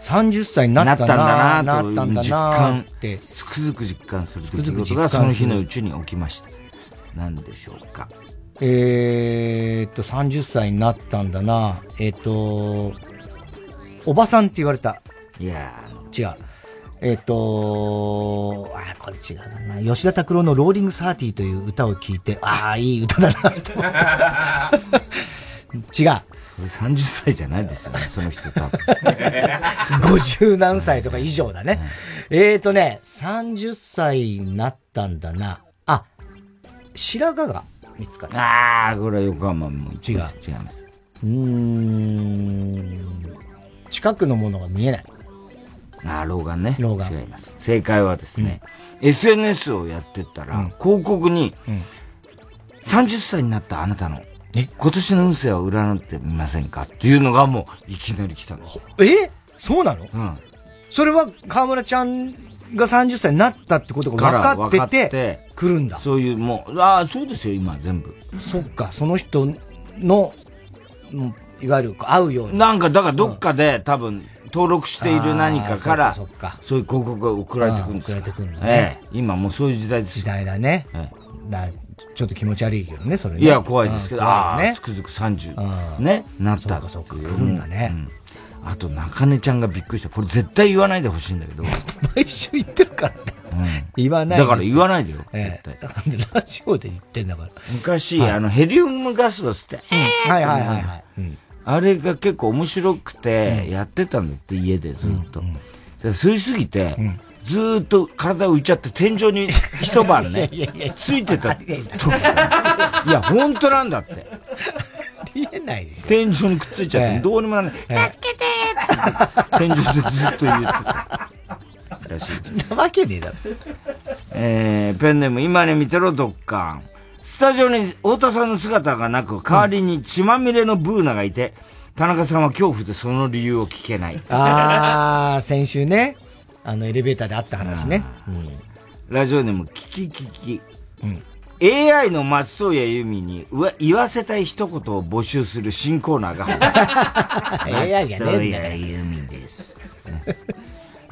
Speaker 1: ?30 歳になった
Speaker 2: んだなと
Speaker 1: なったんだ
Speaker 2: 実
Speaker 1: な
Speaker 2: 感
Speaker 1: って。
Speaker 2: つくづく実感する出来事がその日のうちに起きました。なんでしょうか。
Speaker 1: えーっと、30歳になったんだな。えーっと、おばさんって言われた。
Speaker 2: いや
Speaker 1: 違う。えーっと、あ、これ違うだな。吉田拓郎のローリングサーティーという歌を聴いて、ああ、いい歌だな、と思った。違う。
Speaker 2: それ30歳じゃないですよね、その人多分。
Speaker 1: 50何歳とか以上だね。えーとね、30歳になったんだな。あ、白髪が見つかった。
Speaker 2: ああ、これは横浜も
Speaker 1: 違う。違い
Speaker 2: ます。
Speaker 1: うーん。近くのものが見えない。
Speaker 2: ああ、老眼ね。
Speaker 1: 老眼。
Speaker 2: 違います。正解はですね、SNS をやってったら、広告に、30歳になったあなたの、今年の運勢を占ってみませんか？っていうのがもう、いきなり来たんです。
Speaker 1: え？そうなの？
Speaker 2: うん。
Speaker 1: それは河村ちゃんが30歳になったってことが分かってて、
Speaker 2: て
Speaker 1: 来るんだ。
Speaker 2: そういう、もう、ああ、そうですよ、今、全部。
Speaker 1: そっか、その人の、もういわゆる会うように。
Speaker 2: なんか、だからどっかで、多分、登録している何かから、
Speaker 1: そっかそっか
Speaker 2: そういう広告が送られてくるんですよ。
Speaker 1: 送られてくるのね
Speaker 2: ええ。今もうそういう時代です。
Speaker 1: 時代だね。だちょっと気持ち悪いけどね、それね。
Speaker 2: いや、怖いですけど、
Speaker 1: うん
Speaker 2: ああ、つくづく30、ね、なったっていう。
Speaker 1: そうか、来るんだね。
Speaker 2: あと、中根ちゃんがびっくりした。これ絶対言わないでほしいんだけど。
Speaker 1: 毎週言ってるからね。言わない
Speaker 2: だから言わないでよ。
Speaker 1: ええ。なんでラジオで言ってんだから。
Speaker 2: 昔、
Speaker 1: はい。
Speaker 2: あの、ヘリウムガスを吸って、
Speaker 1: はいはいはいはい。
Speaker 2: あれが結構面白くて、やってたんだって、家でずっと。で吸いすぎて、ずーっと体浮いちゃって天井に 一晩ねついてた時。いや、本当なんだって。
Speaker 1: 言えないでしょ。
Speaker 2: 天井にくっついちゃって、
Speaker 1: ええ。
Speaker 2: どうにもならない。
Speaker 1: ええ。
Speaker 2: 助けてーって。天井でずっと言ってた。らしい。
Speaker 1: なわけねえだろ。
Speaker 2: えー、ペンネーム、今ね見てろ、ドッカン。スタジオに太田さんの姿がなく、代わりに血まみれのブーナがいて、田中さんは恐怖でその理由を聞けない。
Speaker 1: あー、先週ね、あのエレベーターであった話ね。
Speaker 2: ラジオネーム、キキキキ。AI の松任谷由実にうわ言わせたい一言を募集する新コーナーが
Speaker 1: AI じゃねえんだよ
Speaker 2: 松任谷由実です。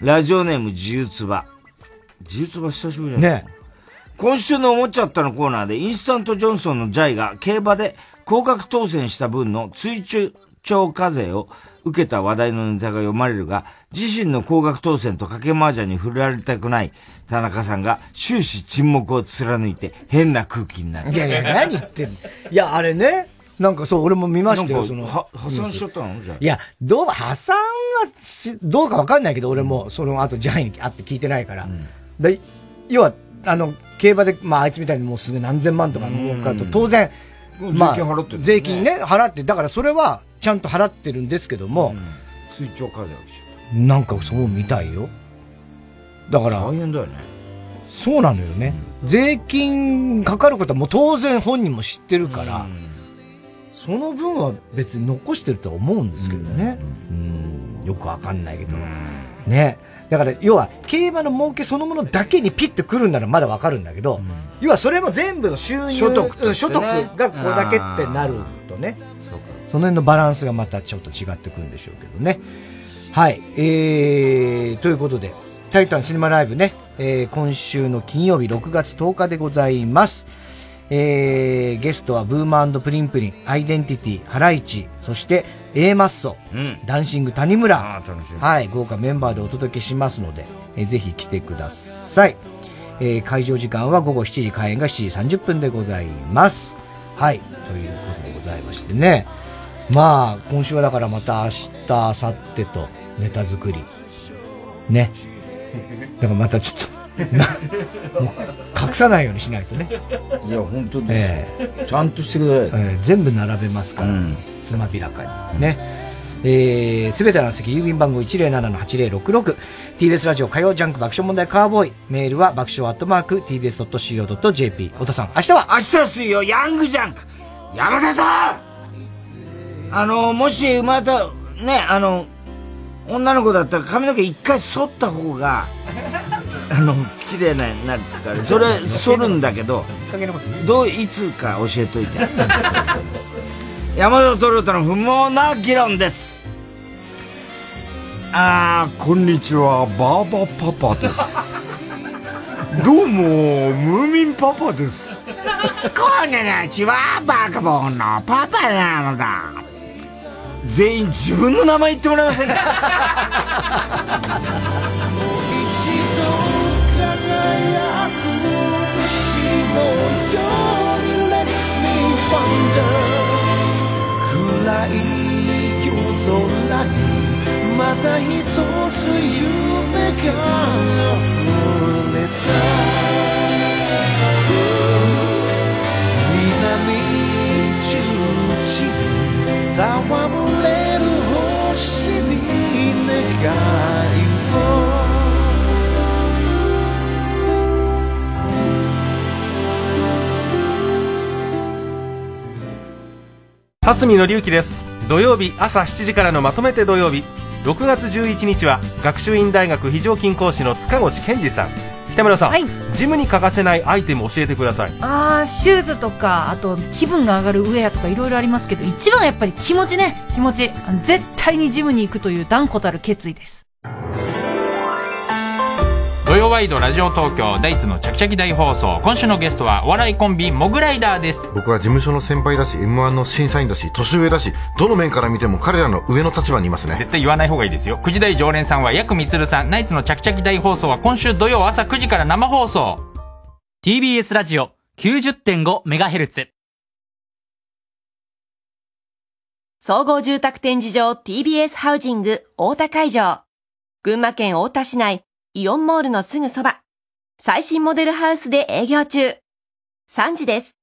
Speaker 2: ねラジオネーム、自由つば。自由つば久しぶりじゃない？
Speaker 1: ね
Speaker 2: 今週のおもちゃったのコーナーで、インスタントジョンソンのジャイが競馬で高額当選した分の追徴課税を受けた話題のネタが読まれるが、自身の高額当選と賭け麻雀に触れられたくない田中さんが終始沈黙を貫いて変な空気になる。
Speaker 1: いやいや、何言ってんの？いや、あれね、なんかそう、俺も見ましたよ、その。
Speaker 2: は破産しちゃったの？じゃあ。
Speaker 1: いや、どう、破産はし、どうかわかんないけど、俺も、その後、ジャイに会って聞いてないから。で、要は、あの、競馬で、まあ、あいつみたいにもうすぐ何千万とか儲かると、当然、まあ、
Speaker 2: 税金払ってるんだよね
Speaker 1: 税金ね、払って、だからそれは、ちゃんと払ってるんですけども、
Speaker 2: 追徴課税をし
Speaker 1: なんかそうみたいよ。だから。
Speaker 2: 大変だよね。
Speaker 1: そうなのよね。税金かかることはもう当然本人も知ってるから、その分は別に残してるとは思うんですけどね。うん、よくわかんないけど。ね。だから、要は、競馬の儲けそのものだけにピッとくるんならまだわかるんだけど、要はそれも全部の収入、
Speaker 2: 所得ね
Speaker 1: うん所得がこれだけってなるとね、その辺のバランスがまたちょっと違ってくるんでしょうけどね。はい。えー、ということで、タイタンシネマライブね、えー、今週の金曜日6月10日でございます。えー、ゲストはブーマープリンプリン、アイデンティティ、ハライチ、そして A マッソ、ダンシング谷村、はい、豪華メンバーでお届けしますので、えーぜひ来てください。えー、会場時間は午後7時、開演が7時30分でございます。はい、ということでございましてね。まあ、今週はだからまた明日、明後日とネタ作り。ね。だからまたちょっと、隠さないようにしないとね。
Speaker 2: いや、本当ですよ
Speaker 1: え
Speaker 2: ちゃんとしてください。
Speaker 1: えー全部並べますから、つまびらかに。ね。えー、すべての席、郵便番号107-8066、TBS ラジオ火曜ジャンク爆笑問題カーボーイ、メールは爆笑アットマーク TBS.CO.JP。太田さん、明日は
Speaker 2: 明日ですよ、ヤングジャンク山田さんあの、もし生まれた、ね、あの、女の子だったら髪の毛一回剃った方が、あの、綺麗なになるから、それ剃るんだけど、どう、いつか教えといて。山田トロとの不毛な議論です。あー、こんにちは、バーバパパです。どうも、ムーミンパパです。こんにちは、バカボンのパパなのだ。全員自分の名前言ってもらえませんか？
Speaker 26: 夜空にまた一つ夢が溢れた南中地に戯れる星に願い
Speaker 27: 蓮見の隆起です。土曜日朝7時からのまとめて土曜日。6月11日は学習院大学非常勤講師の塚越健二さん。北村さん、ジムに欠かせないアイテム教えてください。
Speaker 28: あーシューズとかあと気分が上がるウェアとかいろいろありますけど一番はやっぱり気持ちね。気持ち。絶対にジムに行くという断固たる決意です
Speaker 29: ワイドラジオ東京ダイツのチャキチャキ大放送。今週のゲストはお笑いコンビモグライダーです。
Speaker 30: 僕は事務所の先輩だし m 1の審査員だし年上だしどの面から見ても彼らの上の立場にいますね。
Speaker 29: 絶対言わない方がいいですよ。9時台常連さんはヤクミツルさん。ナイツのチャキチャキ大放送は今週土曜朝9時から生放送。
Speaker 31: TBS ラジオ 90.5MHz
Speaker 20: 総合住宅展示場 TBS ハウジング大田会場。群馬県太田市内イオンモールのすぐそば。最新モデルハウスで営業中。3時です。